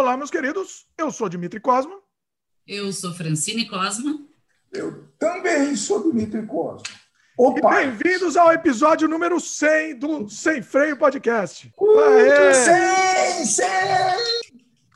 Olá, meus queridos. Eu sou Dimitri Cosma. Eu sou Francine Cosma. Eu também sou Dimitri Cosma. Opa. Bem-vindos ao episódio número 100 do Sem Freio Podcast. Uh, 100, 100!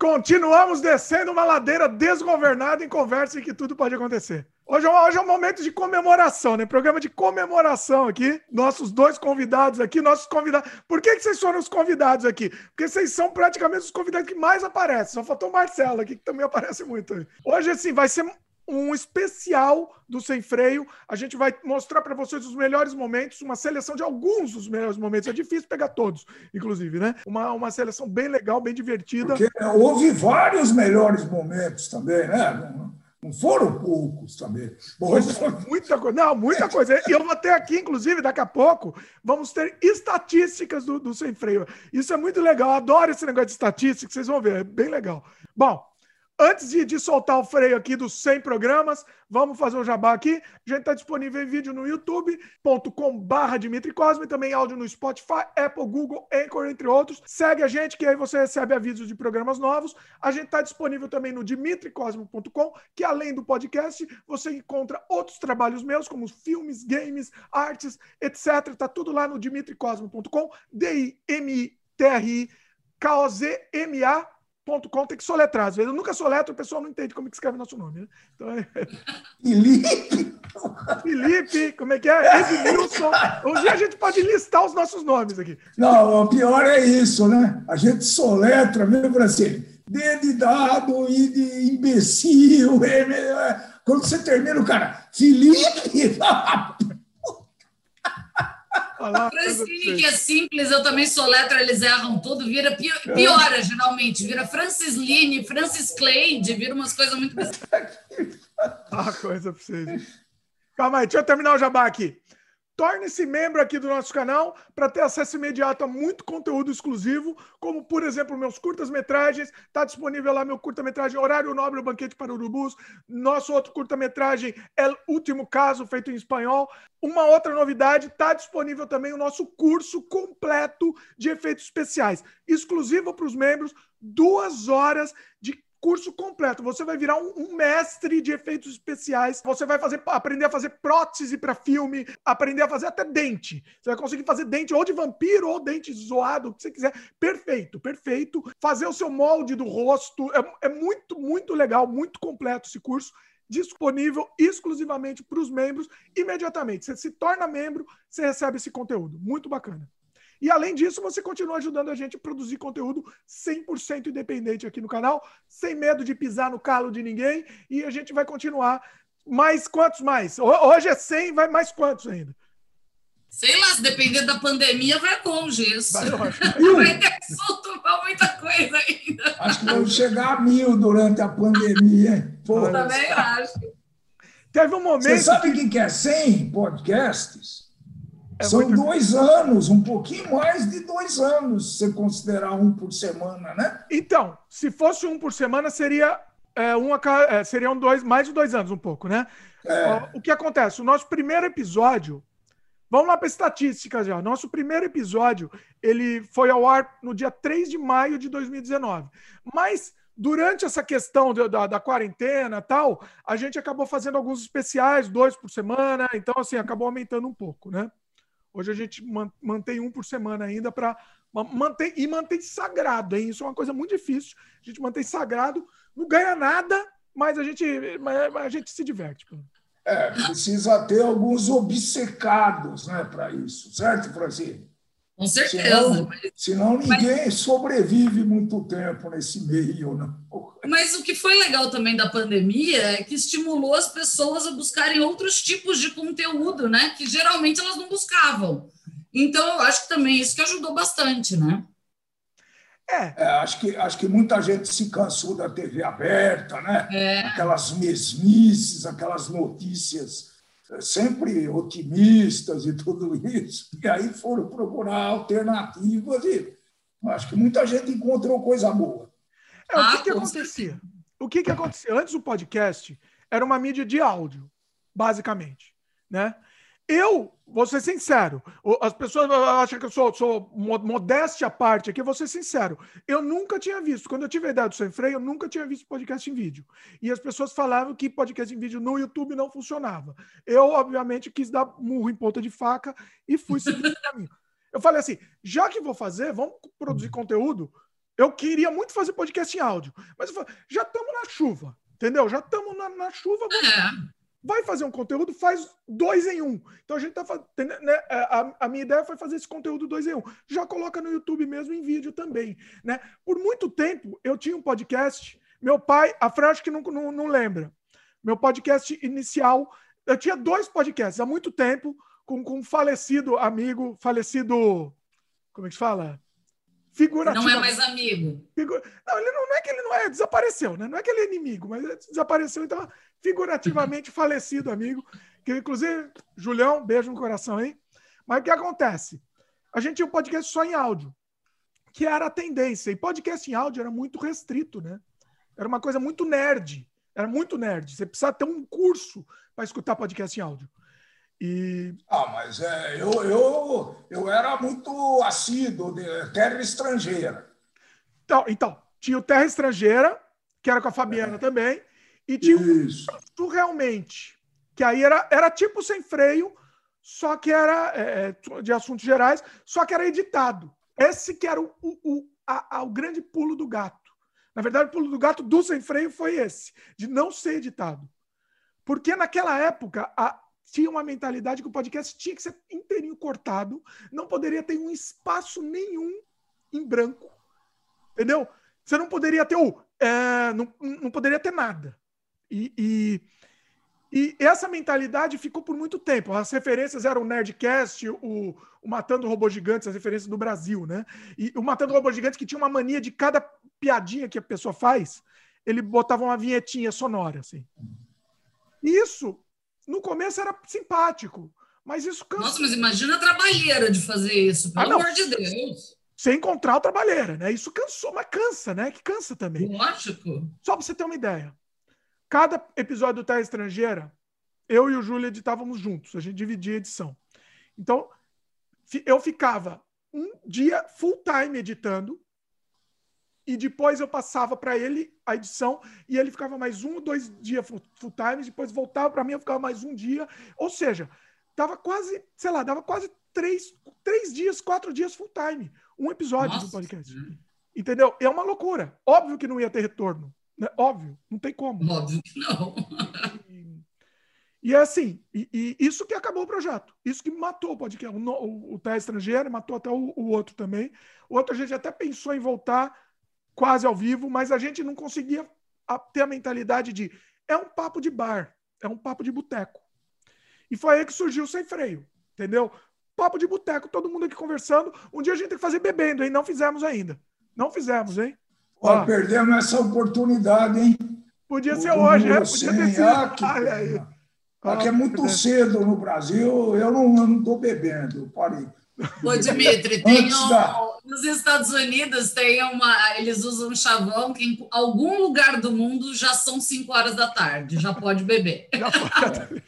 Continuamos descendo uma ladeira desgovernada em conversa em que tudo pode acontecer. Hoje, é hoje é um momento de comemoração, né? Programa de comemoração aqui. Nossos dois convidados aqui, nossos convidados. Por que, que vocês foram os convidados aqui? Porque vocês são praticamente os convidados que mais aparecem. Só faltou o Marcelo aqui, que também aparece muito. Hoje, assim, vai ser um especial do Sem Freio. A gente vai mostrar para vocês os melhores momentos, uma seleção de alguns dos melhores momentos. É difícil pegar todos, inclusive, né? Uma, uma seleção bem legal, bem divertida. Porque houve vários melhores momentos também, né? Não foram poucos também. Foi muita coisa. Não, muita coisa. E eu vou ter aqui, inclusive, daqui a pouco, vamos ter estatísticas do, do Sem Freio. Isso é muito legal. Eu adoro esse negócio de estatística, vocês vão ver. É bem legal. Bom, Antes de, de, soltar o freio aqui dos 100 programas, vamos fazer um jabá aqui. A gente está disponível em vídeo no youtube.com/barra Dimitri Cosme, também áudio no Spotify, Apple, Google, Anchor, entre outros. Segue a gente, que aí você recebe avisos de programas novos. A gente está disponível também no dimitricosmo.com, que além do podcast, você encontra outros trabalhos meus, como filmes, games, artes, etc. Está tudo lá no dimitricosmo.com, D-I-M-I-T-R-I. K-O-Z-M-A Com tem que soletrar. Às vezes eu nunca soletro, o pessoal não entende como é que escreve nosso nome. Né? Então, é... Felipe! Felipe, como é que é? Edmilson. Um dia a gente pode listar os nossos nomes aqui. Não, o pior é isso, né? A gente soletra mesmo assim. D de dado, I de imbecil. Quando você termina, o cara, Felipe! Falar Francine, que é simples, eu também sou letra, eles erram tudo, vira piora geralmente, vira Francisline, Francis Cleide, vira umas coisas muito. ah, coisa pra vocês. Calma aí, deixa eu terminar o jabá aqui. Torne-se membro aqui do nosso canal para ter acesso imediato a muito conteúdo exclusivo, como, por exemplo, meus curtas-metragens. Está disponível lá meu curta-metragem Horário Nobre, o Banquete para Urubus. Nosso outro curta-metragem é Último Caso, feito em espanhol. Uma outra novidade, está disponível também o nosso curso completo de efeitos especiais, exclusivo para os membros, duas horas de curso completo. Você vai virar um, um, mestre de efeitos especiais. Você vai fazer, aprender a fazer prótese para filme, aprender a fazer até dente. Você vai conseguir fazer dente ou de vampiro ou dente zoado, o que você quiser. Perfeito, perfeito. Fazer o seu molde do rosto. É, é muito, muito legal, muito completo esse curso disponível exclusivamente para os membros imediatamente. Você se torna membro, você recebe esse conteúdo. Muito bacana. E além disso, você continua ajudando a gente a produzir conteúdo 100% independente aqui no canal, sem medo de pisar no calo de ninguém. E a gente vai continuar. Mais quantos mais? Hoje é 100, vai mais quantos ainda? Sei lá, se depender da pandemia, vai longe isso. Vai, vai ter que soltar muita coisa ainda. Acho que vamos chegar a mil durante a pandemia. Pô, também acho. Teve um momento. Você sabe o que é 100 podcasts? É São muito... dois anos, um pouquinho mais de dois anos, se considerar um por semana, né? Então, se fosse um por semana, seria é, um, é, seriam dois, mais de dois anos, um pouco, né? É. O que acontece? O nosso primeiro episódio. Vamos lá para estatísticas já. Nosso primeiro episódio ele foi ao ar no dia 3 de maio de 2019. Mas durante essa questão da, da, da quarentena tal, a gente acabou fazendo alguns especiais, dois por semana. Então, assim, acabou aumentando um pouco, né? Hoje a gente mantém um por semana ainda para manter e mantém sagrado, hein? Isso é uma coisa muito difícil. A gente mantém sagrado, não ganha nada, mas a gente, a gente se diverte. É, precisa ter alguns obcecados né, para isso, certo, Francisco? Com certeza. Senão, mas... senão ninguém mas... sobrevive muito tempo nesse meio. Não. Mas o que foi legal também da pandemia é que estimulou as pessoas a buscarem outros tipos de conteúdo, né? Que geralmente elas não buscavam. Então, eu acho que também isso que ajudou bastante, né? É. é. acho, que, acho que muita gente se cansou da TV aberta, né? É. Aquelas mesmices, aquelas notícias sempre otimistas e tudo isso, e aí foram procurar alternativas e acho que muita gente encontrou coisa boa. É, o que, que acontecia? O que, que acontecia? Antes o podcast era uma mídia de áudio, basicamente, né? Eu, vou ser sincero, as pessoas acham que eu sou, sou modéstia à parte aqui, vou ser sincero. Eu nunca tinha visto, quando eu tive a ideia do Sem Freio, eu nunca tinha visto podcast em vídeo. E as pessoas falavam que podcast em vídeo no YouTube não funcionava. Eu, obviamente, quis dar murro em ponta de faca e fui seguir o caminho. Eu falei assim: já que vou fazer, vamos produzir conteúdo. Eu queria muito fazer podcast em áudio, mas eu falei, já estamos na chuva, entendeu? Já estamos na, na, chuva. Vamos... Vai fazer um conteúdo, faz dois em um. Então a gente tá fazendo. Né, é, a, a, minha ideia foi fazer esse conteúdo dois em um. Já coloca no YouTube mesmo em vídeo também. Né? Por muito tempo eu tinha um podcast. Meu pai, a Fran acho que não, não, não lembra. Meu podcast inicial, eu tinha dois podcasts há muito tempo, com, com um falecido amigo, falecido. Como é que se fala? Figurativo. Não é mais amigo. Figu... Não, ele não, não, é que ele não é, desapareceu, né? Não é que ele é inimigo, mas desapareceu, então figurativamente falecido amigo, que inclusive, Julião, beijo no coração aí. Mas o que acontece? A gente tinha um podcast só em áudio, que era a tendência. E podcast em áudio era muito restrito, né? Era uma coisa muito nerd. Era muito nerd. Você precisa ter um curso para escutar podcast em áudio. E... Ah, mas é, eu, eu, eu era muito assíduo de terra estrangeira. Então, então, tinha o Terra Estrangeira, que era com a Fabiana é. também, e tinha Isso. um realmente, que aí era, era tipo sem freio, só que era é, é, de assuntos gerais, só que era editado. Esse que era o, o, o, a, a, o grande pulo do gato. Na verdade, o pulo do gato do sem freio foi esse, de não ser editado. Porque naquela época a, tinha uma mentalidade que o podcast tinha que ser inteirinho cortado, não poderia ter um espaço nenhum em branco. Entendeu? Você não poderia ter o. É, não, não poderia ter nada. E, e, e, essa mentalidade ficou por muito tempo. As referências eram o Nerdcast, o, o Matando Robô Gigantes, as referências do Brasil, né? E o Matando Robô Gigantes, que tinha uma mania de cada piadinha que a pessoa faz, ele botava uma vinhetinha sonora, assim. Isso, no começo, era simpático. Mas isso cansa. Nossa, mas imagina a trabalheira de fazer isso, pelo ah, amor de Deus. Sem encontrar o trabalheira, né? Isso cansou, mas cansa, né? Que cansa também. Lógico. Só para você ter uma ideia. Cada episódio do Terra Estrangeira, eu e o Júlio editávamos juntos, a gente dividia a edição. Então, eu ficava um dia full time editando e depois eu passava para ele a edição e ele ficava mais um ou dois dias full, time, depois voltava para mim, eu ficava mais um dia. Ou seja, dava quase, sei lá, dava quase três, três dias, quatro dias full time, um episódio Nossa, do podcast. Entendeu? É uma loucura. Óbvio que não ia ter retorno. Né? Óbvio, não tem como. Óbvio que não. e, e é assim, e, e, isso que acabou o projeto. Isso que matou o podcast. O, o, o Terra Estrangeira matou até o, o outro também. O outro a gente até pensou em voltar quase ao vivo, mas a gente não conseguia ter a mentalidade de é um papo de bar, é um papo de boteco. E foi aí que surgiu o Sem Freio, entendeu? Papo de boteco, todo mundo aqui conversando. Um dia a gente tem que fazer bebendo, hein? Não fizemos ainda. Não fizemos, hein? Ó, perdemos essa oportunidade, hein? Podia ser hoje, né? Podia ter sido. Ah, que... Olha aí. Aqui é muito cedo no Brasil, eu não estou bebendo, parei. Ô, Dimitri, tem um, da... nos Estados Unidos tem uma. Eles usam um chavão que em algum lugar do mundo já são 5 horas da tarde, já pode beber. Já pode.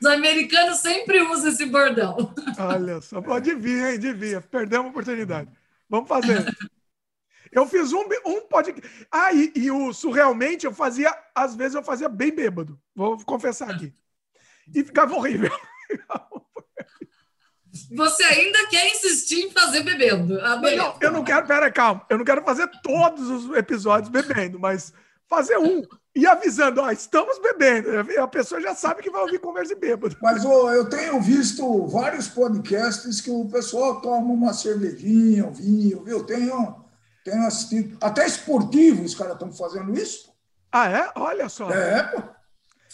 Os americanos sempre usam esse bordão. Olha só, devia, hein? Devia. Perdemos a oportunidade. Vamos fazer. Eu fiz um, um podcast. Ah, e, e o surrealmente eu fazia, às vezes eu fazia bem bêbado. Vou confessar aqui. E ficava horrível. Você ainda quer insistir em fazer bebendo? Ah, não, eu não quero, pera, calma. Eu não quero fazer todos os episódios bebendo, mas fazer um e avisando, ó, estamos bebendo. A pessoa já sabe que vai ouvir conversa e bêbado. Mas oh, eu tenho visto vários podcasts que o pessoal toma uma cervejinha, um vinho, viu? Tenho tenho assistido. Até esportivo os caras estão fazendo isso. Ah, é? Olha só. É, pô.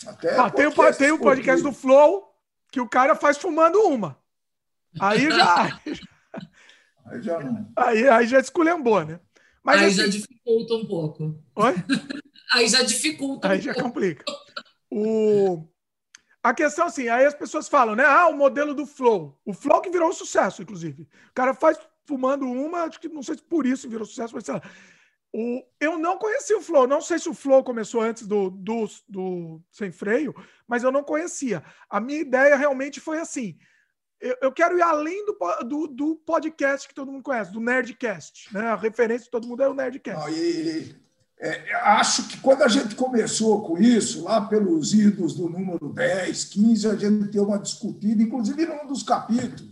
Até ah, tem, o, tem um podcast do Flow que o cara faz fumando uma. Aí já. aí já não. Aí, aí já esculhambou, né? Mas, aí assim, já dificulta um pouco. Oi? aí já dificulta Aí um já pouco. complica. O... A questão assim, aí as pessoas falam, né? Ah, o modelo do Flow. O Flow que virou um sucesso, inclusive. O cara faz fumando uma, acho que não sei se por isso virou sucesso, mas sei lá. O, eu não conhecia o Flow. Não sei se o Flow começou antes do, do, do Sem Freio, mas eu não conhecia. A minha ideia realmente foi assim: eu, eu quero ir além do, do, do, podcast que todo mundo conhece, do Nerdcast. Né? A referência de todo mundo é o Nerdcast. e, é, acho que quando a gente começou com isso, lá pelos idos do número 10, 15, a gente deu uma discutida, inclusive num dos capítulos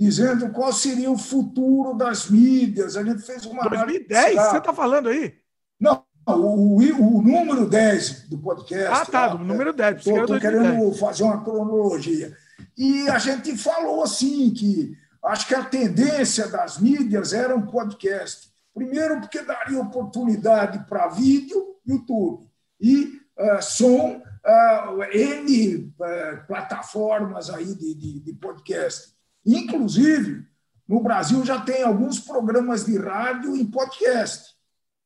dizendo qual seria o futuro das mídias. A gente fez uma 2010? Você está falando aí? Não, o, o, o, número 10 do podcast. Ah, tá, do número 10. Estou querendo fazer uma cronologia. E a gente falou assim que acho que a tendência das mídias era um podcast. Primeiro, porque daria oportunidade para vídeo, YouTube, e uh, som, uh, N uh, plataformas aí de, de, de podcast. Inclusive, no Brasil já tem alguns programas de rádio em podcast.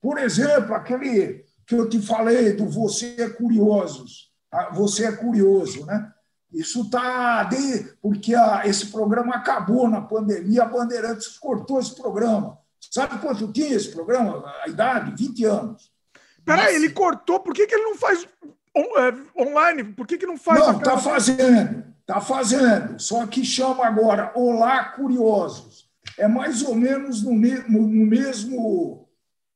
Por exemplo, aquele que eu te falei do Você é Curiosos. Você é Curioso, né? Isso está. Porque a, esse programa acabou na pandemia, a Bandeirantes cortou esse programa. Sabe quanto tinha esse programa? A idade? 20 anos. Peraí, ele cortou, por que, que ele não faz online? Por que, que não faz. Não, está fazendo. Está fazendo, só que chama agora Olá Curiosos. É mais ou menos no, mesmo, no mesmo,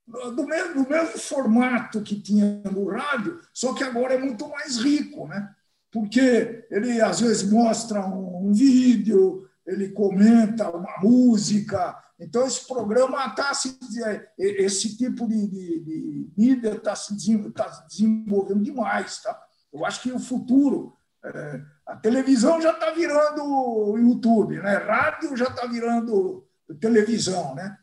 do mesmo, no mesmo formato que tinha no rádio, só que agora é muito mais rico, né? Porque ele às vezes mostra um, um vídeo, ele comenta uma música. Então, esse programa está se. Esse tipo de, de, de mídia está se tá desenvolvendo demais. Tá? Eu acho que o futuro. É, a televisão já está virando YouTube, né? rádio já está virando televisão. Né?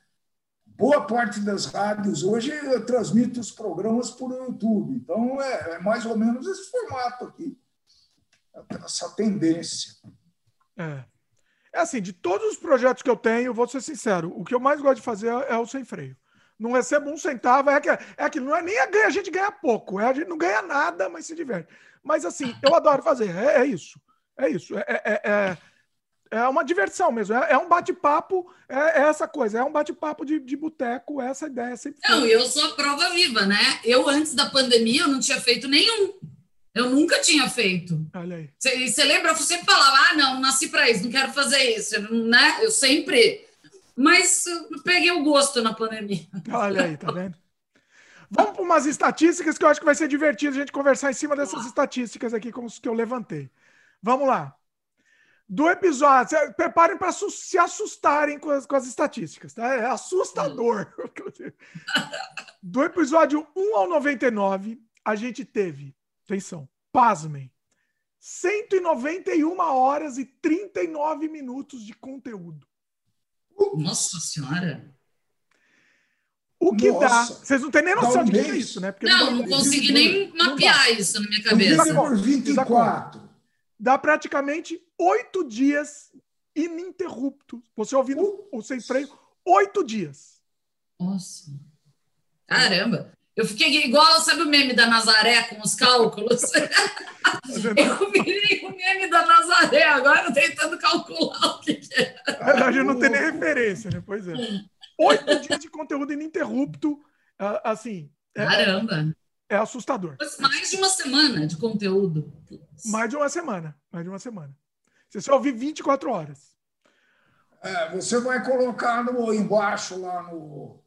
Boa parte das rádios hoje transmite os programas por YouTube. Então, é, é mais ou menos esse formato aqui, essa tendência. É. é assim, de todos os projetos que eu tenho, vou ser sincero, o que eu mais gosto de fazer é o sem freio. Não recebo um centavo, é que, é que não é nem a, ganha, a gente ganha pouco, é, a gente não ganha nada, mas se diverte. Mas assim, eu adoro fazer. É, é isso. É isso. É, é, é, é uma diversão mesmo. É, é um bate-papo. É, é, essa coisa. É um bate-papo de, de boteco. Essa ideia sempre. Não, foi. eu sou a prova viva, né? Eu, antes da pandemia, eu não tinha feito nenhum. Eu nunca tinha feito. Olha aí. Você lembra? Eu sempre falava: ah, não, nasci para isso, não quero fazer isso. Né? Eu sempre. Mas eu peguei o gosto na pandemia. Olha aí, tá vendo? Vamos para umas estatísticas que eu acho que vai ser divertido a gente conversar em cima dessas estatísticas aqui, como os que eu levantei. Vamos lá. Do episódio, preparem para se assustarem com as, com as estatísticas, tá? É assustador. Do episódio 1 ao 99, a gente teve, atenção, pasmem, 191 horas e 39 minutos de conteúdo. Nossa Senhora! O que Nossa. dá. Vocês não têm nem noção de que é isso, né? Porque não, não, consegui nem mapear isso na minha cabeça. Por 24. Dá praticamente oito dias ininterruptos. Você ouvindo o sem freio, oito dias. Nossa. Caramba. Eu fiquei igual, sabe o meme da Nazaré com os cálculos? eu virei o meme da Nazaré agora tentando calcular o que, que é. Na verdade, eu não tenho nem referência, né? Pois é. Oito dias de conteúdo ininterrupto, assim. É, Caramba! É assustador. Mais de uma semana de conteúdo. Mais de uma semana. Mais de uma semana. Você só ouvir 24 horas. É, você vai colocar no, embaixo lá no,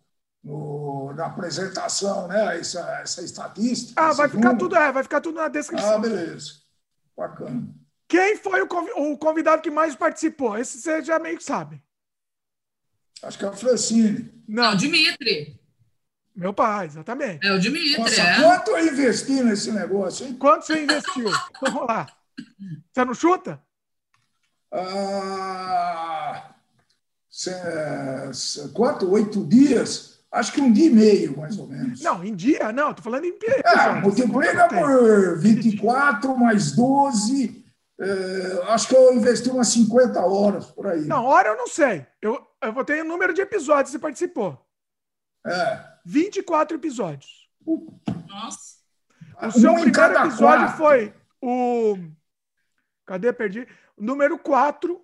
no, na apresentação, né? Essa, essa estatística. Ah, vai ficar tudo, é, vai ficar tudo na descrição. Ah, beleza. Bacana. Quem foi o convidado que mais participou? Esse você já meio que sabe. Acho que é o Francine. Não, Dimitri. Meu pai, exatamente. É o Dimitri. Nossa, é. Quanto eu investi nesse negócio, hein? Quanto você investiu? Vamos lá. Você não chuta? Ah, quanto? Oito dias? Acho que um dia e meio, mais ou menos. Não, em dia, não, estou falando em É, multiplica por 24 mais 12. É, acho que eu investi umas 50 horas por aí. Não, hora eu não sei. Eu, eu vou ter o número de episódios que você participou. É. 24 episódios. Nossa. O seu um primeiro episódio quatro. foi o. Cadê? Perdi. número 4,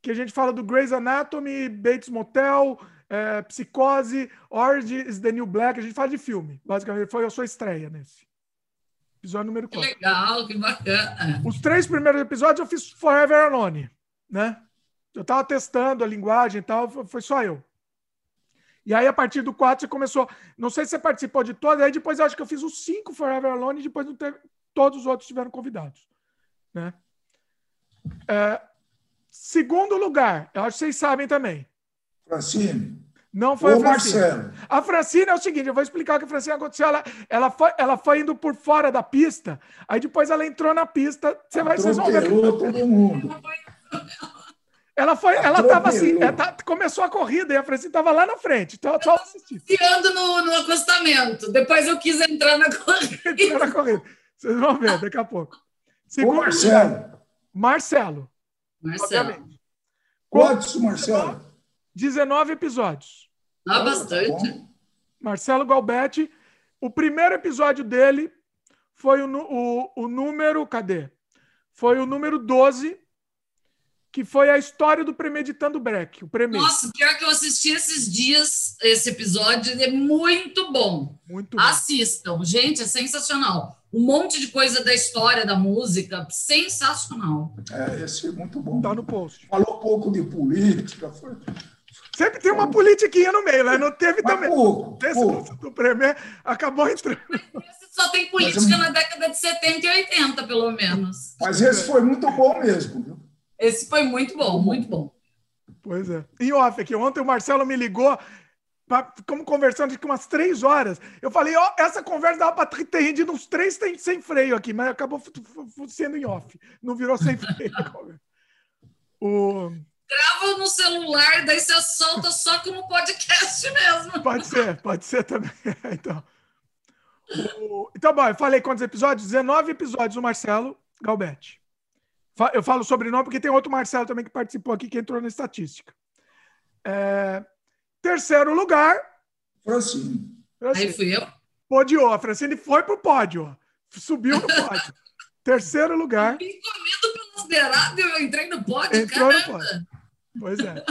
que a gente fala do Grey's Anatomy, Bates Motel, é, Psicose, Orange is the New Black. A gente fala de filme, basicamente. Foi a sua estreia nesse. Episódio número 4. Que legal, que bacana. Os três primeiros episódios eu fiz Forever Alone, né? Eu tava testando a linguagem e tal, foi só eu. E aí, a partir do 4, você começou. Não sei se você participou de todos, aí depois eu acho que eu fiz os cinco Forever Alone e depois não teve, todos os outros tiveram convidados. Né? É, segundo lugar, eu acho que vocês sabem também. Francine. Não foi Ou a Francine. Marcelo. A Francine é o seguinte, eu vou explicar o que a Francine aconteceu. Ela, ela, foi, ela foi indo por fora da pista, aí depois ela entrou na pista. Você vai, vocês vão ver. todo mundo. Ela foi, ela estava assim, ela tá, começou a corrida e a Francine estava lá na frente. Então, só assistindo. no, no acostamento. Depois eu quis entrar na corrida. entrar na corrida. Vocês vão ver daqui a pouco. Segundo, o Marcelo. Marcelo. Marcelo. Quantos, Marcelo? 19 episódios. Ah, bastante. Marcelo Galbetti. O primeiro episódio dele foi o, o, o número. Cadê? Foi o número 12 que foi a história do Premeditando Breck. O Premed. Nossa, pior que eu assisti esses dias, esse episódio, é muito bom. Muito bom. Assistam, gente, é sensacional. Um monte de coisa da história da música, sensacional. É, esse é muito bom. Tá no post. Falou pouco de política. Foi... Sempre tem uma politiquinha no meio, né? Não teve Mas também. Pouco, Esse pouco. do Premier acabou entrando. Só tem política na década de 70 e 80, pelo menos. Mas esse foi muito bom mesmo, viu? Esse foi muito bom, muito bom. Pois é. Em off aqui, ontem o Marcelo me ligou, ficamos conversando aqui umas três horas. Eu falei, ó, essa conversa dava para ter rendido uns três sem freio aqui, mas acabou sendo em off. Não virou sem freio. o... Grava no celular, daí você solta só como podcast mesmo. Pode ser, pode ser também. então, o... então, bom, eu falei quantos episódios? 19 episódios, o Marcelo Galbetti. Eu falo sobrenome porque tem outro Marcelo também que participou aqui, que entrou na estatística. É... Terceiro lugar. Francine. Francine. Aí fui eu. Podiou. A Francine foi pro pódio. Subiu no pódio. Terceiro lugar. Me comido pelas beiradas, eu entrei no pódio, Entrou caramba. No pódio. Pois é.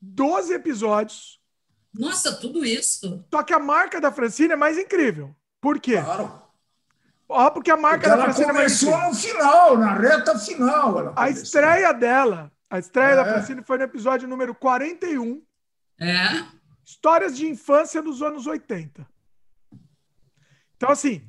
Doze episódios. Nossa, tudo isso. Só que a marca da Francine é mais incrível. Por quê? Claro. Ó, porque a marca porque da Francine começou no final, na reta final. a estreia dela, a estreia é. da Francine foi no episódio número 41. É. Histórias de infância dos anos 80. Então, assim,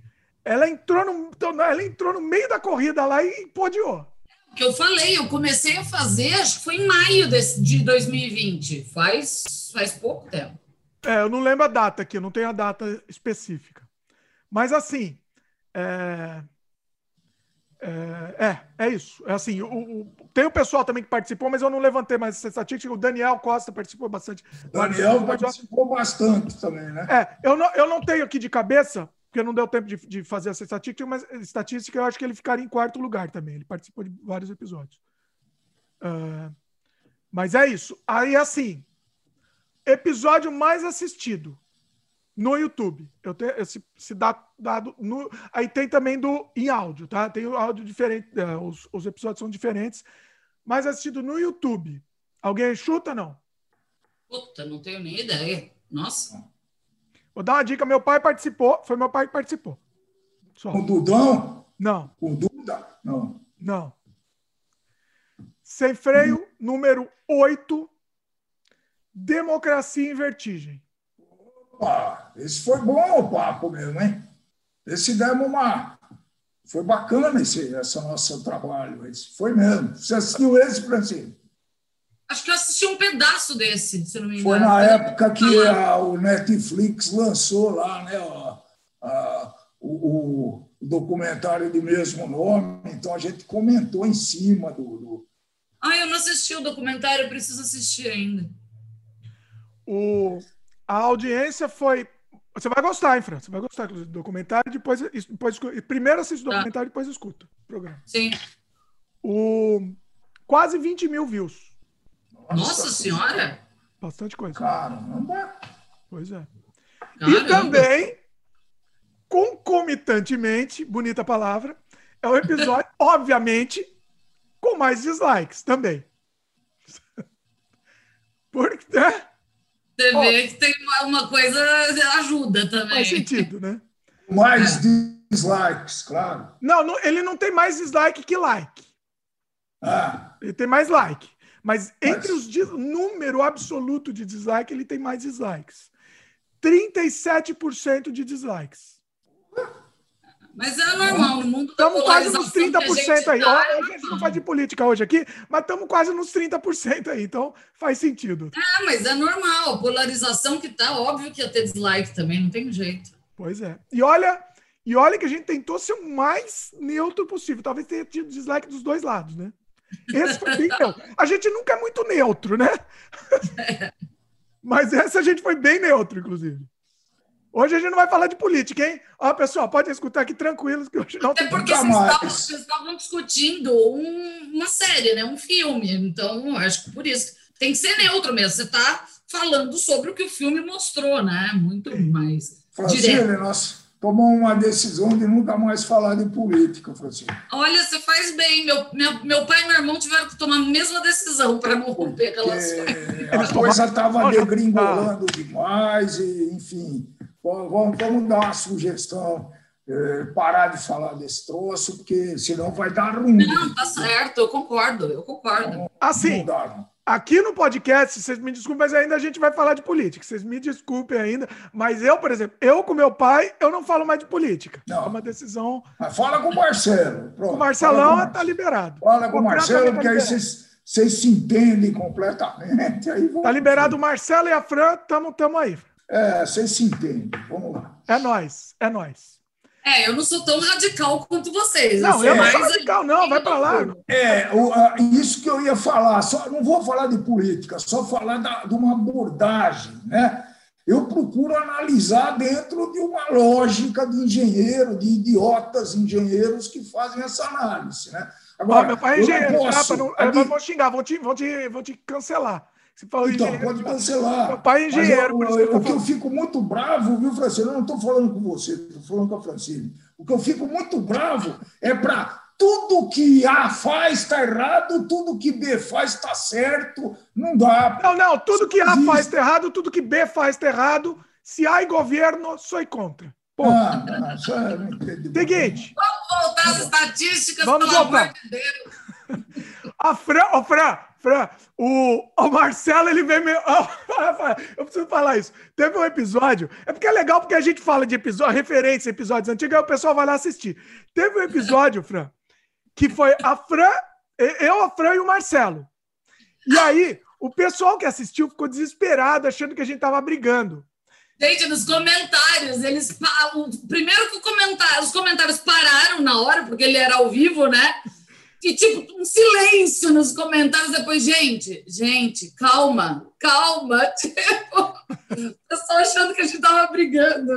ela entrou no, então, ela entrou no meio da corrida lá e podiou. Que eu falei, eu comecei a fazer, acho que foi em maio desse, de 2020. Faz, faz pouco tempo. É, eu não lembro a data aqui, eu não tenho a data específica. Mas assim, é, é, é, é isso. É assim, o, o, tem o pessoal também que participou, mas eu não levantei mais essa estatística. O Daniel Costa participou bastante. Daniel participou bastante também, né? É, eu não, eu não tenho aqui de cabeça, porque não deu tempo de, de fazer essa estatística, mas estatística eu acho que ele ficaria em quarto lugar também. Ele participou de vários episódios. Uh, mas é isso. Aí, assim, episódio mais assistido no YouTube. Eu tenho esse, dado no, aí tem também do em áudio, tá? Tem o áudio diferente, é, os, os episódios são diferentes, mas assistido no YouTube. Alguém chuta não? Puta, não tenho nem ideia. Nossa. Vou dar uma dica, meu pai participou, foi meu pai que participou. Só. O Dudão? Não. O Duda? Não. Não. Sem freio, hum. número 8, Democracia em Vertigem. Opa, esse foi bom o papo mesmo, hein? Esse demos uma. Foi bacana esse, esse nosso trabalho. Esse foi mesmo. Você assistiu esse, Francisco? Acho que eu assisti um pedaço desse, se não me engano. Foi na época que a, o Netflix lançou lá, né? A, a, o, o, documentário do mesmo nome, então a gente comentou em cima do. do... Ah, eu não assisti o documentário, eu preciso assistir ainda. O, a audiência foi. Você vai gostar, hein, Fran? Você vai gostar do documentário, depois, depois primeiro assiste o tá. documentário, depois escuta o programa. Sim. O, quase 20 mil views. Nossa, Nossa Senhora! Bastante coisa. Caramba! Pois é. Caramba. E também, concomitantemente, bonita palavra, é o episódio, obviamente, com mais dislikes também. Porque, né? Você vê que tem uma coisa ajuda também. Faz sentido, né? Mais dislikes, claro. Não, não, ele não tem mais dislike que like. Ah. Ele tem mais like. Mas entre Mas... os número absoluto de dislike, ele tem mais dislikes. 37% de dislikes. Mas é normal, no mundo Estamos quase nos 30% aí. Tá, a gente não faz de política hoje aqui, mas estamos quase nos 30% aí, então faz sentido. É, mas é normal. Polarização que tá, óbvio que ia ter dislike também, não tem jeito. Pois é. E olha, e olha que a gente tentou ser o mais neutro possível. Talvez tenha tido dislike dos dois lados, né? Esse foi bem neutro. A gente nunca é muito neutro, né? Mas essa a gente foi bem neutro, inclusive. Hoje a gente não vai falar de política, hein? Ó, pessoal, podem escutar aqui tranquilos que hoje não Até tem porque vocês estavam, vocês estavam, discutindo um, uma série, né? Um filme. Então, acho que por isso tem que ser neutro mesmo. Você está falando sobre o que o filme mostrou, né? Muito mais Francine, direto. nós tomou uma decisão de nunca mais falar de política, Francine. Olha, você faz bem. Meu, meu, meu pai e meu irmão tiveram que tomar a mesma decisão para não romper aquelas A coisa estava degringolando demais, e, enfim vamos, vamos dar uma sugestão, é, parar de falar desse troço, porque senão vai dar ruim. Não, tá certo, eu concordo, eu concordo. Assim, aqui no podcast, vocês me desculpem, mas ainda a gente vai falar de política. Vocês me desculpem ainda, mas eu, por exemplo, eu com meu pai, eu não falo mais de política. Não. É uma decisão. Mas fala com o Marcelo. Pronto, o Marcelão está liberado. Fala com o Marcelo, porque aí vocês vocês se entendem completamente. Aí vamos... Tá liberado o Marcelo e a Fran, tamo, tamo aí. É, vocês se entendem. Vamos lá. É nós, é nós. É, eu não sou tão radical quanto vocês. Não, eu não sou radical, não, vai para lá. É, o, a, isso que eu ia falar, só, não vou falar de política, só falar da, de uma abordagem, né? Eu procuro analisar dentro de uma lógica de engenheiro, de idiotas engenheiros que fazem essa análise, né? Agora, meu pai é engenheiro, posso, não, ali... vão xingar, vão te, vão, te, vão te cancelar. Você falou então, pode cancelar. Meu pai é engenheiro. Eu, eu, o que eu fico muito bravo, viu, Francine? Eu não estou falando com você, estou falando com a Francine. O que eu fico muito bravo é para tudo que A faz está errado, tudo que B faz está certo. Não dá. Não, não, tudo que A faz está errado, tudo que B faz está errado. Se há governo, sou contra. Pô. Ah, não, é, não Seguinte. Vamos voltar às estatísticas, Vamos pelo voltar. amor de Deus. A Fran, oh, Fran, Fran, o, o Marcelo, ele vem meio. eu preciso falar isso. Teve um episódio. É porque é legal, porque a gente fala de episódio, referência episódios antigos, aí o pessoal vai lá assistir. Teve um episódio, Fran, que foi a Fran, eu, a Fran e o Marcelo. E aí, o pessoal que assistiu ficou desesperado, achando que a gente tava brigando. Gente, nos comentários, eles. Primeiro que comentário, os comentários pararam na hora, porque ele era ao vivo, né? E, tipo, um silêncio nos comentários depois. Gente, gente, calma, calma. Tipo, o pessoal achando que a gente tava brigando.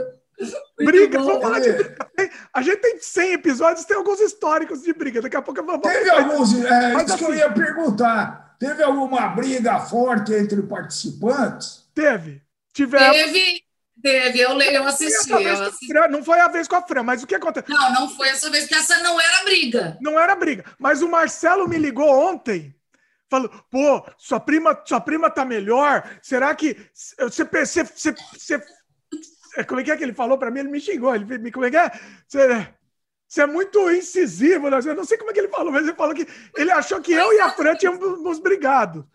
briga, vamos falar de briga. A gente tem 100 episódios, tem alguns históricos de briga. Daqui a pouco eu vou. Teve alguns. É, Mas, isso assim, que eu assim, ia perguntar. Teve alguma briga forte entre participantes? Teve. Tivemos. Teve. Teve, eu, eu assisti. Eu assisti. não foi a vez com a Fran, mas o que aconteceu? Não, não foi essa vez, porque essa não era briga. Não era briga. Mas o Marcelo me ligou ontem. Falou, pô, sua prima, sua prima tá melhor? Será que você, você, você, você como é que é que ele falou para mim? Ele me xingou. Ele me como é que é? Você, você é muito incisivo. Né? Eu não sei como é que ele falou, mas ele falou que ele achou que eu e a Fran tínhamos brigado.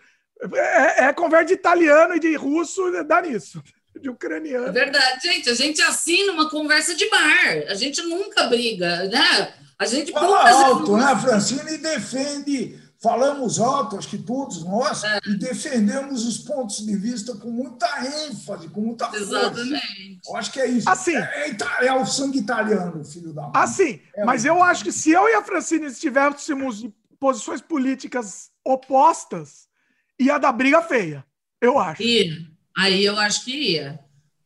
É, é conversa de italiano e de russo, dá nisso de ucraniano. É verdade, gente. A gente assina uma conversa de bar. A gente nunca briga, né? A gente fala alto, né, Francine? E defende. Falamos alto, acho que todos nós, é. e defendemos os pontos de vista com muita ênfase, com muita força. Exatamente. Eu acho que é isso. Assim, é, é, é o sangue italiano, filho da mãe. Assim, é mas eu acho que se eu e a Francine estivéssemos em posições políticas opostas, ia dar briga feia. Eu acho. Ia. Aí eu acho que ia.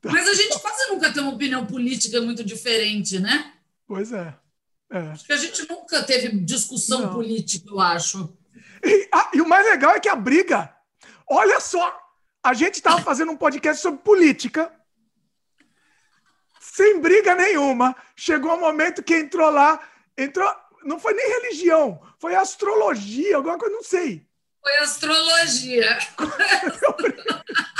Mas a gente quase nunca tem uma opinião política muito diferente, né? Pois é. é. Acho que a gente nunca teve discussão Não. política, eu acho. E, ah, e o mais legal é que a briga. Olha só, a gente estava fazendo um podcast sobre política, sem briga nenhuma. Chegou um momento que entrou lá, entrou, não foi nem religião, foi astrologia, alguma coisa, não sei. Foi astrologia.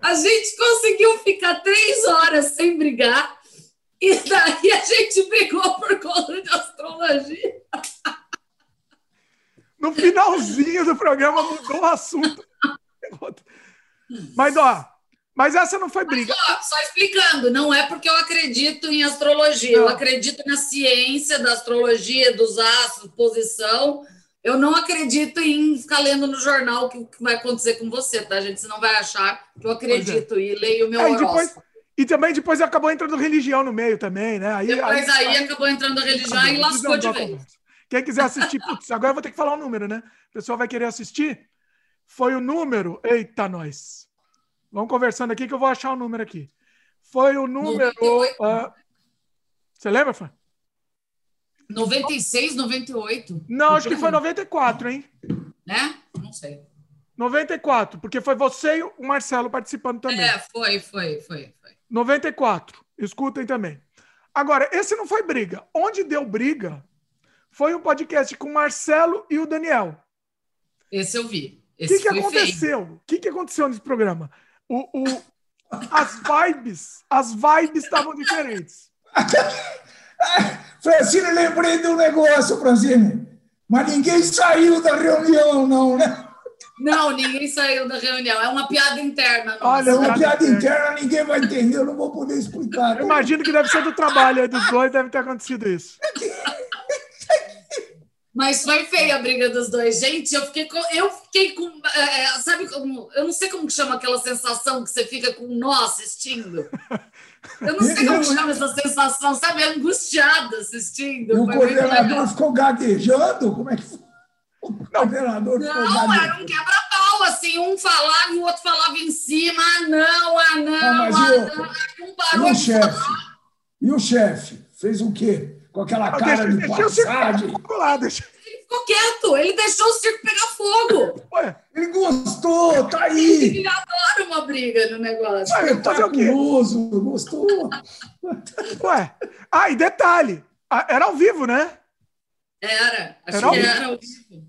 A gente conseguiu ficar três horas sem brigar e daí a gente brigou por conta de astrologia. No finalzinho do programa mudou o assunto. Mas, ó, mas essa não foi briga. Mas, ó, só explicando, não é porque eu acredito em astrologia, não. eu acredito na ciência da astrologia, dos astros, posição. Eu não acredito em ficar lendo no jornal o que vai acontecer com você, tá, gente? Você não vai achar que eu é. acredito é. e leio o meu é, depois, e também depois acabou entrando religião no meio também, né? Aí, depois aí, aí acabou entrando a religião e lascou de vez. Quem quiser assistir, putz, agora eu vou ter que falar o um número, né? O pessoal vai querer assistir. Foi o número. Eita, nós. Vamos conversando aqui que eu vou achar o número aqui. Foi o número. Uh... Você lembra, Fã? 96, 98. Não, acho que foi 94, hein? Né? Não sei. 94, porque foi você e o Marcelo participando também. É, foi, foi, foi. foi. 94. Escutem também. Agora, esse não foi briga. Onde deu briga foi um podcast com o Marcelo e o Daniel. Esse eu vi. O que, que aconteceu? O que, que aconteceu nesse programa? O, o, as vibes, as vibes estavam diferentes. Francine, lembrei de um negócio, Francine. Mas ninguém saiu da reunião, não, né? Não, ninguém saiu da reunião. É uma piada interna. Nossa. Olha, é uma piada interna, ninguém vai entender, eu não vou poder explicar. Eu imagino que deve ser do trabalho aí dos dois, deve ter acontecido isso. Mas foi feia a briga dos dois. Gente, eu fiquei com. Eu fiquei com. É, é sabe como. Eu não sei como chama aquela sensação que você fica com nó assistindo. Eu não sei como chama essa sensação, sabe? Angustiada assistindo. E o coordenador ficou gaguejando? Como é que foi? O coordenador não, não era um quebra-pau, assim, um falava e o outro falava em cima, ah, não, ah, não, ah, ah não. Um parou e o chefe? E o chefe? Fez o quê? com aquela cara deixa, de passagem. Ele ficou quieto, ele deixou o circo pegar fogo. Ué, ele gostou, tá aí. Ele adora uma briga no negócio. Ué, Espetaculoso, gostou. Ué, ah, e detalhe, era ao vivo, né? Era, acho era que era ao vivo.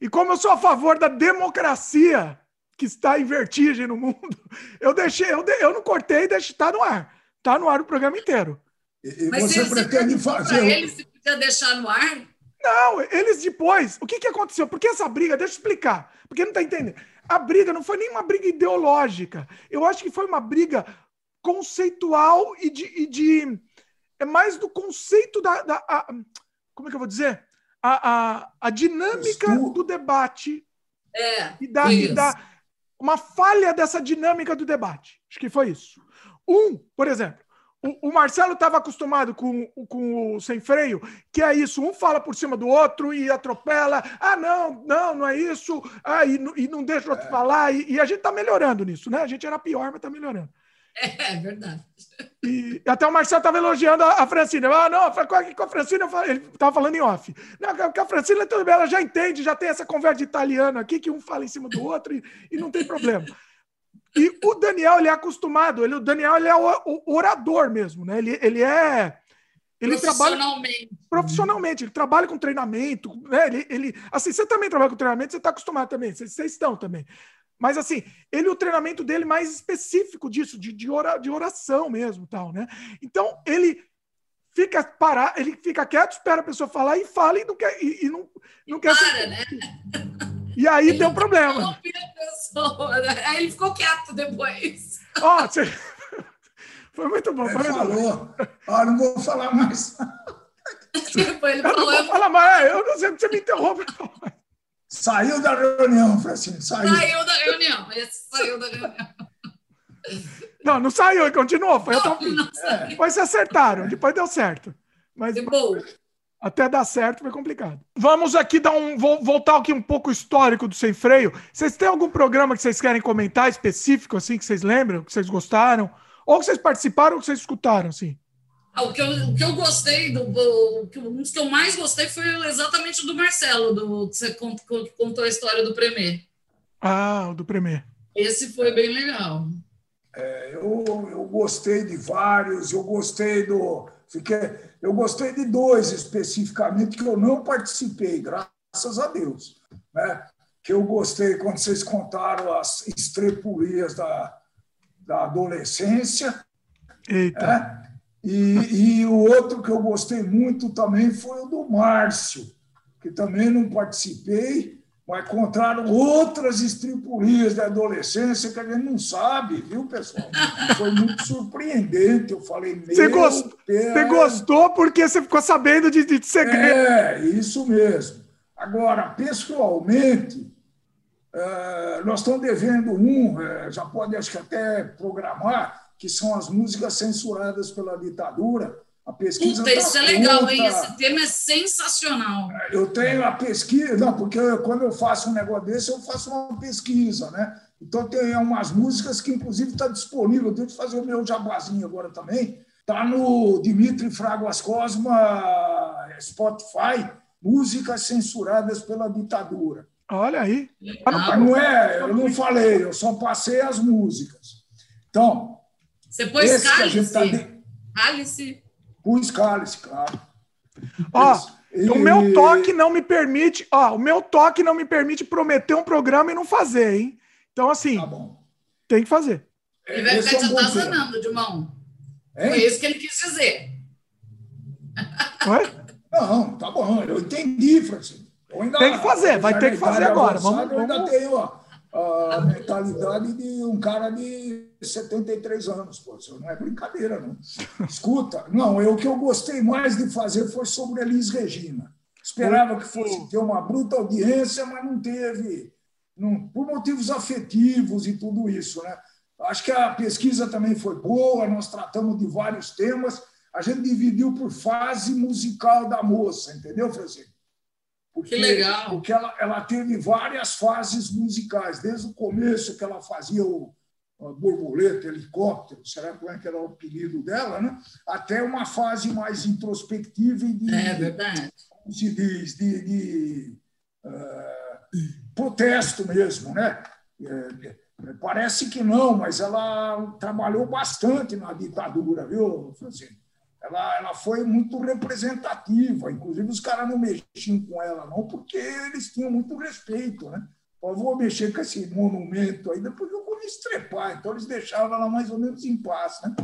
E como eu sou a favor da democracia que está em vertigem no mundo, eu deixei, eu, de, eu não cortei e deixei, tá no ar. Tá no ar o programa inteiro. E Mas você pretende fazer. Eles se podia deixar no ar? Não, eles depois. O que, que aconteceu? Porque essa briga, deixa eu explicar, porque não está entendendo. A briga não foi nem uma briga ideológica. Eu acho que foi uma briga conceitual e de. E de é mais do conceito da. da a, como é que eu vou dizer? A, a, a dinâmica do debate. É. E da, e da. Uma falha dessa dinâmica do debate. Acho que foi isso. Um, por exemplo, o, o Marcelo estava acostumado com, com o sem freio, que é isso, um fala por cima do outro e atropela. Ah, não, não, não é isso. Ah, e, e não deixa o outro é. falar. E, e a gente está melhorando nisso, né? A gente era pior, mas está melhorando. É, é, verdade. E até o Marcelo estava elogiando a, a Francine. Ah, não, com a Francine, ele estava falando em off. Não, com a Francine, tudo bem, ela já entende, já tem essa conversa de italiano aqui, que um fala em cima do outro e, e não tem problema. E o Daniel, ele é acostumado. Ele, o Daniel, ele é o, o orador mesmo, né? Ele, ele é... Ele profissionalmente. Trabalha, profissionalmente, ele trabalha com treinamento, né? Ele, ele, assim, você também trabalha com treinamento, você está acostumado também, vocês, vocês, estão também. Mas assim, ele o treinamento dele mais específico disso, de, de, ora, de oração mesmo, tal, né? Então ele fica parar, ele fica quieto, espera a pessoa falar e fala e não quer e, e não, não quer. Para, né? E aí ele deu um problema. Né? Aí ele ficou quieto depois. Ó, oh, você... Foi muito bom. Ele falou. Ó, não vou falar mais. Tipo, ele eu falou, não vou falar mais. Eu não sei, você me interrompe. Saiu da reunião, Francine. Saiu. Saiu da reunião. Esse saiu da reunião. Não, não saiu, continuou. Foi não, até o fim. É. Depois se acertaram, depois deu certo. Mas, de boa até dar certo foi complicado. Vamos aqui dar um. Vou voltar aqui um pouco histórico do Sem Freio. Vocês têm algum programa que vocês querem comentar específico, assim, que vocês lembram, que vocês gostaram? Ou que vocês participaram ou que vocês escutaram, assim? Ah, o, que eu, o que eu gostei, do, o, um dos que eu mais gostei foi exatamente o do Marcelo, do, que você contou, contou a história do Premier. Ah, o do Premier. Esse foi bem legal. É, eu, eu gostei de vários, eu gostei do Fiquei, eu gostei de dois especificamente que eu não participei, graças a Deus. Né? Que eu gostei quando vocês contaram as estrepulias da, da adolescência. Eita. É? E, e o outro que eu gostei muito também foi o do Márcio, que também não participei, mas encontraram outras estripulias da adolescência que a gente não sabe, viu, pessoal? Foi muito surpreendente. Eu falei, meu você, gost... você gostou porque você ficou sabendo de, de segredo. É, isso mesmo. Agora, pessoalmente, é, nós estamos devendo um, é, já pode acho que até programar, que são as músicas censuradas pela ditadura. A pesquisa. Puta, isso tá é legal, hein? Esse tema é sensacional. É, eu tenho a pesquisa, não, porque quando eu faço um negócio desse, eu faço uma pesquisa, né? Então tem umas músicas que, inclusive, está disponível. Eu tenho que fazer o meu jabazinho agora também. Está no Dimitri Fraguas Cosma Spotify, músicas censuradas pela ditadura. Olha aí. Mas não é, eu não falei, eu só passei as músicas. Então. Você pôs cálice? Tá de... Cálice? Pus cálice, claro. Ó, e... o meu toque não me permite, ó, o meu toque não me permite prometer um programa e não fazer, hein? Então, assim, tá tem que fazer. Ele vai ficar é te atazanando, Dimão. Foi isso que ele quis dizer. Oi? Não, tá bom, eu entendi, Francisco. Ainda, tem que fazer, vai ter que fazer agora. Vamos, vamos... Eu ainda tenho a, a mentalidade de um cara de 73 anos, pô. Isso não é brincadeira, não. Escuta, não, eu, o que eu gostei mais de fazer foi sobre Elis Regina. Esperava que fosse ter uma bruta audiência, mas não teve, não, por motivos afetivos e tudo isso, né? Acho que a pesquisa também foi boa, nós tratamos de vários temas, a gente dividiu por fase musical da moça, entendeu, Francisco? Porque, que legal. Porque ela, ela teve várias fases musicais, desde o começo que ela fazia o borboleta, helicóptero, será como é que era o apelido dela, né? até uma fase mais introspectiva e de, é verdade. como se diz, de, de uh, protesto mesmo. Né? É, parece que não, mas ela trabalhou bastante na ditadura, viu, Francisco? Ela, ela foi muito representativa. Inclusive, os caras não mexiam com ela, não, porque eles tinham muito respeito. Né? Eu vou mexer com esse monumento aí, depois eu vou me estrepar. Então, eles deixavam ela mais ou menos em paz. Né?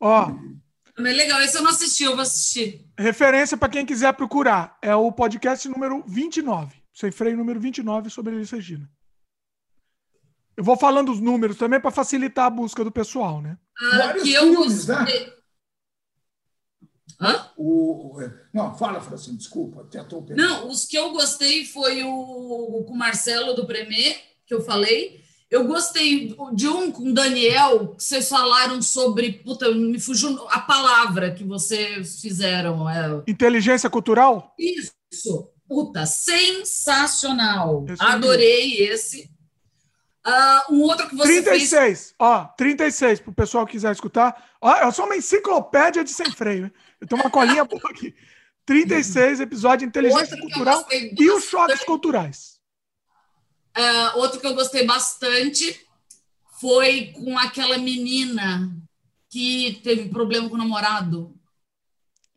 Ó. Oh. É legal, esse eu não assisti, eu vou assistir. Referência para quem quiser procurar. É o podcast número 29. Sem freio número 29 sobre Elis Regina. Eu vou falando os números também para facilitar a busca do pessoal, né? Ah, que eu filmes, né? Hã? O, não, fala, Francisco, desculpa, te atropelei. Não, os que eu gostei foi o com o Marcelo do Premier, que eu falei. Eu gostei de um com o Daniel, que vocês falaram sobre. Puta, me fugiu a palavra que vocês fizeram. É... Inteligência cultural? Isso. Puta, sensacional. Esse Adorei esse. Uh, um outro que você 36, fez... ó, 36, para o pessoal que quiser escutar. Ó, eu sou uma enciclopédia de sem freio. Eu tenho uma colinha boa aqui. 36 episódios de inteligência cultural e os choques culturais. Uh, outro que eu gostei bastante foi com aquela menina que teve problema com o namorado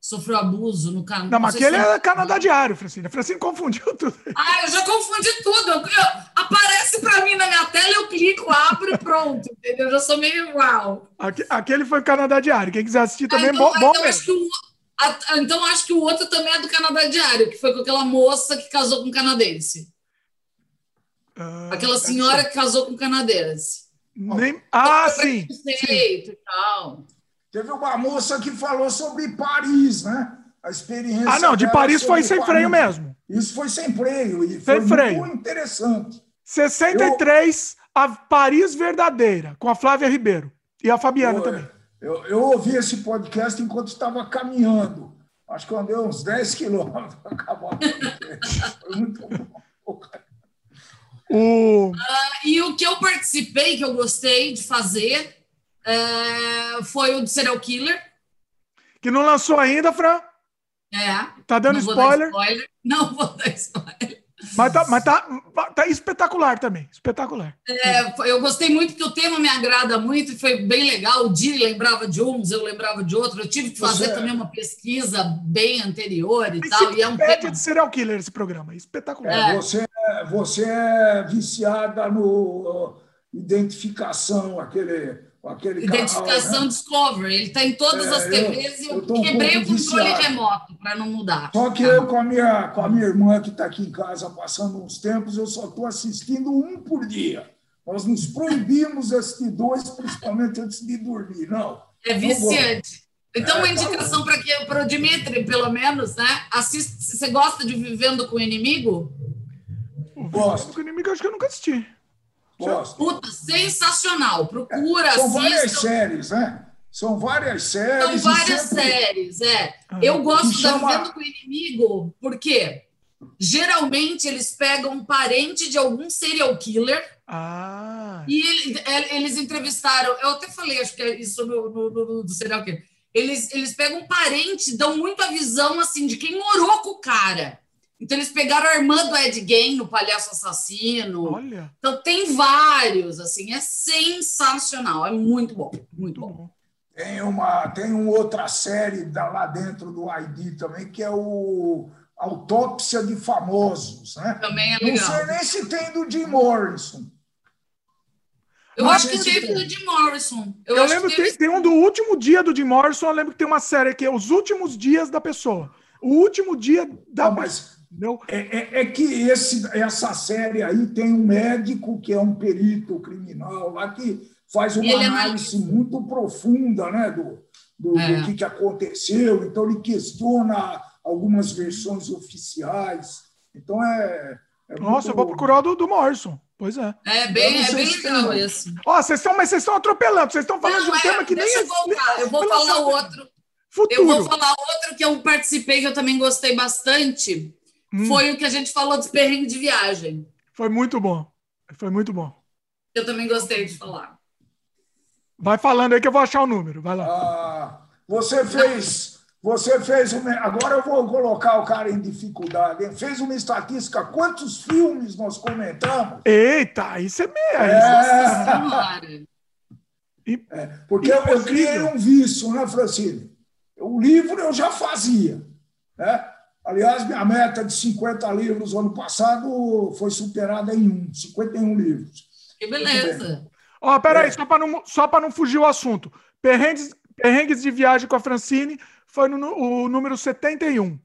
sofreu abuso no canal. Não, mas aquele é Canadá Diário, Francine. A Francine confundiu tudo. Ah, eu já confundi tudo. Eu, eu, aparece para mim na minha tela, eu clico, abro e pronto, entendeu? Eu já sou meio igual. Aquele foi o Canadá Diário. Quem quiser assistir também, ah, então, bom, bom então, acho que o, a, então acho que o outro também é do Canadá Diário, que foi com aquela moça que casou com um canadense. Uh, aquela senhora que casou com um canadense. Nem... Ah, sim. sim. E tal. Teve uma moça que falou sobre Paris, né? A experiência. Ah, não, de Paris foi sem Paris. freio mesmo. Isso foi sem freio e foi sem freio. muito interessante. 63, eu... a Paris verdadeira, com a Flávia Ribeiro. E a Fabiana eu, também. Eu, eu ouvi esse podcast enquanto estava caminhando. Acho que eu andei uns 10 quilômetros para acabar. Foi muito bom. O... Uh, e o que eu participei, que eu gostei de fazer, é, foi o do Serial Killer. Que não lançou ainda, Fran? É. Tá dando spoiler. spoiler. Não vou dar spoiler. Mas tá, mas tá, tá espetacular também. Espetacular. É, eu gostei muito, porque o tema me agrada muito e foi bem legal. O Di lembrava de uns, eu lembrava de outros. Eu tive que fazer Você... também uma pesquisa bem anterior e tal. E é um tema... de serial killer esse programa. Espetacular. É. Você, você é viciada no identificação, aquele, aquele Identificação canal, né? Discovery, ele está em todas é, as TVs e eu, eu quebrei um o controle remoto para não mudar. Só que eu, com a minha, com a minha irmã, que está aqui em casa passando uns tempos, eu só estou assistindo um por dia. Nós nos proibimos assistir dois, principalmente antes de dormir. Não. É viciante. Então, uma é, tá indicação para para o Dimitri, pelo menos, né? Assiste, você gosta de Vivendo com o Inimigo? Gosto. Com o Inimigo, acho que eu nunca assisti. Gosto. Puta, sensacional. Procura, São várias séries, né? São várias séries. São várias sempre... séries, é. Ah, eu gosto chama... da Vivendo com o Inimigo, porque geralmente eles pegam um parente de algum serial killer. Ah. E ele, é, eles entrevistaram, eu até falei, acho que é isso no, no, no, no serial killer. Eles, eles pegam um parente, dão muito a visão assim de quem morou com o cara. Então, eles pegaram a irmã do Ed Gein no Palhaço Assassino. Olha. Então, tem vários, assim, é sensacional, é muito bom, muito bom. Tem uma, tem uma outra série da, lá dentro do ID também, que é o Autópsia de Famosos, né? Também é legal. Não sei nem se tem do Jim Morrison. Eu acho que teve do Jim Morrison. Eu, eu lembro que teve... tem, tem um do último dia do Jim Morrison, eu lembro que tem uma série que é Os Últimos Dias da Pessoa. O último dia da Não, mas não. É, é, é, que esse, essa série aí tem um médico que é um perito criminal lá que faz uma é análise é muito profunda né, do, do, é. do que, que aconteceu. Então, ele questiona algumas versões oficiais. Então, é. é Nossa, muito... eu vou procurar do, do Morrison. Pois é. É bem, é bem legal esse. Ó, vocês estão, mas vocês estão atropelando, vocês estão falando não, de um é, tema que nem. Eu, voltar. eu vou falar outro. Futuro. Eu vou falar outro que eu participei, que eu também gostei bastante. Hum. Foi o que a gente falou dos perrengues de viagem. Foi muito bom. Foi muito bom. Eu também gostei de falar. Vai falando aí que eu vou achar o número. Vai lá. Ah, você fez. Você fez uma. Agora eu vou colocar o cara em dificuldade. Fez uma estatística. Quantos filmes nós comentamos? Eita, isso é meio. É... é porque eu, eu criei um vício, né, Francine? O livro eu já fazia. Né? Aliás, minha meta de 50 livros ano passado foi superada em um, 51 livros. Que beleza. Ó, oh, peraí, é. só para não, só não fugir o assunto. Perrengues, perrengues de viagem com a Francine foi no, o número 71.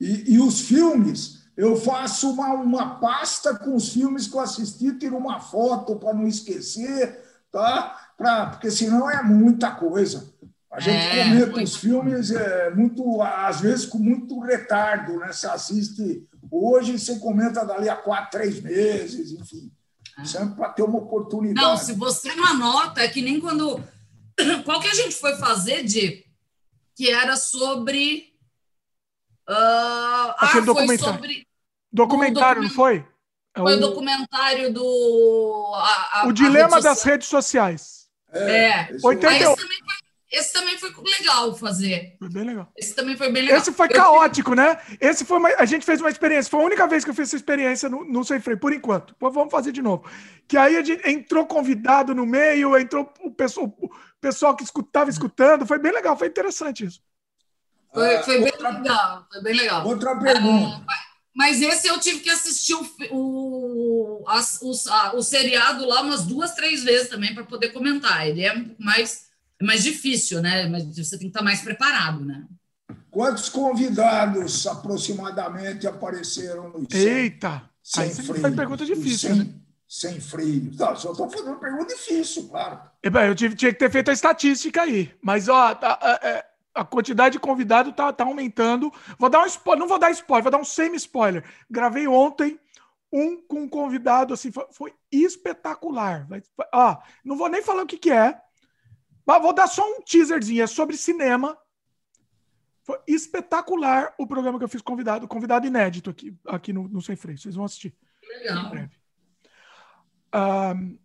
E, e os filmes, eu faço uma, uma pasta com os filmes que eu assisti, tiro uma foto para não esquecer, tá? Pra, porque senão é muita coisa. A gente é, comenta muito. os filmes é, muito, às vezes com muito retardo, né? Você assiste hoje, você comenta dali a quatro, três meses, enfim. É. Sempre para ter uma oportunidade. Não, se você não anota, é que nem quando. Qual que a gente foi fazer de que era sobre. Uh... Aquele ah, documentário. Sobre... Documentário, não foi? É foi o documentário do. A, a, o Dilema das Redes Sociais. É. é. 88. Aí também foi esse também foi legal fazer. Foi bem legal. Esse também foi bem legal. Esse foi caótico, né? Esse foi uma, a gente fez uma experiência. Foi a única vez que eu fiz essa experiência no, no Sem Freio, por enquanto. Pô, vamos fazer de novo. Que aí a gente entrou convidado no meio, entrou o pessoal, o pessoal que estava escutando. Foi bem legal, foi interessante isso. Foi, foi bem outra, legal, foi bem legal. Outra pergunta. Ah, mas esse eu tive que assistir o, o, as, o, a, o seriado lá umas duas, três vezes também para poder comentar. Ele é mais mais difícil, né? Mas você tem que estar mais preparado, né? Quantos convidados aproximadamente apareceram no Eita! Sem Aí freio. Foi pergunta difícil, sem, né? Sem freio. Não, só estou fazendo uma pergunta difícil, claro. É, eu tive, tinha que ter feito a estatística aí. Mas, ó, tá, a, é, a quantidade de convidado tá, tá aumentando. Vou dar um spoiler, não vou dar spoiler, vou dar um semi-spoiler. Gravei ontem um com um convidado, assim, foi, foi espetacular. Ó, não vou nem falar o que, que é, mas vou dar só um teaserzinho, é sobre cinema. Foi espetacular o programa que eu fiz convidado, convidado inédito aqui, aqui no, no Sem Freio. Vocês vão assistir. Legal. Um,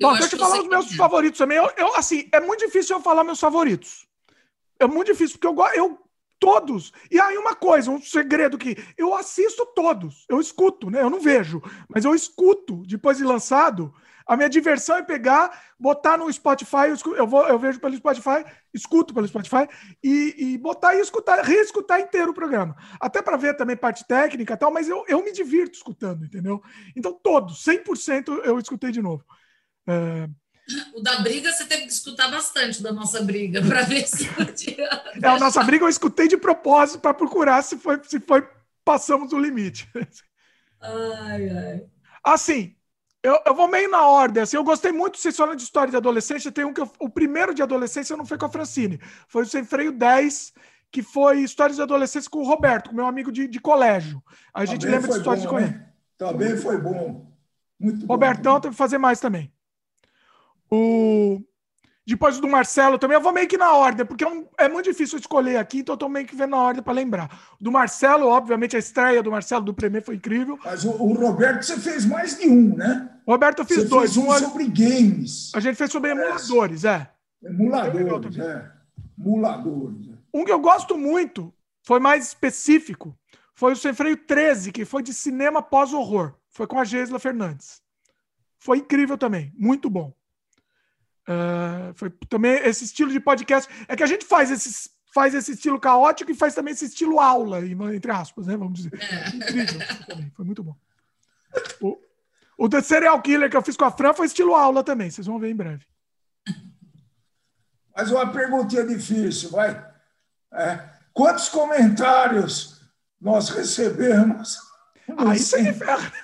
bom, deixa eu falar os meus favoritos também. Eu, eu, assim, é muito difícil eu falar meus favoritos. É muito difícil, porque eu, eu todos. E aí uma coisa, um segredo que eu assisto todos, eu escuto, né? Eu não vejo, mas eu escuto depois de lançado A minha diversão é pegar, botar no Spotify, eu, vou, eu vejo pelo Spotify, escuto pelo Spotify, e, e botar e escutar, reescutar inteiro o programa. Até para ver também parte técnica e tal, mas eu, eu me divirto escutando, entendeu? Então, todos, 100% eu escutei de novo. É... O da briga você teve que escutar bastante da nossa briga para ver se podia. É, a nossa briga eu escutei de propósito para procurar se foi, se foi passamos o limite. Ai, ai. Assim, eu, eu vou meio na ordem. Assim, eu gostei muito, vocês falam de história de adolescência. Tem um que eu, o primeiro de adolescência não foi com a Francine, foi o Sem Freio 10, que foi histórias de adolescência com o Roberto, meu amigo de, de colégio. A gente também lembra de história de colégio. Também foi bom. Muito Robertão bom. teve que fazer mais também. O depois do Marcelo também, eu vou meio que na ordem, porque é, um, é muito difícil escolher aqui, então eu tô meio que vendo na ordem para lembrar. Do Marcelo, obviamente, a estreia do Marcelo do Premier foi incrível. Mas o, o Roberto, você fez mais de um, né? Roberto, eu fiz você dois. Fez um, sobre games. A gente fez sobre emuladores, é. Emuladores, é. Emuladores. É. Um que eu gosto muito, foi mais específico, foi o Sem Freio 13, que foi de cinema pós-horror. Foi com a Geisla Fernandes. Foi incrível também, muito bom. Uh, foi também esse estilo de podcast. É que a gente faz esse, faz esse estilo caótico e faz também esse estilo aula, entre aspas, né? Vamos dizer. É. Incrível também. Foi muito bom. O, o The Serial Killer que eu fiz com a Fran foi estilo aula também. Vocês vão ver em breve. Mas uma perguntinha difícil, vai. É, quantos comentários nós recebemos? Ah, isso é inferno.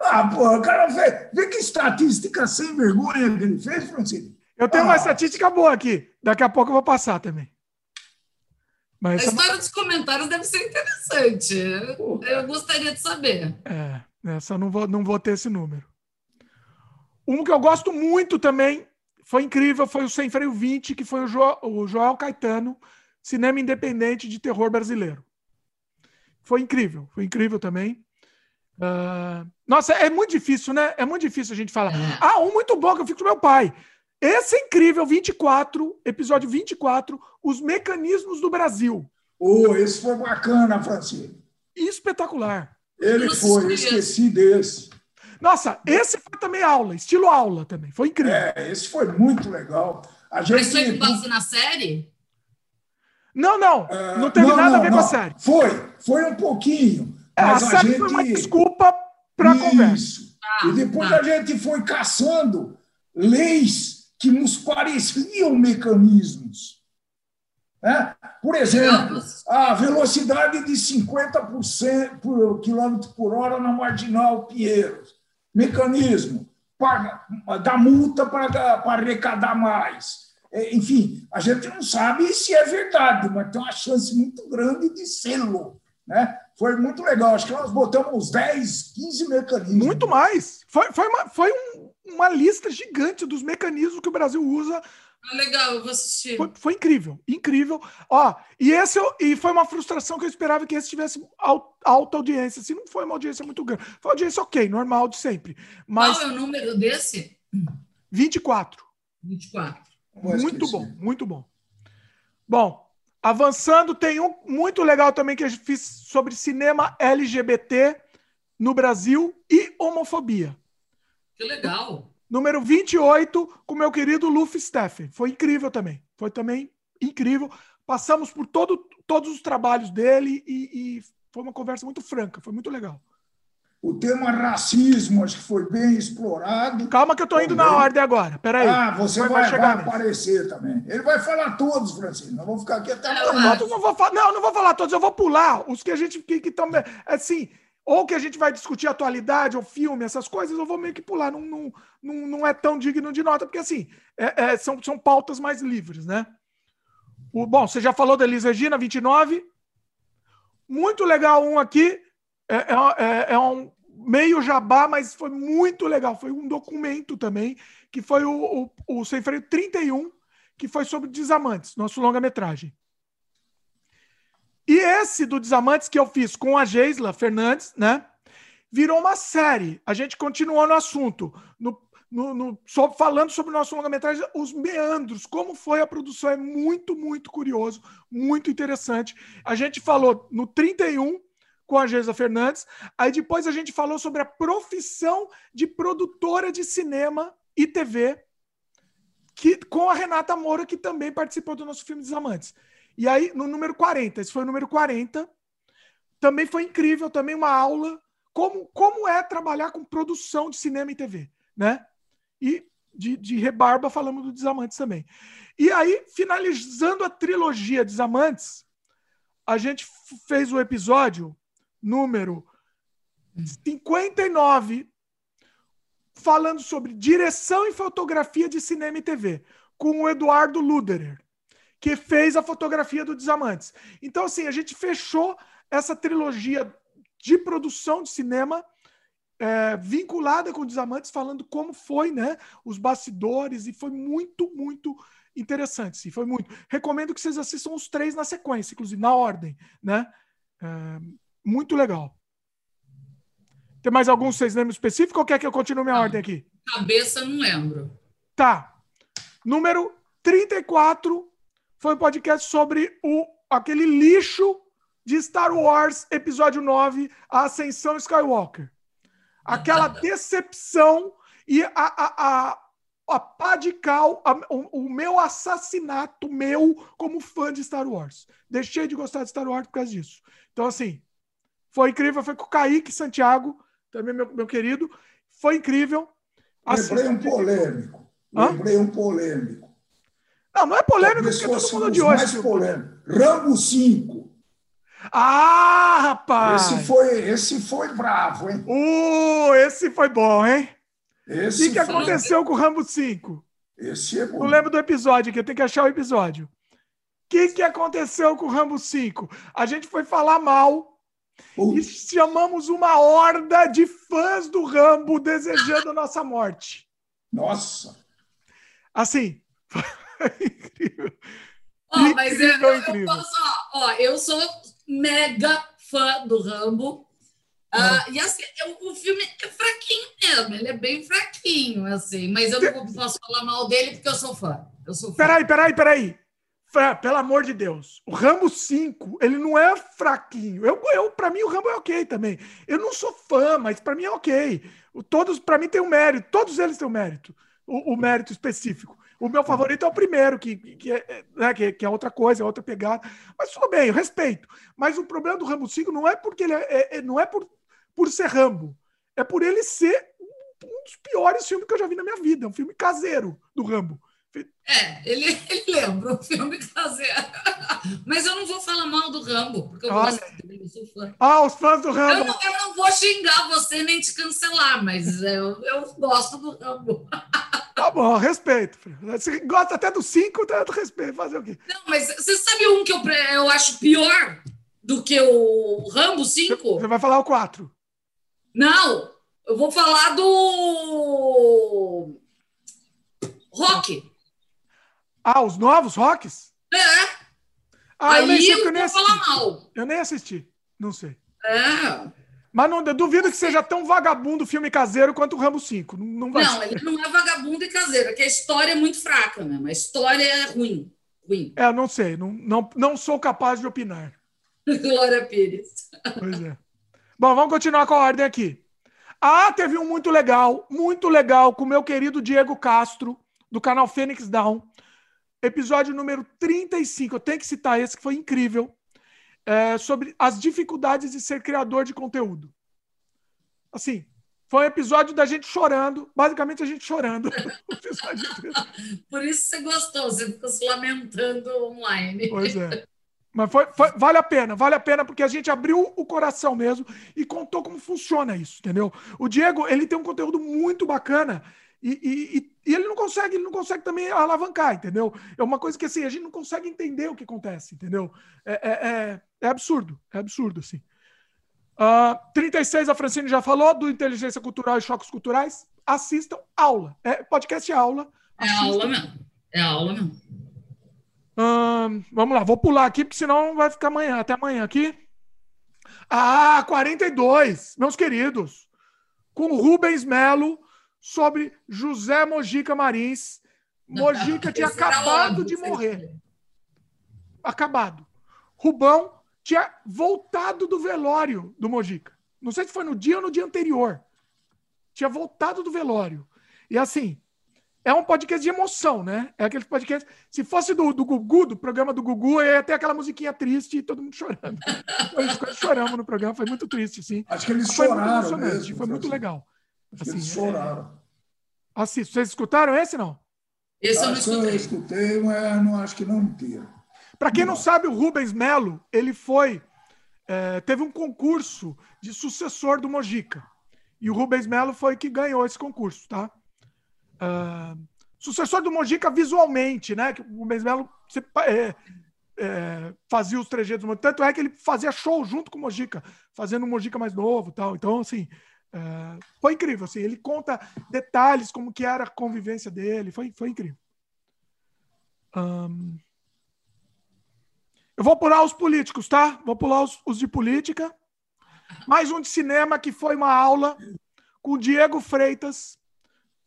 Ah, porra, o cara vê, vê que estatística sem vergonha que ele fez, Francisco. Eu tenho ah. uma estatística boa aqui. Daqui a pouco eu vou passar também. Mas a história dos comentários deve ser interessante. Eu gostaria de saber. É, essa não vou, não vou ter esse número. Um que eu gosto muito também, foi incrível, foi o Sem Freio 20, que foi o, jo, o Joel Caetano, cinema independente de terror brasileiro. Foi incrível, foi incrível também. Uh, nossa, é muito difícil, né? É muito difícil a gente falar. É. Ah, um muito bom que eu fico com meu pai. Esse é incrível, 24, episódio 24, Os Mecanismos do Brasil. Oh, esse foi bacana, Francisco. Espetacular. Ele foi, eu esqueci desse. Nossa, esse foi também aula, estilo aula também. Foi incrível. É, esse foi muito legal. A gente... Mas foi com base na série? Não, não. Uh, não teve não, nada não, a ver não. com a série. Foi, foi um pouquinho. É, mas a, a gente... foi uma desculpa para a conversa. Ah, e depois tá. a gente foi caçando leis que nos pareciam mecanismos. Né? Por exemplo, a velocidade de 50% por quilômetro por hora na marginal Pinheiros. Mecanismo para, da multa para, para arrecadar mais. É, enfim, a gente não sabe se é verdade, mas tem uma chance muito grande de sê-lo. Né? Foi muito legal. Acho que nós botamos uns 10, 15 mecanismos. Muito mais. Foi, foi, uma, foi um, uma lista gigante dos mecanismos que o Brasil usa. Legal, eu vou assistir. Foi, foi, incrível, incrível. Ó, e esse e foi uma frustração que eu esperava que esse tivesse alta audiência. Se não foi uma audiência muito grande. Foi uma audiência ok, normal de sempre. Mas... Qual é o número desse? 24. 24. Muito bom, muito bom. Bom, Avançando, tem um muito legal também que eu fiz sobre cinema LGBT no Brasil e homofobia. Que legal! Número 28, com meu querido Luffy Steffen. Foi incrível também. Foi também incrível. Passamos por todo, todos os trabalhos dele e, e foi uma conversa muito franca. Foi muito legal. O tema racismo acho que foi bem explorado. Calma que eu estou indo na ordem agora. Peraí. Ah, você vai, vai, vai aparecer também. Ele vai falar todos, Francisco. Nós vamos ficar aqui até não, não, não, vou, não, não vou falar todos, eu vou pular os que a gente que estão assim, ou que a gente vai discutir atualidade ou filme, essas coisas, eu vou meio que pular. Não, não, não, não é tão digno de nota, porque assim, é, é, são, são pautas mais livres, né? O, bom, você já falou da Elis Regina, 29. Muito legal um aqui é, é, é, é um meio jabá, mas foi muito legal. Foi um documento também, que foi o, o, o Sem Freio 31, que foi sobre Desamantes, nosso longa-metragem. E esse do Desamantes que eu fiz com a Geisla Fernandes, né? Virou uma série. A gente continuou no assunto. No, no, no, falando sobre o nosso longa-metragem, os meandros, como foi a produção, é muito, muito curioso, muito interessante. A gente falou no 31 com a Geisa Fernandes. Aí depois a gente falou sobre a profissão de produtora de cinema e TV, que, com a Renata Moura, que também participou do nosso filme Desamantes. E aí, no número 40, esse foi o número 40, também foi incrível, também uma aula como, como é trabalhar com produção de cinema e TV, né? E de, de rebarba falamos do Desamantes também. E aí, finalizando a trilogia Desamantes, a gente fez o episódio número 59 falando sobre direção e fotografia de cinema e TV, com o Eduardo Luderer, que fez a fotografia do Desamantes. Então, assim, a gente fechou essa trilogia de produção de cinema é, vinculada com Desamantes, falando como foi, né, os bastidores, e foi muito, muito interessante, sim, foi muito. Recomendo que vocês assistam os três na sequência, inclusive, na ordem, né? É, muito legal. Tem mais algum vocês lembram específico ou quer que eu continue minha ah, ordem aqui? Cabeça, não lembro. Tá. Número 34 foi um podcast sobre o, aquele lixo de Star Wars Episódio 9, A Ascensão Skywalker. Aquela decepção e a, a, a, a pá de cal, a, o, o, meu assassinato meu como fã de Star Wars. Deixei de gostar de Star Wars por causa disso. Então, assim, foi incrível. Foi com o Kaique Santiago, também meu, meu querido. Foi incrível. Lembrei um polêmico. Hã? Lembrei um polêmico. Não, não é polêmico porque todo mundo de hoje. Mais polêmico. Rambo 5. Ah, rapaz! Esse foi, esse foi bravo, hein? Uh, esse foi bom, hein? Esse o que, que aconteceu com o Rambo 5? Esse é bom. Não lembro do episódio aqui, eu tenho que achar o episódio. O que, que aconteceu com o Rambo 5? A gente foi falar mal e chamamos uma horda de fãs do Rambo desejando a nossa morte. Nossa! Assim, incrível. Oh, mas eu, eu, posso, ó, eu sou mega fã do Rambo. Uh, e assim, eu, o filme é fraquinho mesmo, ele é bem fraquinho, assim, mas eu não posso falar mal dele porque eu sou fã. Eu sou fã. Peraí, peraí, peraí. Pelo amor de Deus. O Rambo 5, ele não é fraquinho. Eu, eu, para mim, o Rambo é ok também. Eu não sou fã, mas para mim é ok. Todos, para mim, tem um mérito. Todos eles têm um mérito. O, o mérito específico. O meu favorito é o primeiro, que, que, é, né, que, que, é outra coisa, é outra pegada. Mas tudo bem, eu respeito. Mas o problema do Rambo 5 não é porque ele é, é, é, não é por, por ser Rambo. É por ele ser um dos piores filmes que eu já vi na minha vida. É um filme caseiro do Rambo. É, ele, ele lembra o filme caseiro. Mas eu não vou falar mal do Rambo, porque eu Olha. gosto dele, eu sou fã. Ah, os fãs do Rambo. Eu não, eu não vou xingar você nem te cancelar, mas eu, eu gosto do Rambo. Tá bom, respeito. Você gosta até do 5, tanto respeito. Fazer o quê? Não, mas você sabe um que eu, eu acho pior do que o Rambo 5? Você vai falar o 4. Não, eu vou falar do Rock. Ah, os novos Rocks? É. Ah, Aí eu nem sei eu, eu nem assisti. falar mal. Eu nem assisti. Não sei. É. Mas não, eu duvido que seja tão vagabundo o filme caseiro quanto o Rambo 5. Não, não, vai não ele não é vagabundo e caseiro, é que a história é muito fraca mesmo. A história é ruim. ruim. É, não sei. Não, não, não sou capaz de opinar. Glória Pires. Pois é. Bom, vamos continuar com a ordem aqui. Ah, teve um muito legal, muito legal, com o meu querido Diego Castro, do canal Fênix Down. Episódio número 35. Eu tenho que citar esse, que foi incrível é, sobre as dificuldades de ser criador de conteúdo. Assim, foi um episódio da gente chorando, basicamente a gente chorando. Por isso você gostou, você ficou se lamentando online. Pois é. Mas foi, foi, vale a pena, vale a pena, porque a gente abriu o coração mesmo e contou como funciona isso, entendeu? O Diego, ele tem um conteúdo muito bacana e, e, e, ele não consegue, ele não consegue também alavancar, entendeu? É uma coisa que assim, a gente não consegue entender o que acontece, entendeu? É, é, é, é absurdo, é absurdo, assim. Uh, ah, 36, a Francine já falou, do Inteligência Cultural e Choques Culturais. Assistam, aula. É, podcast é aula. É aula mesmo. É aula mesmo. Uh, vamos lá, vou pular aqui, porque senão vai ficar amanhã, até amanhã aqui. Ah, 42, meus queridos. Com Rubens Melo sobre José Mojica Marins. Mojica tinha acabado de morrer. Acabado. Rubão tinha voltado do velório do Mojica. Não sei se foi no dia ou no dia anterior. Tinha voltado do velório. E assim, é um podcast de emoção, né? É aquele podcast. Se fosse do, do Gugu, do programa do Gugu, ia ter aquela musiquinha triste e todo mundo chorando. Nós choramos no programa, foi muito triste, assim. Acho que eles foi choraram. Muito mesmo, foi muito legal. Assim, eles choraram. É... Assista. Vocês escutaram esse não? Esse eu não escutei. Eu escutei, mas não acho que não inteiro. Para quem não. não sabe, o Rubens Melo, ele foi. É, teve um concurso de sucessor do Mojica. E o Rubens Melo foi que ganhou esse concurso, tá? Uh, sucessor do Mojica visualmente, né? Que o Rubens Melo é, é, fazia os trejeitos. Tanto é que ele fazia show junto com o Mojica, fazendo um Mojica mais novo tal. Então, assim, é, foi incrível. Assim, ele conta detalhes, como que era a convivência dele. Foi, foi incrível. Um, eu vou pular os políticos, tá? Vou pular os, os de política. Mais um de cinema que foi uma aula com Diego Freitas,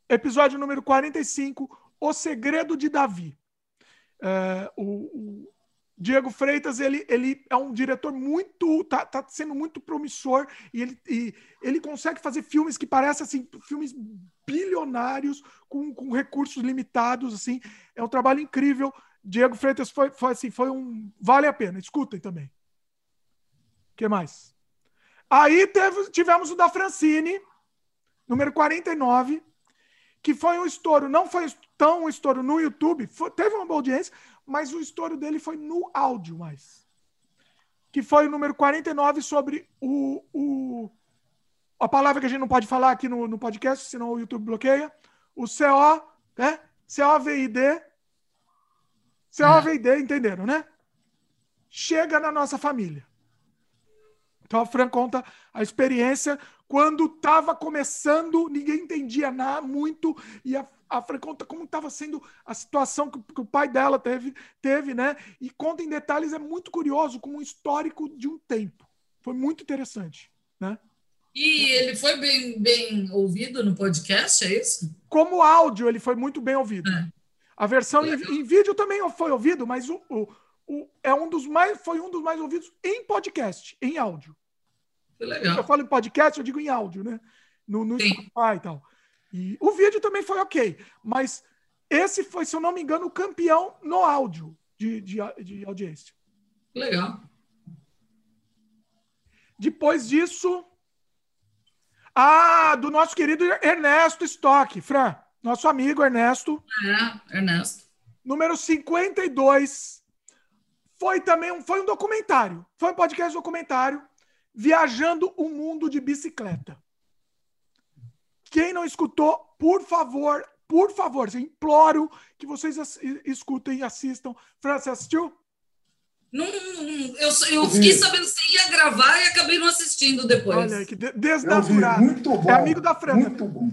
episódio número 45, O Segredo de Davi. O, o, Diego Freitas, ele, ele é um diretor muito. tá, tá sendo muito promissor e ele, e ele consegue fazer filmes que parecem assim, filmes bilionários com, com recursos limitados. assim É um trabalho incrível. Diego Freitas foi, foi assim, foi um. Vale a pena, escutem também. O que mais? Aí teve, tivemos o da Francine, número 49, que foi um estouro. Não foi tão um estouro no YouTube, foi, teve uma boa audiência, mas o estouro dele foi no áudio mais. Que foi o número 49 sobre o, o, a palavra que a gente não pode falar aqui no, no podcast, senão o YouTube bloqueia. O CO, né? C-O-V-I-D. C-O-V-I-D, entenderam, né? Chega na nossa família. Então a Fran conta a experiência quando estava começando, ninguém entendia nada muito, e a, a Fran conta como estava sendo a situação que, que, o pai dela teve, teve, né? E conta em detalhes, é muito curioso, com um histórico de um tempo. Foi muito interessante, né? E ele foi bem, bem ouvido no podcast, é isso? Como áudio, ele foi muito bem ouvido. É. A versão em, em, vídeo também foi ouvido, mas o, o, o, é um dos mais, foi um dos mais ouvidos em podcast, em áudio. Legal. Eu falo em podcast, eu digo em áudio, né? No, no Spotify e tal. E o vídeo também foi ok, mas esse foi, se eu não me engano, o campeão no áudio de, de, de audiência. Legal. Depois disso. Ah, do nosso querido Ernesto Stock, Fran. Nosso amigo Ernesto. É, Ernesto. Número 52. Foi também um, foi um documentário. Foi um podcast documentário viajando o mundo de bicicleta. Quem não escutou, por favor, por favor, eu imploro que vocês escutem e assistam. Fran, você assistiu? Não, eu, eu fiquei sabendo que você ia gravar e acabei não assistindo depois. Olha, que desnaturado. Muito bom. É amigo da Fran. Muito bom.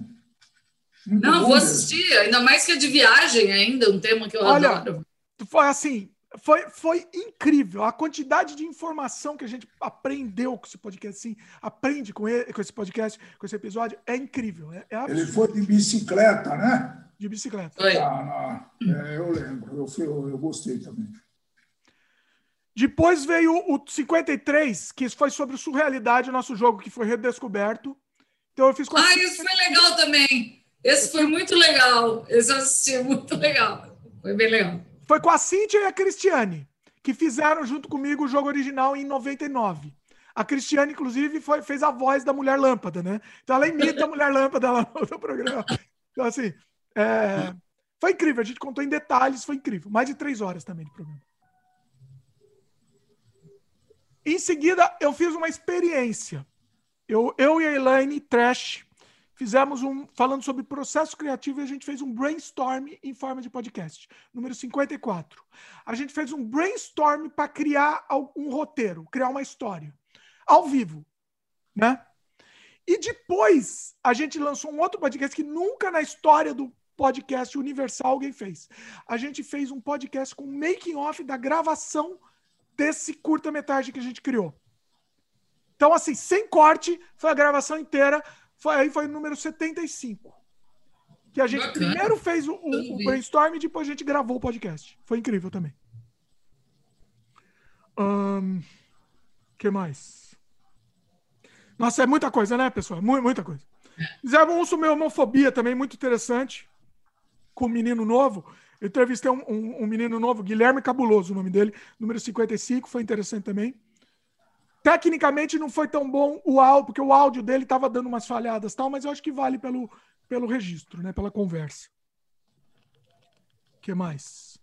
Muito não, bom vou assistir, mesmo. ainda mais que é de viagem ainda, um tema que eu Olha, adoro. Foi assim, foi, foi incrível a quantidade de informação que a gente aprendeu com esse podcast, assim, aprende com, ele, com esse podcast, com esse episódio, é incrível. É, é ele foi de bicicleta, né? De bicicleta. Ah, é, eu lembro, eu, fui, eu, eu, gostei também. Depois veio o 53, que foi sobre surrealidade, nosso jogo que foi redescoberto. Então eu fiz Ah, isso foi legal também. Esse foi muito legal. Esse eu assisti, muito legal. Foi bem legal. Foi com a Cíntia e a Cristiane, que fizeram junto comigo o jogo original em 99. A Cristiane, inclusive, foi, fez a voz da Mulher Lâmpada, né? Então ela imita a Mulher Lâmpada lá no programa. Então, assim, é... foi incrível. A gente contou em detalhes, foi incrível. Mais de três horas também de programa. Em seguida, eu fiz uma experiência. Eu, eu e a Elaine Trash fizemos um falando sobre processo criativo e a gente fez um brainstorm em forma de podcast, número 54. A gente fez um brainstorm para criar um roteiro, criar uma história ao vivo, né? E depois a gente lançou um outro podcast que nunca na história do podcast universal alguém fez. A gente fez um podcast com making off da gravação desse curta-metragem que a gente criou. Então, assim, sem corte, foi a gravação inteira. Foi, aí foi o número 75. Que a gente Bacana. primeiro fez o, o, o, brainstorm e depois a gente gravou o podcast. Foi incrível também. O um, que mais? Nossa, é muita coisa, né, pessoal? Muita, coisa. Fizemos um sobre homofobia também, muito interessante. com o menino novo. Eu entrevistei um, um, um, menino novo, Guilherme Cabuloso, o nome dele, número 55, foi interessante também. Tecnicamente não foi tão bom o áudio, porque o áudio dele estava dando umas falhadas tal, mas eu acho que vale pelo, pelo registro, né? Pela conversa. O que mais?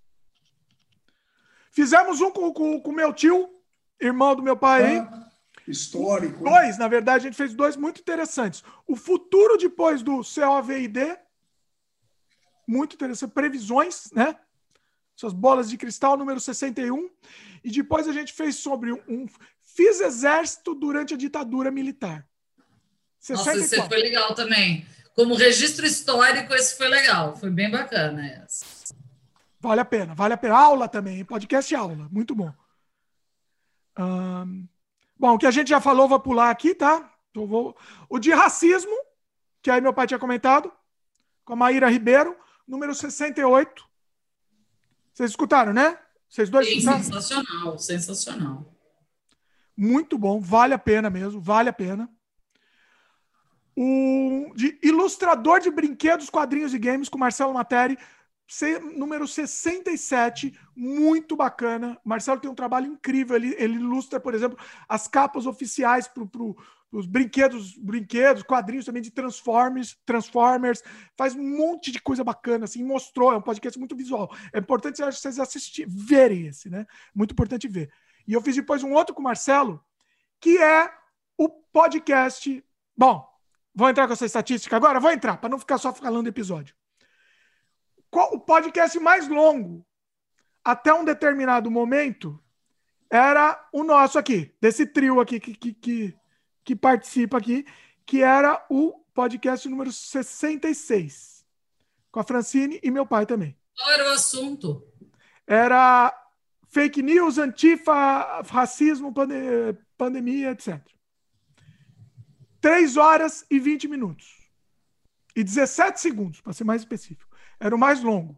Fizemos um com o com, meu tio, irmão do meu pai. Ah, histórico. Dois, na verdade, a gente fez dois muito interessantes. O futuro depois do COVID, muito interessante. Previsões, né? Suas bolas de cristal, número 61. E depois a gente fez sobre um. Fiz exército durante a ditadura militar. 64. Nossa, esse foi legal também. Como registro histórico, esse foi legal. Foi bem bacana esse. Vale a pena, vale a pena. Aula também, podcast aula, muito bom. bom, o que a gente já falou, vou pular aqui, tá? Então, vou... O de racismo, que aí meu pai tinha comentado, com a Maíra Ribeiro, número 68. Vocês escutaram, né? Vocês dois Sim, escutaram? Sensacional, sensacional. Muito bom, vale a pena mesmo, vale a pena. O de ilustrador de brinquedos, quadrinhos e games com Marcelo Materi, número 67, muito bacana. Marcelo tem um trabalho incrível. Ele, ele ilustra, por exemplo, as capas oficiais para os brinquedos, brinquedos, quadrinhos também de Transformers, Transformers, faz um monte de coisa bacana, assim, mostrou, é um podcast muito visual. É importante vocês assistirem, verem esse, né? Muito importante ver. E eu fiz depois um outro com o Marcelo, que é o podcast. Bom, vou entrar com essa estatística agora? Vou entrar, para não ficar só falando episódio o podcast mais longo até um determinado momento era o nosso aqui, desse trio aqui que, que, que, que participa aqui, que era o podcast número 66, com a Francine e meu pai também. Qual era o assunto? Era fake news, antifa, racismo, pande pandemia, etc. 3 horas e 20 minutos. E 17 segundos, para ser mais específico. Era o mais longo.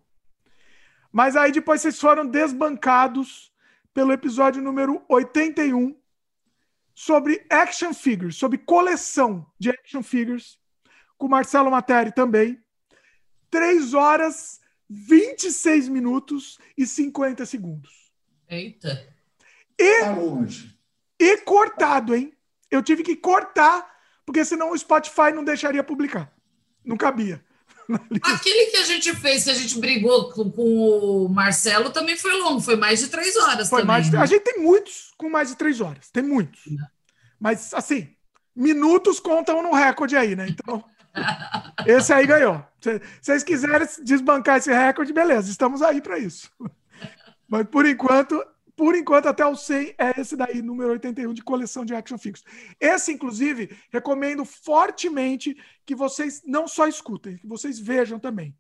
Mas aí depois vocês foram desbancados pelo episódio número 81 sobre action figures, sobre coleção de action figures, com Marcelo Materi também. 3 horas, 26 minutos e 50 segundos. Eita. E, tá e cortado, hein? Eu tive que cortar, porque senão o Spotify não deixaria publicar. Não cabia. Aquele que a gente fez, que a gente brigou com, com, o Marcelo, também foi longo, foi mais de três horas. Foi também, mais né? A gente tem muitos com mais de três horas, tem muitos. Mas, assim, minutos contam no recorde aí, né? Então, esse aí ganhou. Se vocês quiserem desbancar esse recorde, beleza, estamos aí para isso. Mas, por enquanto, por enquanto, até o 100 é esse daí, número 81 de coleção de action figures. Esse, inclusive, recomendo fortemente que vocês não só escutem, que vocês vejam também.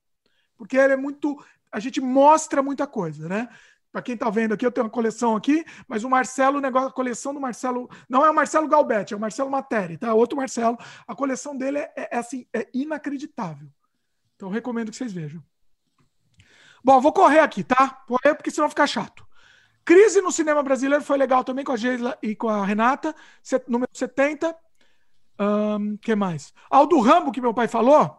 Porque ele é muito. A gente mostra muita coisa, né? Para quem está vendo aqui, eu tenho uma coleção aqui, mas o Marcelo, o negócio, a coleção do Marcelo, não é o Marcelo Galbetti, é o Marcelo Materi, tá? Outro Marcelo. A coleção dele é, é, é assim, é inacreditável. Então, recomendo que vocês vejam. Bom, vou correr aqui, tá? Correr porque senão fica chato. Crise no cinema brasileiro foi legal também com a Geisla e com a Renata, número 70. Um, que mais? Ao do Rambo, que meu pai falou,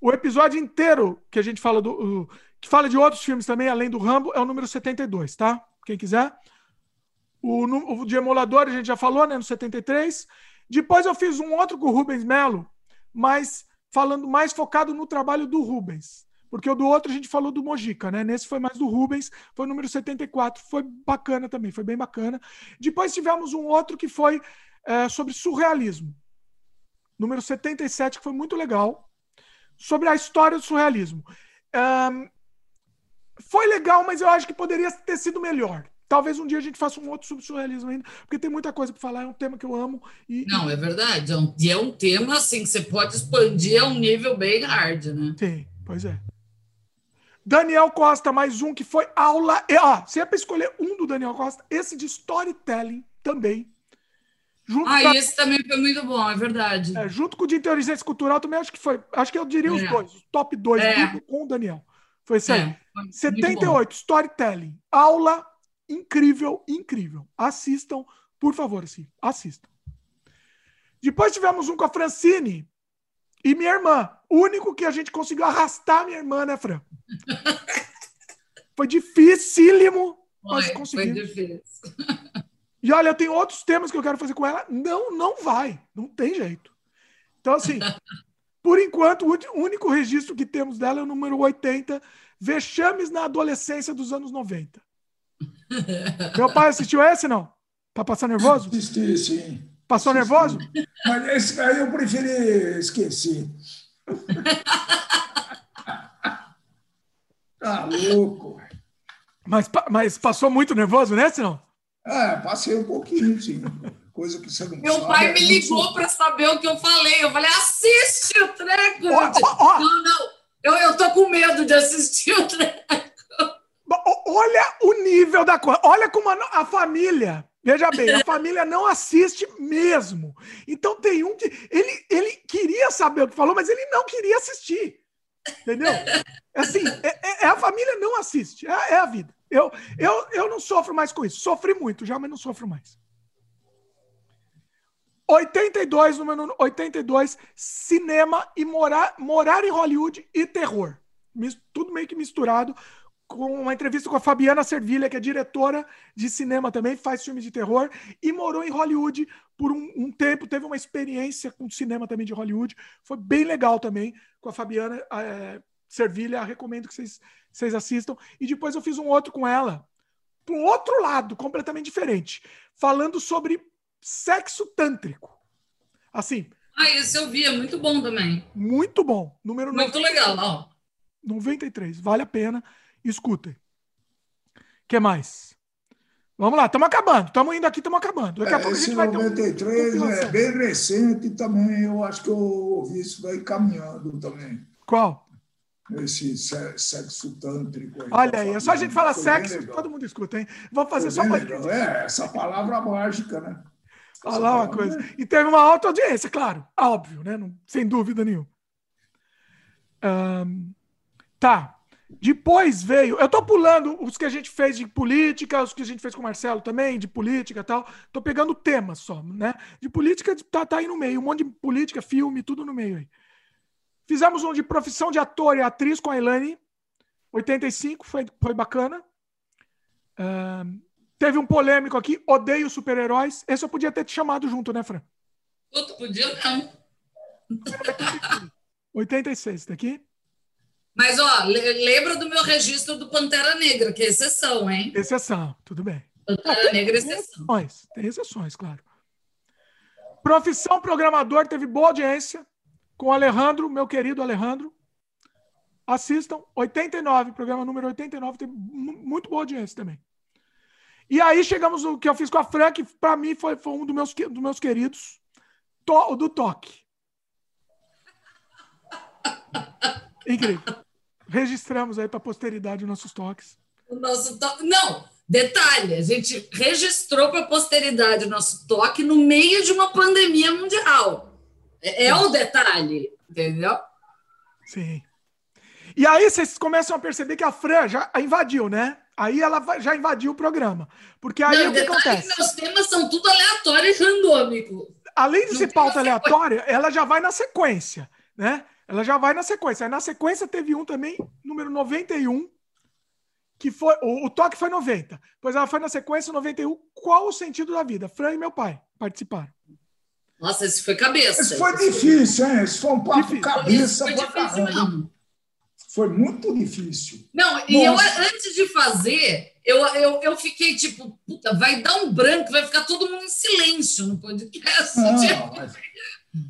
o episódio inteiro que a gente fala do. Uh, que fala de outros filmes também, além do Rambo, é o número 72, tá? Quem quiser. O, o de emulador a gente já falou, né? No 73. Depois eu fiz um outro com o Rubens Melo, mas falando mais focado no trabalho do Rubens. Porque o do outro a gente falou do Mojica, né? Nesse foi mais do Rubens, foi o número 74, foi bacana também, foi bem bacana. Depois tivemos um outro que foi é, sobre surrealismo, número 77, que foi muito legal, sobre a história do surrealismo. Um, foi legal, mas eu acho que poderia ter sido melhor. Talvez um dia a gente faça um outro sobre surrealismo ainda, porque tem muita coisa para falar, é um tema que eu amo. E, Não, é verdade. É um, e é um tema assim que você pode expandir a um nível bem hard, né? Sim, pois é. Daniel Costa, mais um que foi aula. Ó, se é para escolher um do Daniel Costa, esse de storytelling também. Junto ah, com, esse também foi muito bom, é verdade. É, junto com o de inteligência cultural também acho que foi. Acho que eu diria é. os dois, os top dois, é. com o Daniel. Foi isso aí. É, 78, storytelling. Aula incrível, incrível. Assistam, por favor, assim, assistam. Depois tivemos um com a Francine e minha irmã, único que a gente conseguiu arrastar minha irmã, né, Fran? Foi dificílimo, mas foi, conseguimos. Foi difícil. E olha, eu tenho outros temas que eu quero fazer com ela. Não, não vai. Não tem jeito. Então, assim, por enquanto, o único registro que temos dela é o número 80, Vexames na Adolescência dos anos 90. Meu pai assistiu esse, não? Tá passando nervoso? Assisti, sim. Passou Assisti. nervoso? Mas esse aí eu preferi esquecer. tá louco. Mas, mas passou muito nervoso nesse, não? É, passei um pouquinho, sim. Coisa que você não Meu sabe, pai me ligou para saber o que eu falei. Eu falei, assiste o treco! Oh, oh, oh. Não, não. Eu, eu tô com medo de assistir o treco. Olha o nível da coisa. Olha como a, a família Veja bem, a família não assiste mesmo. Então tem um que. Ele, ele queria saber o que falou, mas ele não queria assistir. Entendeu? Assim, é, é, é a família não assiste. É, é, a vida. Eu, eu, eu não sofro mais com isso. Sofri muito já, mas não sofro mais. 82, número 82, cinema e morar, morar em Hollywood e terror. Tudo meio que misturado com uma entrevista com a Fabiana Servilha, que é diretora de cinema também, faz filmes de terror e morou em Hollywood por um, um, tempo, teve uma experiência com cinema também de Hollywood. Foi bem legal também com a Fabiana é, Servilha. Recomendo que vocês, vocês assistam. E depois eu fiz um outro com ela, para um outro lado, completamente diferente, falando sobre sexo tântrico. Assim. Ah, esse eu vi, é muito bom também. Muito bom. Número Muito 93. legal, ó. 93, vale a pena. Escutem. O que mais? Vamos lá, estamos acabando. Estamos indo aqui, estamos acabando. Daqui a é, pouco a gente vai 93 um... é bem recente também. Eu acho que eu ouvi isso daí caminhando também. Qual? Esse sexo tântrico. Aí Olha aí, é só a gente falar sexo, todo mundo escuta, hein? Vou fazer só uma. É, essa palavra mágica, né? Falar uma coisa. E teve uma alta audiência, claro. Óbvio, né? Não, sem dúvida nenhuma. Um, tá. Depois veio. Eu tô pulando os que a gente fez de política, os que a gente fez com o Marcelo também, de política e tal. Tô pegando temas só, né? De política tá, tá aí no meio. Um monte de política, filme, tudo no meio aí. Fizemos um de profissão de ator e atriz com a Elaine. 85, foi, foi bacana. Uh, teve um polêmico aqui, odeio super-heróis. Esse eu podia ter te chamado junto, né, Fran? Outro podia não. 86, daqui. Mas, ó, lembra do meu registro do Pantera Negra, que é exceção, hein? Exceção, tudo bem. Pantera tem, Negra é exceção. Tem exceções, tem exceções, claro. Profissão programador teve boa audiência com o Alejandro, meu querido Alejandro. Assistam, 89, programa número 89, tem muito boa audiência também. E aí chegamos no que eu fiz com a Fran, que para mim foi, foi um dos meus, dos meus queridos, to, do toque. Incrível registramos aí para a posteridade nossos toques. O nosso. Não, detalhe, a gente registrou para a posteridade o nosso toque no meio de uma pandemia mundial. É, é o detalhe, entendeu? Sim. E aí vocês começam a perceber que a Fran já invadiu, né? Aí ela já invadiu o programa. Porque aí Não, o que acontece? Meus temas são tudo aleatório e randômico. Além de ser pauta aleatória, ela já vai na sequência, né? Ela já vai na sequência. Aí na sequência teve um também, número 91, que foi. O, o toque foi 90. Pois ela foi na sequência 91. Qual o sentido da vida? Fran e meu pai participaram. Nossa, esse foi cabeça. Esse foi difícil, hein? Esse foi um papo difícil. cabeça foi difícil, não. Foi muito difícil. Não, Nossa. e eu, antes de fazer, eu, eu, eu fiquei tipo, puta, vai dar um branco, vai ficar todo mundo em silêncio no podcast. Não, tipo... mas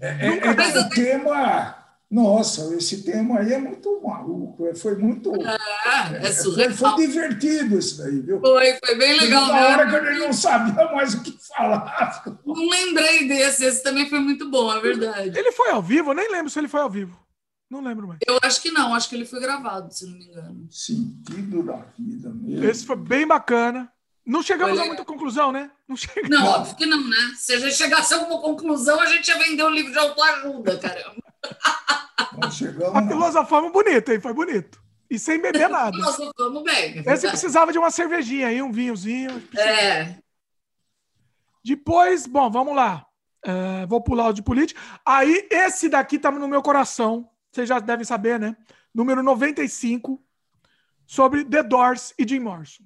é, é, é, é um tema nossa, esse tema aí é muito maluco, é, foi muito. Ah, é, é foi, foi, divertido isso daí, viu? Foi, foi bem legal. Na hora que ele não sabia mais o que falar. Não lembrei desse, esse também foi muito bom, é verdade. Ele foi ao vivo? Eu nem lembro se ele foi ao vivo. Não lembro mais. Eu acho que não, acho que ele foi gravado, se não me engano. Sentido da vida mesmo. Esse foi bem bacana. Não chegamos a muita conclusão, né? Não, chegamos. não, óbvio que não, né? Se a gente chegasse a alguma conclusão, a gente ia vender um livro de autoajuda, caramba. Não chegamos. A filosofamos bonito, hein? Foi bonito. E sem beber nada. Filosofamos bem. É Esse precisava de uma cervejinha aí, um vinhozinho. É. Depois, bom, vamos lá. É, vou pular o de política. Aí, esse daqui tá no meu coração. vocês já devem saber, né? Número 95, sobre The Doors e Jim Morrison.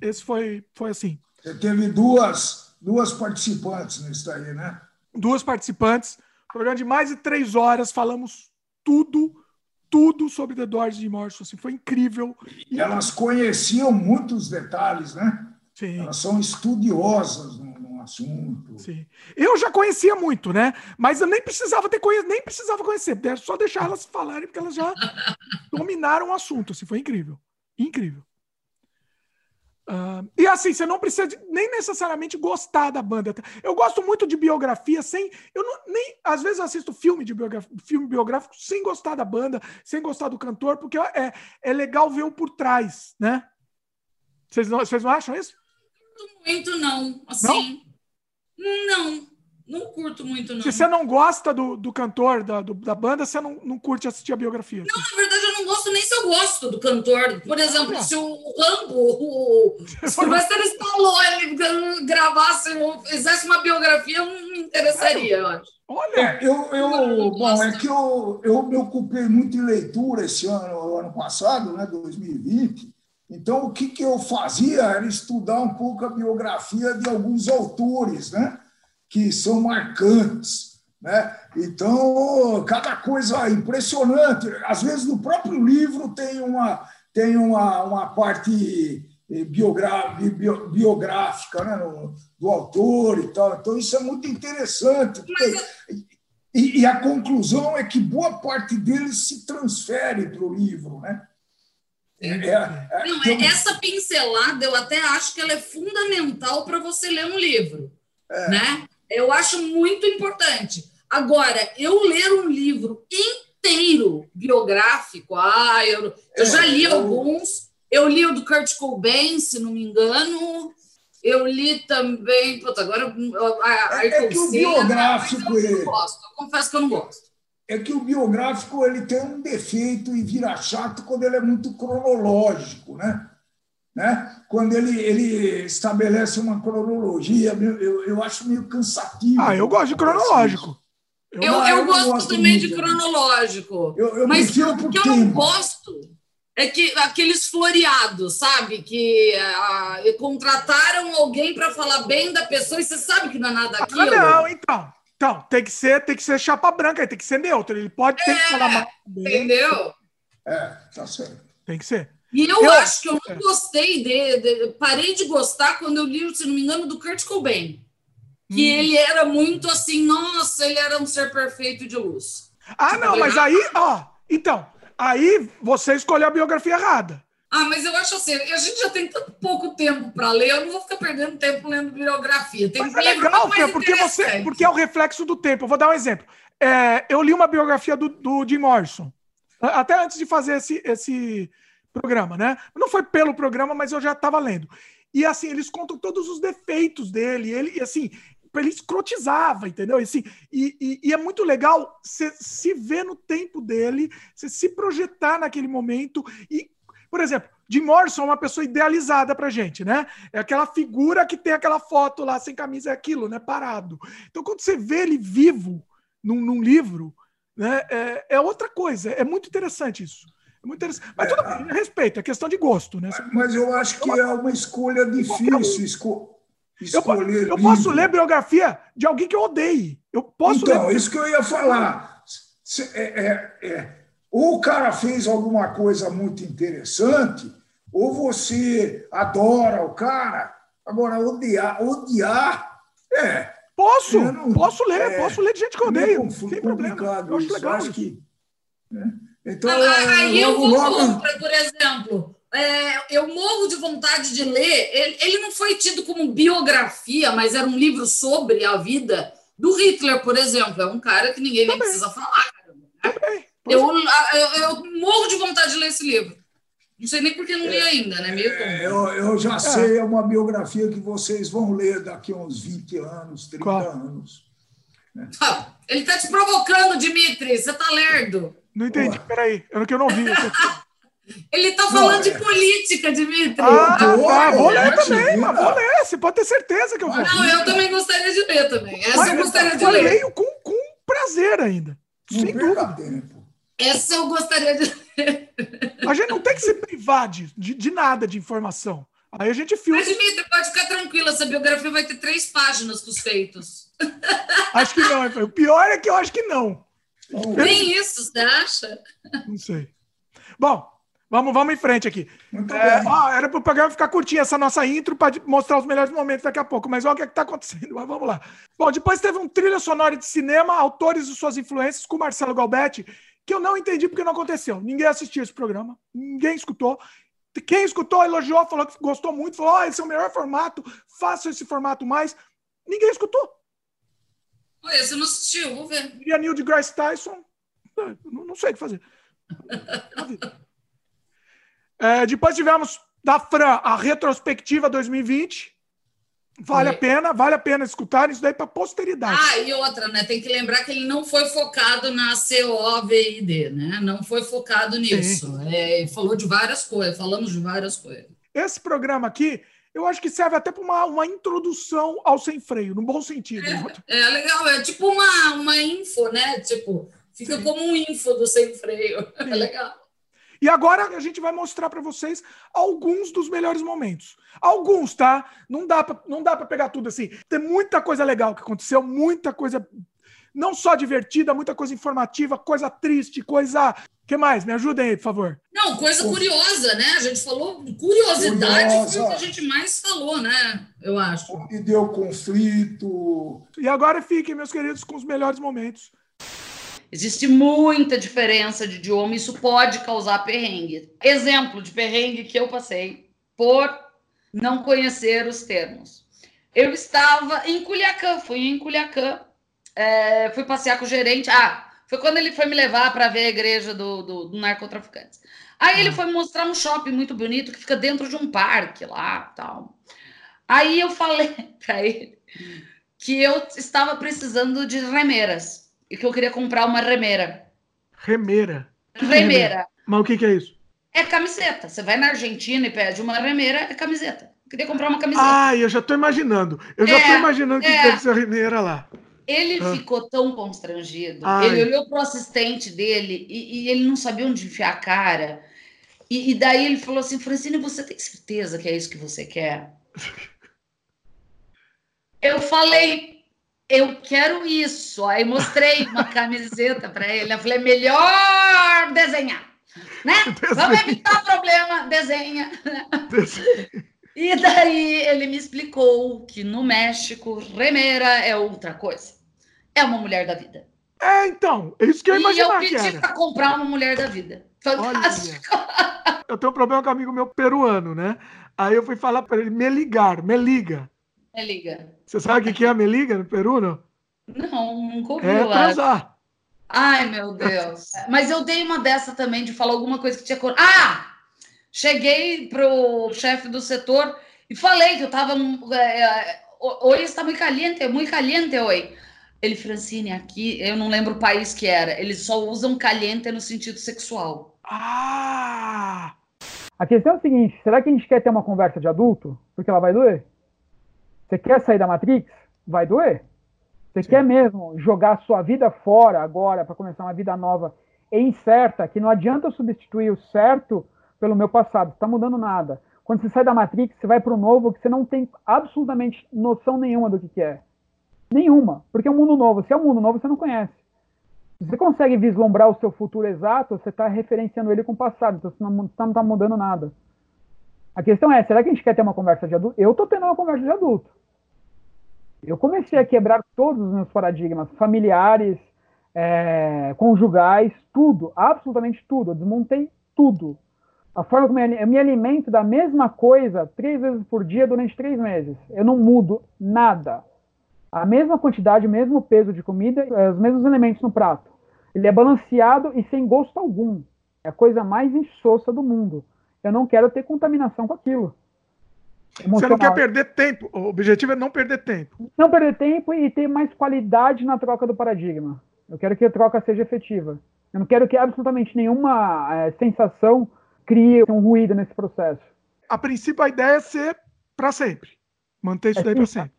Esse foi, foi assim. Você teve duas, duas participantes nisso aí, né? Duas participantes. Programa de mais de três horas, falamos tudo, tudo sobre The Doors e Jim Morrison. Assim, foi incrível. E elas conheciam muitos detalhes, né? Sim. Elas são estudiosas no, no assunto. Sim. Eu já conhecia muito, né? Mas eu nem precisava ter conhecido, nem precisava conhecer, só deixar elas falarem, porque elas já dominaram o assunto. Assim, foi incrível. Incrível. Uh, e assim, você não precisa de, nem necessariamente gostar da banda. Eu gosto muito de biografia sem. Eu não, nem Às vezes assisto filme, de biografia, filme biográfico sem gostar da banda, sem gostar do cantor, porque é, é legal ver o por trás, né? Vocês não, vocês não acham isso? Muito, não. Assim. Não. não. Não curto muito, não. Se você não gosta do, do cantor, da, do, da banda, você não, não curte assistir a biografia. Não, na verdade, eu não gosto nem se eu gosto do cantor. Por exemplo, se o Rambo, o Sylvester Stallone gravasse, fizesse uma biografia, eu não me interessaria, eu acho. Olha, é, eu, eu, bom, é que eu, eu me ocupei muito em leitura esse ano, ano passado, né, 2020. Então, o que, que eu fazia era estudar um pouco a biografia de alguns autores, né? Que são marcantes. Né? Então, cada coisa impressionante. Às vezes, no próprio livro tem uma, tem uma, uma parte eh, biográfica né? do autor e tal. Então, isso é muito interessante. Porque, e, e, a conclusão é que boa parte deles se transfere para o livro. Né? É, é, é, Não, então, essa pincelada eu até acho que ela é fundamental para você ler um livro. É. Né? Eu acho muito importante. Agora, eu ler um livro inteiro biográfico, ah, eu, eu já li é, alguns. Eu li o do Kurt Cobain, se não me engano. Eu li também. Puta, agora a, a é, é que o biográfico. Eu não gosto, eu confesso que eu não gosto. É que o biográfico ele tem um defeito e vira chato quando ele é muito cronológico, né? Né? quando ele, ele estabelece uma cronologia, eu, eu acho meio cansativo. Ah, eu gosto de cronológico. Eu, eu, eu, eu gosto, gosto, também muito. de cronológico. Eu, eu mas o que eu não gosto é que aqueles floreados, sabe? Que uh, contrataram alguém para falar bem da pessoa e você sabe que não é nada aquilo. Ah, não, então. Então, tem que ser, tem que ser chapa branca, tem que ser neutro. Ele pode ter é, que falar mal. Entendeu? É, tá certo. Tem que ser. E eu, eu acho que eu não gostei de, de, Parei de gostar quando eu li, se não me engano, do Kurt Cobain. Que hum. ele era muito assim, nossa, ele era um ser perfeito de luz. Ah, tipo, não, mas aí, ó. Então, aí você escolheu a biografia errada. Ah, mas eu acho assim, a gente já tem tanto pouco tempo para ler, eu não vou ficar perdendo tempo lendo biografia. Tem mas é legal, Fê, porque, você, porque é o reflexo do tempo. Eu vou dar um exemplo. É, eu li uma biografia do, do Jim Morrison, até antes de fazer esse, esse, programa, né? Não foi pelo programa, mas eu já estava lendo. E assim, eles contam todos os defeitos dele, ele, assim, ele escrotizava, entendeu? E, assim, e, e, e é muito legal você se ver no tempo dele, você se projetar naquele momento. E, por exemplo, Jim Morrison é uma pessoa idealizada pra gente, né? É aquela figura que tem aquela foto lá sem camisa, é aquilo, né? Parado. Então, quando você vê ele vivo num, num livro, né? É, é outra coisa. É muito interessante isso. Muito interessante. Mas tudo bem, respeito, é questão de gosto, né? Mas eu acho que é uma escolha difícil esco escolher. Eu, eu posso ler biografia de alguém que eu odeie. Eu posso então, ler... isso que eu ia falar. É, é, é, ou o cara fez alguma coisa muito interessante, ou você adora o cara. Agora, odiar, odiar é. Posso, não, posso ler, é, posso ler de gente que eu odeio. Sem problema. Eu acho legal. Acho que, né? Então, aí eu vou logo... contra, por exemplo. É, eu morro de vontade de ler. Ele, ele, não foi tido como biografia, mas era um livro sobre a vida do Hitler, por exemplo. É um cara que ninguém nem precisa falar. Né? Eu, eu, eu, morro de vontade de ler esse livro. Não sei nem porque não li ainda, né? Meio é, eu, eu já é. sei, é uma biografia que vocês vão ler daqui a uns 20 anos, 30 Qual? anos. Ah, ele está te provocando, Dimitri. Você está lerdo. Não entendi, peraí. Eu, que eu não vi. Ele está falando de é. política, Dimitri. Ah, tá, vou ler também, mas vou ler. Você pode ter certeza que eu vou. Não, eu também gostaria de ler também. Essa mas, eu gostaria de ler. Eu leio com, com prazer ainda. Não sem dúvida. Tempo. Essa eu gostaria de. a gente não tem que se privar de, de, de nada de informação. Aí a gente filma. Mas, Dimitri, pode ficar tranquila, essa biografia vai ter três páginas com os feitos. Acho que não. O pior é que eu acho que não. Nem isso, você acha? Não sei. Bom, vamos, vamos em frente aqui. É, ó, era para o programa ficar curtinho essa nossa intro para mostrar os melhores momentos daqui a pouco, mas olha o que é está acontecendo. Mas vamos lá. Bom, depois teve um trilha sonora de cinema, autores e suas influências, com Marcelo Galbetti, que eu não entendi porque não aconteceu. Ninguém assistiu esse programa, ninguém escutou. Quem escutou, elogiou, falou que gostou muito, falou: oh, esse é o melhor formato, faça esse formato mais. Ninguém escutou. Olha, você não assistiu, vou ver. E a Neil deGrasse Tyson, não, não sei o que fazer. é, depois tivemos da Fran a retrospectiva 2020. Vale a pena, vale a pena escutar isso daí para posteridade. Ah, e outra, né? Tem que lembrar que ele não foi focado na COVID, né? Não foi focado nisso. É, falou de várias coisas, falamos de várias coisas. Esse programa aqui, eu acho que serve até para uma, uma introdução ao sem freio, no bom sentido. É, é legal, é tipo uma, uma info, né? Tipo, fica Sim. como um info do sem freio. É Sim. É legal. E agora a gente vai mostrar para vocês alguns dos melhores momentos. Alguns, tá? Não dá para não dá para pegar tudo assim. Tem muita coisa legal que aconteceu, muita coisa não só divertida, muita coisa informativa, coisa triste, coisa que mais? Me ajudem aí, por favor. Não, coisa curiosa, né? A gente falou curiosidade Curiosa. foi o que a gente mais falou, né? Eu acho. E deu conflito. E agora fiquem, meus queridos, com os melhores momentos. Existe muita diferença de idioma, isso pode causar perrengue. Exemplo de perrengue que eu passei por não conhecer os termos. Eu estava em Culiacã, fui em Culiacã, é, fui passear com o gerente. Ah, foi quando ele foi me levar para ver a igreja do, do, do narcotraficantes. Aí ele ah. foi me mostrar um shopping muito bonito que fica dentro de um parque lá, tal. Aí eu falei para ele que eu estava precisando de remeras e que eu queria comprar uma remeira. Remeira? Remeira. Mas o que, que é isso? É camiseta. Você vai na Argentina e pede uma remeira, é camiseta. Eu queria comprar uma camiseta. Ah, eu já estou imaginando. Eu já estou é, imaginando que é. deve ser a remeira lá. Ele ah. ficou tão constrangido. Ai. Ele olhou para o assistente dele e, e, ele não sabia onde enfiar a cara. E, e, daí ele falou assim: Francine, você tem certeza que é isso que você quer? eu falei, eu quero isso. Aí mostrei uma camiseta para ele. Eu falei, melhor desenhar. Né? Vamos evitar problema, desenha. desenha. E daí ele me explicou que no México, remeira é outra coisa. É uma mulher da vida. É, então, é isso que eu imaginava. E eu pedi para comprar uma mulher da vida. Fantástico. Olha, eu tenho um problema com um amigo meu peruano, né? Aí eu fui falar para ele, me ligar, me liga. Meliga. Você sabe o que é a meliga no Peru, não? Não, nunca ouvi. É transar. Ai, meu Deus. Mas eu dei uma dessa também de falar alguma coisa que tinha. Ah! Cheguei pro chefe do setor e falei que eu tava. É, hoje está muito caliente, muito caliente hoje. Ele, Francine, aqui, eu não lembro o país que era. Eles só usam caliente no sentido sexual. Ah! A questão é o seguinte: será que a gente quer ter uma conversa de adulto? Porque ela vai doer? Você quer sair da Matrix? Vai doer. Você Sim. quer mesmo jogar a sua vida fora agora para começar uma vida nova e incerta, que não adianta eu substituir o certo pelo meu passado, está mudando nada. Quando você sai da Matrix, você vai para o novo que você não tem absolutamente noção nenhuma do que, que é. Nenhuma, porque é um mundo novo. Se é um mundo novo, você não conhece. Se você consegue vislumbrar o seu futuro exato, você está referenciando ele com o passado, então você não está mudando nada. A questão é, será que a gente quer ter uma conversa de adulto? Eu estou tendo uma conversa de adulto. Eu comecei a quebrar todos os meus paradigmas familiares, é, conjugais, tudo, absolutamente tudo. Eu desmontei tudo. A forma como eu me alimento da mesma coisa três vezes por dia durante três meses. Eu não mudo nada. A mesma quantidade, o mesmo peso de comida, é, os mesmos elementos no prato. Ele é balanceado e sem gosto algum. É a coisa mais insossa do mundo eu não quero ter contaminação com aquilo. Você não quer perder tempo. O objetivo é não perder tempo. Não perder tempo e ter mais qualidade na troca do paradigma. Eu quero que a troca seja efetiva. Eu não quero que absolutamente nenhuma é, sensação crie um ruído nesse processo. A princípio, a ideia é ser para sempre. Manter isso é, daí para sempre.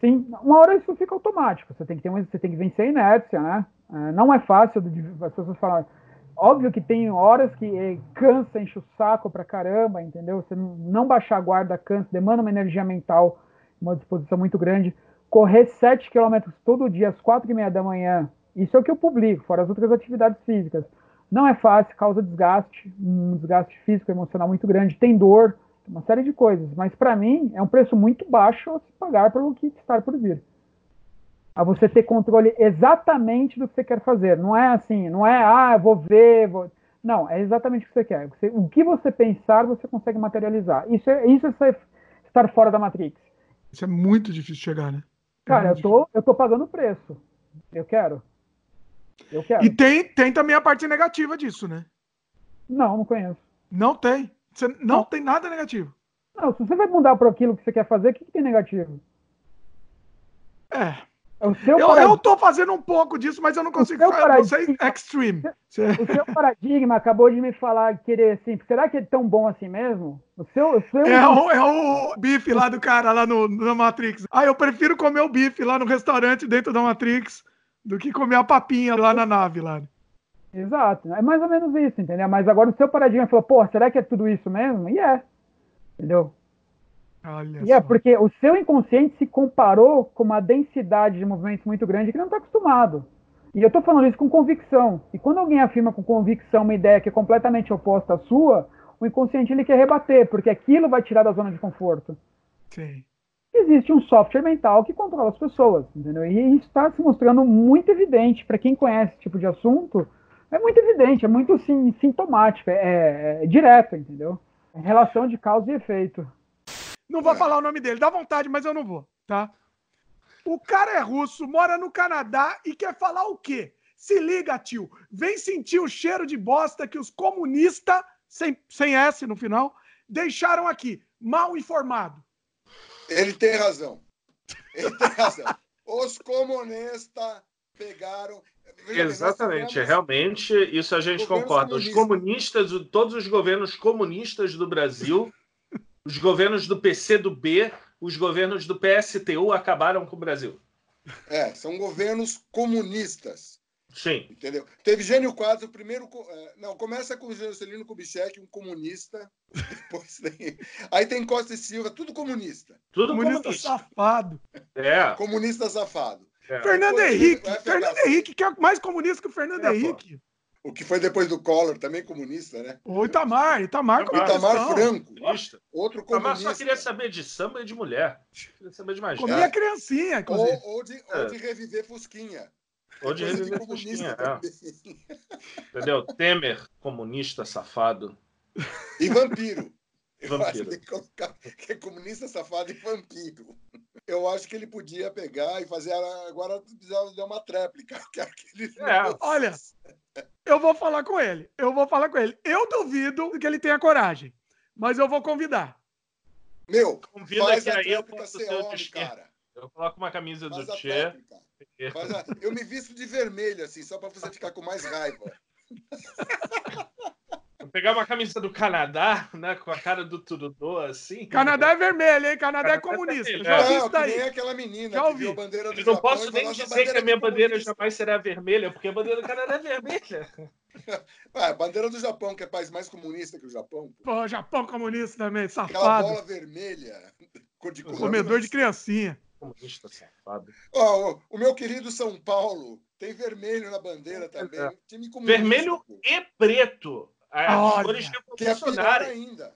Sim, uma hora isso fica automático. Você tem que, ter uma, você tem que vencer a inércia, né? É, não é fácil, as pessoas falam, Óbvio que tem horas que eh, cansa, enche o saco pra caramba, entendeu? Você não, não baixar a guarda cansa, demanda uma energia mental, uma disposição muito grande. Correr 7 km todo dia às 4 e meia da manhã, isso é o que eu publico, fora as outras atividades físicas. Não é fácil, causa desgaste, um desgaste físico, emocional muito grande, tem dor, uma série de coisas. Mas para mim é um preço muito baixo a se pagar pelo que está por vir a você ter controle exatamente do que você quer fazer. Não é assim, não é, ah, vou ver, vou... Não, é exatamente o que você quer. Você, o que você pensar, você consegue materializar. Isso é, isso é estar fora da Matrix. Isso é muito difícil chegar, né? É Cara, eu tô, eu tô pagando o preço. Eu quero. Eu quero. E tem, tem também a parte negativa disso, né? Não, não conheço. Não tem. Você não, não. tem nada negativo. Não, se você vai mudar para aquilo que você quer fazer, o que, que tem negativo? É. É eu, eu tô fazendo um pouco disso, mas eu não consigo falar. Você é extreme. O seu paradigma acabou de me falar querer assim. Será que é tão bom assim mesmo? O seu, o seu... É, o, é o bife lá do cara lá no, na Matrix. Ah, eu prefiro comer o bife lá no restaurante dentro da Matrix do que comer a papinha lá na nave lá. Exato. É mais ou menos isso, entendeu? Mas agora o seu paradigma falou, pô, será que é tudo isso mesmo? E é. Entendeu? Olha e é porque o seu inconsciente se comparou com uma densidade de movimentos muito grande que não está acostumado. E eu estou falando isso com convicção. E quando alguém afirma com convicção uma ideia que é completamente oposta à sua, o inconsciente ele quer rebater, porque aquilo vai tirar da zona de conforto. Sim. Existe um software mental que controla as pessoas, entendeu? E isso está se mostrando muito evidente para quem conhece esse tipo de assunto. É muito evidente, é muito sim, sintomático, é, é, é direto, entendeu? É relação de causa e efeito. Não vou falar o nome dele, dá vontade, mas eu não vou, tá? O cara é russo, mora no Canadá e quer falar o quê? Se liga, tio. Vem sentir o cheiro de bosta que os comunistas, sem, sem S no final, deixaram aqui. Mal informado. Ele tem razão. Ele tem razão. Os comunistas pegaram. Exatamente, realmente, isso a gente concorda. Os comunistas, todos os governos comunistas do Brasil os governos do PC do B, os governos do PSTU acabaram com o Brasil. É, são governos comunistas. Sim. Entendeu? Teve Gênio Quadros, o primeiro. É, não, começa com o Juscelino Kubitschek, um comunista. Depois tem, aí tem Costa e Silva, tudo comunista. Tudo comunista, comunista. safado. É. Comunista safado. É. Fernando Henrique. Fernando Henrique, que é mais comunista que o Fernando é, Henrique. Pô. O que foi depois do Collor, também comunista, né? O Itamar, Itamar, Itamar, Itamar Franco. Comunista. Outro comunista. Itamar só queria saber de samba e de mulher. Queria saber de mais Comia é. criancinha, inclusive. Ou, ou, de, é. ou de reviver Fusquinha. Ou de reviver é. Entendeu? Temer, comunista safado. E vampiro. Eu vampiro. acho que tem que colocar que é comunista safado e vampiro. Eu acho que ele podia pegar e fazer. Agora precisava dar uma tréplica. Que é, olha, eu vou falar com ele. Eu vou falar com ele. Eu duvido que ele tenha coragem, mas eu vou convidar. Meu, convida faz que aí eu posso ser homem, cara. Eu coloco uma camisa faz do Tchê. Eu me visto de vermelho, assim, só para você ficar com mais raiva. Vou pegar uma camisa do Canadá, né? Com a cara do Trudeau, assim. Canadá é vermelho, hein? Canadá, Canadá é comunista. É Já não, que nem aquela menina Já ouvi. que viu a bandeira do Eu não posso nem dizer que a minha bandeira jamais será vermelha, porque a bandeira do Canadá é vermelha. a bandeira do Japão, que é o país mais comunista que o Japão. Pô, pô Japão comunista também, safado. Aquela bola vermelha. De Comedor de criancinha. Comunista safado. Oh, o meu querido São Paulo tem vermelho na bandeira também. É. Vermelho e preto. As cores que é pior ainda.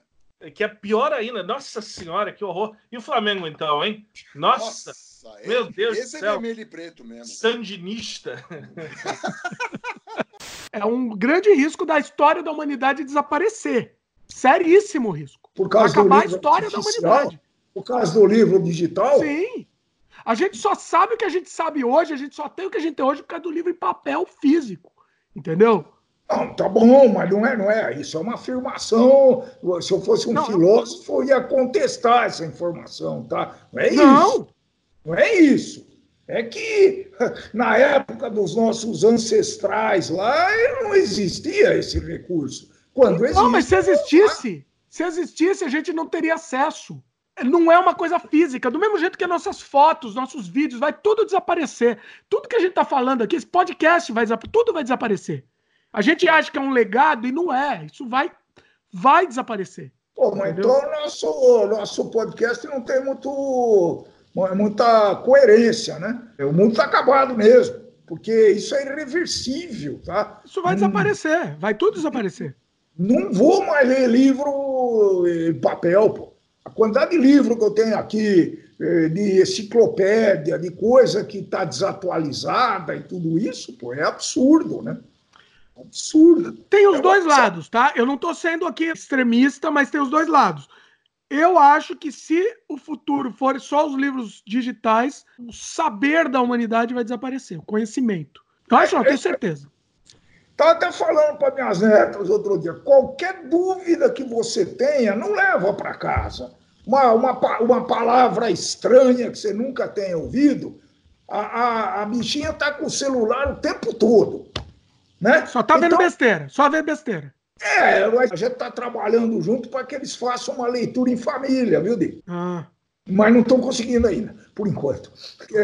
Que é pior ainda. Nossa senhora, que horror. E o Flamengo, então, hein? Nossa, Nossa meu esse, Deus esse do é céu. é vermelho e preto mesmo. Sandinista. é um grande risco da história da humanidade desaparecer. Seríssimo risco. Por causa Acabar a história da humanidade. Por causa do livro digital? Sim. A gente só sabe o que a gente sabe hoje, a gente só tem o que a gente tem hoje por causa do livro em papel físico. Entendeu? Não, tá bom, mas não é, não é. Isso é uma afirmação. Se eu fosse um não, filósofo, eu ia contestar essa informação, tá? Não é não. isso. Não é isso. É que na época dos nossos ancestrais lá não existia esse recurso. Quando existia, não, mas se existisse, se existisse, a gente não teria acesso. Não é uma coisa física. Do mesmo jeito que nossas fotos, nossos vídeos, vai tudo desaparecer. Tudo que a gente está falando aqui, esse podcast vai tudo vai desaparecer. A gente acha que é um legado e não é. Isso vai, vai desaparecer. Pô, mas então o nosso, nosso podcast não tem muito, muita coerência, né? O mundo está acabado mesmo, porque isso é irreversível, tá? Isso vai hum. desaparecer, vai tudo desaparecer. Não vou mais ler livro em papel, pô. A quantidade de livro que eu tenho aqui, eh, de enciclopédia, de coisa que está desatualizada e tudo isso, pô, é absurdo, né? Absurdo. Tem os é dois lados, tá? Eu não estou sendo aqui extremista, mas tem os dois lados. Eu acho que se o futuro for só os livros digitais, o saber da humanidade vai desaparecer, o conhecimento. Eu acho, não, tenho certeza. Estava até falando para minhas netas outro dia: qualquer dúvida que você tenha, não leva para casa. Uma, uma, uma palavra estranha que você nunca tenha ouvido, a, a, a bichinha está com o celular o tempo todo. Né? Só está vendo então, besteira, só vê besteira. É, a gente está trabalhando junto para que eles façam uma leitura em família, viu, Di? Ah mas não estão conseguindo ainda, por enquanto.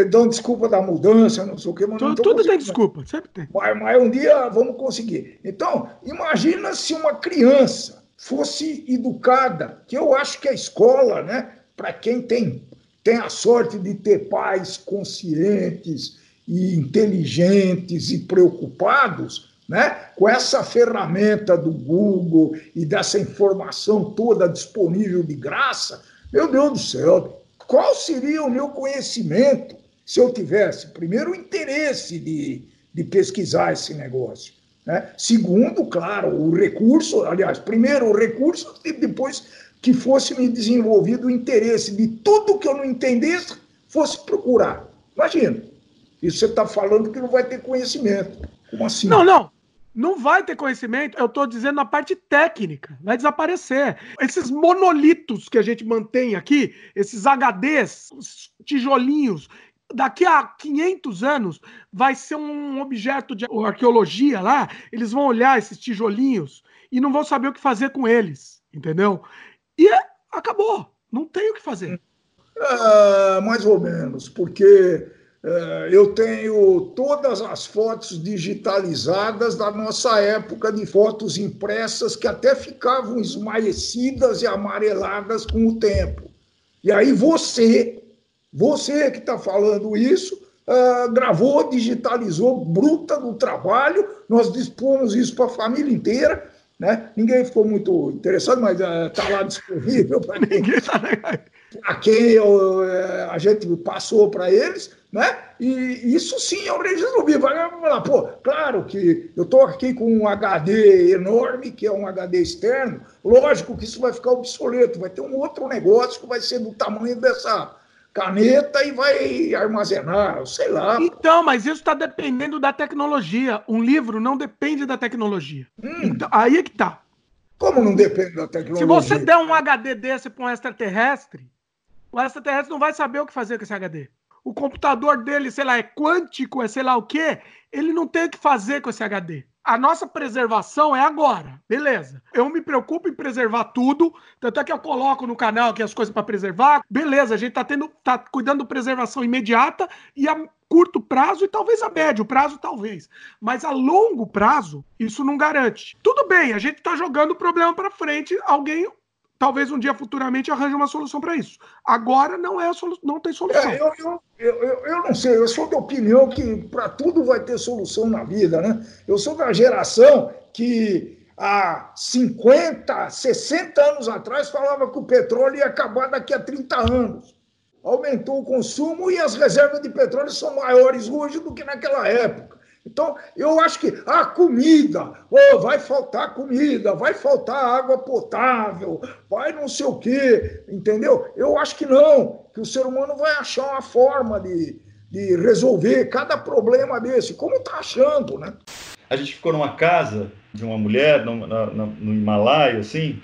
Dão desculpa da mudança, não sei o quê, mas tudo, tudo tem desculpa, sempre tem. Mas, mas um dia vamos conseguir. Então, imagina se uma criança fosse educada, que eu acho que a escola, né, para quem tem, tem a sorte de ter pais conscientes e inteligentes e preocupados, né, com essa ferramenta do Google e dessa informação toda disponível de graça, meu Deus do céu, qual seria o meu conhecimento se eu tivesse, primeiro, o interesse de, de pesquisar esse negócio? Né? Segundo, claro, o recurso, aliás, primeiro o recurso e depois que fosse me desenvolvido o interesse de tudo que eu não entendesse, fosse procurar. Imagina, isso você está falando que não vai ter conhecimento. Como assim? Não, não não vai ter conhecimento, eu estou dizendo na parte técnica, vai desaparecer. Esses monolitos que a gente mantém aqui, esses HDs, tijolinhos, daqui a 500 anos vai ser um objeto de arqueologia lá, eles vão olhar esses tijolinhos e não vão saber o que fazer com eles, entendeu? E acabou, não tem o que fazer. É, mais ou menos, porque eu tenho todas as fotos digitalizadas da nossa época de fotos impressas que até ficavam esmaecidas e amareladas com o tempo. E aí você, você que está falando isso, uh, gravou, digitalizou, bruta do trabalho, nós dispomos isso para a família inteira, né? Ninguém ficou muito interessado, mas está uh, lá disponível para ninguém. Tá a quem eu, uh, a gente passou para eles, né? E isso sim é um registro vivo. Vai falar, pô, claro que eu estou aqui com um HD enorme, que é um HD externo, lógico que isso vai ficar obsoleto, vai ter um outro negócio que vai ser do tamanho dessa caneta e vai armazenar, sei lá. Então, mas isso está dependendo da tecnologia. Um livro não depende da tecnologia. Hum. Então, aí é que tá. Como não depende da tecnologia? Se você der um HD desse para um extraterrestre, o extraterrestre não vai saber o que fazer com esse HD o computador dele, sei lá, é quântico, é sei lá o quê, ele não tem o que fazer com esse HD. A nossa preservação é agora, beleza. Eu me preocupo em preservar tudo, tanto é que eu coloco no canal aqui as coisas para preservar. Beleza, a gente tá tendo, tá cuidando de preservação imediata e a curto prazo e talvez a médio prazo, talvez. Mas a longo prazo, isso não garante. Tudo bem, a gente tá jogando o problema para frente, alguém talvez um dia futuramente arranje uma solução para isso. Agora não é solu não tem solução. É, eu, eu, eu, eu, não sei, eu sou da opinião que para tudo vai ter solução na vida, né? Eu sou da geração que há 50, 60 anos atrás falava que o petróleo ia acabar daqui a 30 anos. Aumentou o consumo e as reservas de petróleo são maiores hoje do que naquela época. Então, eu acho que a comida, oh, vai faltar comida, vai faltar água potável, vai não sei o quê, entendeu? Eu acho que não, que o ser humano vai achar uma forma de, de resolver cada problema desse, como está achando, né? A gente ficou numa casa de uma mulher no, no, no Himalaia, assim,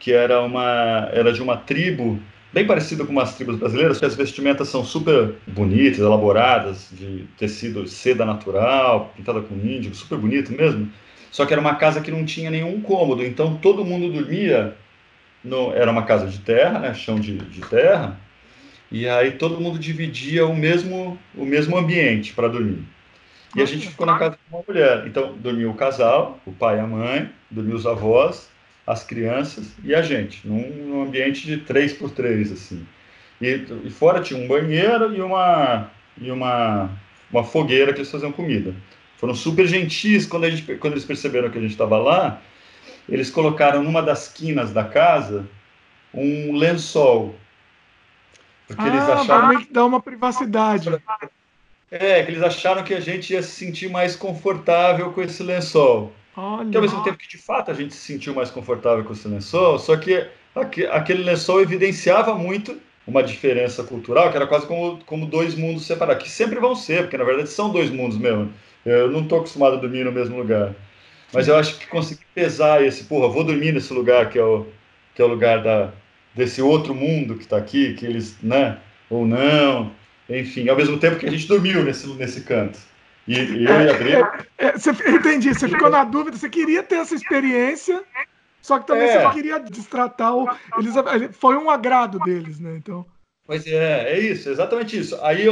que era, uma, era de uma tribo bem parecido com umas tribos brasileiras, que as vestimentas são super bonitas, elaboradas, de tecido seda natural, pintada com índigo, super bonito mesmo. Só que era uma casa que não tinha nenhum cômodo, então todo mundo dormia. No, era uma casa de terra, né, chão de, de terra, e aí todo mundo dividia o mesmo, o mesmo ambiente para dormir. E a gente ficou na casa uma mulher. Então, dormia o casal, o pai e a mãe, dormia os avós, as crianças e a gente, num, num ambiente de três por três, assim. E, e, fora tinha um banheiro e uma, e uma, uma fogueira que eles faziam comida. Foram super gentis quando, a gente, quando eles perceberam que a gente estava lá. Eles colocaram numa das quinas da casa um lençol. Porque ah, eles acharam que dá uma privacidade. É, que eles acharam que a gente ia se sentir mais confortável com esse lençol. Olha. Que ao mesmo tempo que de fato a gente se sentiu mais confortável com esse lençol, só que aquele lençol evidenciava muito uma diferença cultural, que era quase como, como dois mundos separados, que sempre vão ser, porque na verdade são dois mundos mesmo. Eu não estou acostumado a dormir no mesmo lugar. Mas eu acho que consegui pesar esse, porra, vou dormir nesse lugar que é o, que é o lugar da, desse outro mundo que está aqui, que eles, né, ou não, enfim, ao mesmo tempo que a gente dormiu nesse, nesse canto. E, e eu e a. É, é, você, entendi, você ficou na dúvida, você queria ter essa experiência, só que também é. você não queria destratar o. Eles, foi um agrado deles, né? Então. Pois é, é isso, exatamente isso. Aí,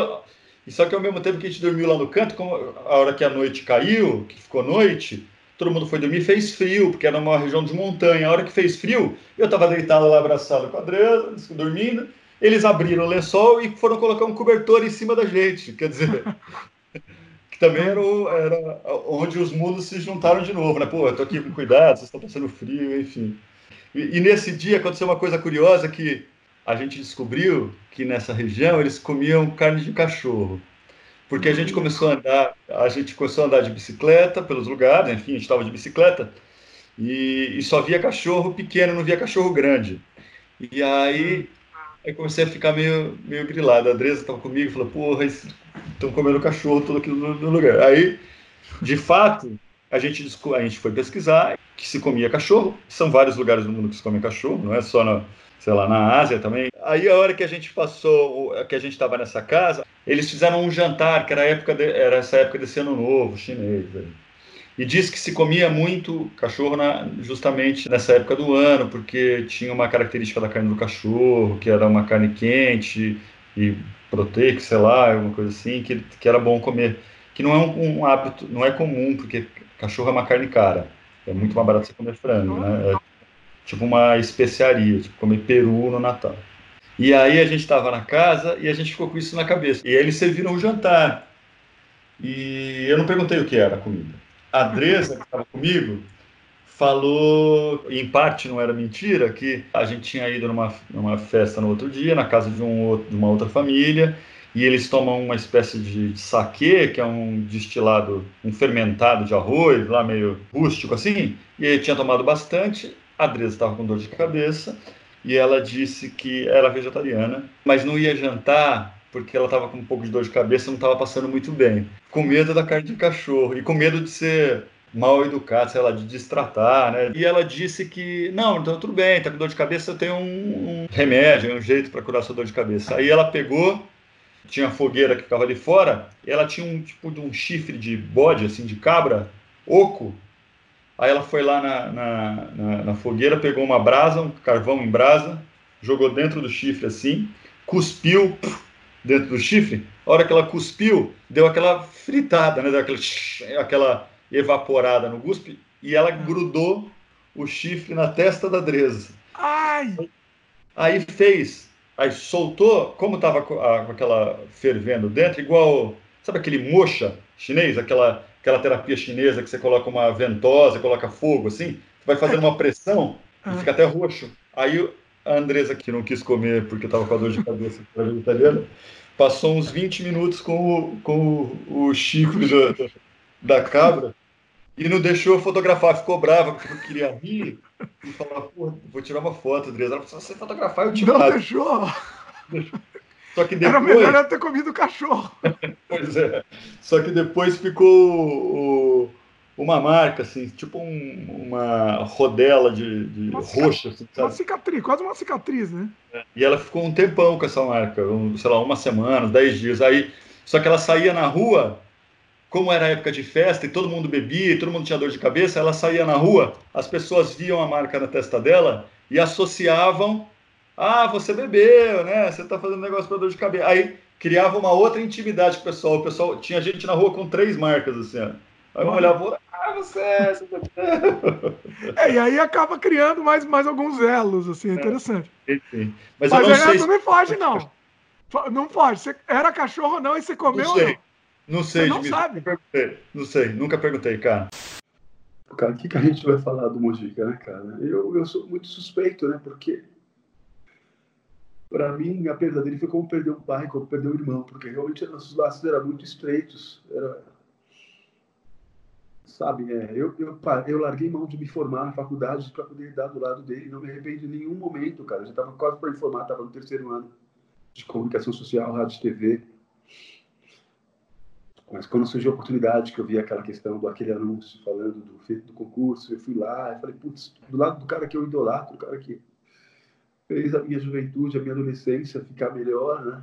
e só que ao mesmo tempo que a gente dormiu lá no canto, como a hora que a noite caiu, que ficou noite, todo mundo foi dormir, fez frio, porque era uma região de montanha. A hora que fez frio, eu estava deitado lá abraçado com a Adriana, dormindo. Eles abriram o lençol e foram colocar um cobertor em cima da gente. Quer dizer, que também era, o, era, onde os mundos se juntaram de novo, né? Pô, eu tô aqui com cuidado, vocês estão passando frio, enfim. E, e, nesse dia aconteceu uma coisa curiosa que a gente descobriu que nessa região eles comiam carne de cachorro. Porque a gente uhum. começou a andar, a gente começou a andar de bicicleta pelos lugares, enfim, a gente estava de bicicleta e, e, só via cachorro pequeno, não via cachorro grande. E aí, aí comecei a ficar meio, meio grilado. A Andresa estava comigo e falou: Porra, estão comendo cachorro todo aqui no, no, lugar. Aí, de fato, a gente, a gente foi pesquisar que se comia cachorro. São vários lugares do mundo que se come cachorro, não é só na, sei lá, na Ásia também. Aí a hora que a gente passou, que a gente estava nessa casa, eles fizeram um jantar, que era, época de, era essa época desse ano novo chinês. E diz que se comia muito cachorro na, justamente nessa época do ano, porque tinha uma característica da carne do cachorro, que era uma carne quente e proteica, sei lá, alguma coisa assim, que, que era bom comer. Que não é um, um hábito, não é comum, porque cachorro é uma carne cara. É muito mais barato você comer frango, né? É tipo uma especiaria, tipo comer peru no Natal. E aí a gente estava na casa e a gente ficou com isso na cabeça. E aí eles serviram o jantar. E eu não perguntei o que era a comida. A Dresa, que estava comigo, falou, em parte não era mentira, que a gente tinha ido numa, numa festa no outro dia, na casa de, um, de uma outra família, e eles tomam uma espécie de saquê, que é um destilado, um fermentado de arroz, lá meio rústico assim, e ele tinha tomado bastante, a Dresa estava com dor de cabeça e ela disse que era vegetariana, mas não ia jantar porque ela estava com um pouco de dor de cabeça, não estava passando muito bem, com medo da carne de cachorro e com medo de ser mal educada, sei lá, de destratar, né? E ela disse que, não, então tudo bem, tá com dor de cabeça, eu tenho um, um remédio, um jeito para curar sua dor de cabeça. Aí ela pegou, tinha fogueira que ficava ali fora, e ela tinha um tipo de um chifre de bode, assim, de cabra, oco, Aí ela foi lá na, na, na, na fogueira, pegou uma brasa, um carvão em brasa, jogou dentro do chifre assim, cuspiu dentro do chifre. A hora que ela cuspiu, deu aquela fritada, né? Deu aquela, aquela evaporada no guspe e ela grudou o chifre na testa da Dresa. Ai! Aí fez, aí soltou, como estava com aquela fervendo dentro, igual, sabe aquele mocha chinês, aquela aquela terapia chinesa que você coloca uma ventosa, coloca fogo assim, vai fazendo uma pressão e ah. fica até roxo. Aí a Andresa, que não quis comer porque estava com a dor de cabeça, vegetariana, passou uns 20 minutos com o, com o chifre da, da cabra e não deixou fotografar, ficou brava porque eu queria rir e falar, pô, vou tirar uma foto, Andresa. Ela falou, se você fotografar, eu te Não deixou. deixou. Só que depois... Era melhor eu ter comido o cachorro. pois é. Só que depois ficou uma marca, assim, tipo um, uma rodela de, de uma roxa. Assim, uma cicatriz, quase uma cicatriz, né? E ela ficou um tempão com essa marca, um, sei lá, uma semana, dez dias. Aí, só que ela saía na rua, como era época de festa e todo mundo bebia e todo mundo tinha dor de cabeça, ela saía na rua, as pessoas viam a marca na testa dela e associavam ah, você bebeu, né? Você tá fazendo negócio para dor de cabeça. Aí criava uma outra intimidade com o pessoal. O pessoal tinha gente na rua com três marcas, assim, ó. Aí mulher vou, ah, você é. é, e aí acaba criando mais, mais alguns elos, assim, é, é interessante. Enfim. Mas, Mas eu não sei se... não foge, não. Não foge. Você era cachorro ou não e você comeu não sei. Não? Não sei, Você não sabe. Não sei, nunca perguntei, cara. Cara, o que, que a gente vai falar do Mojica, né, cara? Eu, eu sou muito suspeito, né? Porque para mim, a perda dele foi como perder um pai, como perder um irmão, porque realmente nossos laços eram muito estreitos. Era, sabe, é, eu, eu, eu larguei mão de me formar na faculdade para poder dar do lado dele. Não me arrependo em nenhum momento, cara. Eu já estava quase para me formar, estava no terceiro ano de comunicação social, rádio e TV. Mas quando surgiu a oportunidade, que eu vi aquela questão do aquele anúncio falando do, do concurso, eu fui lá e falei, putz, do lado do cara que eu idolatro, o cara que fez a minha juventude, a minha adolescência ficar melhor, né?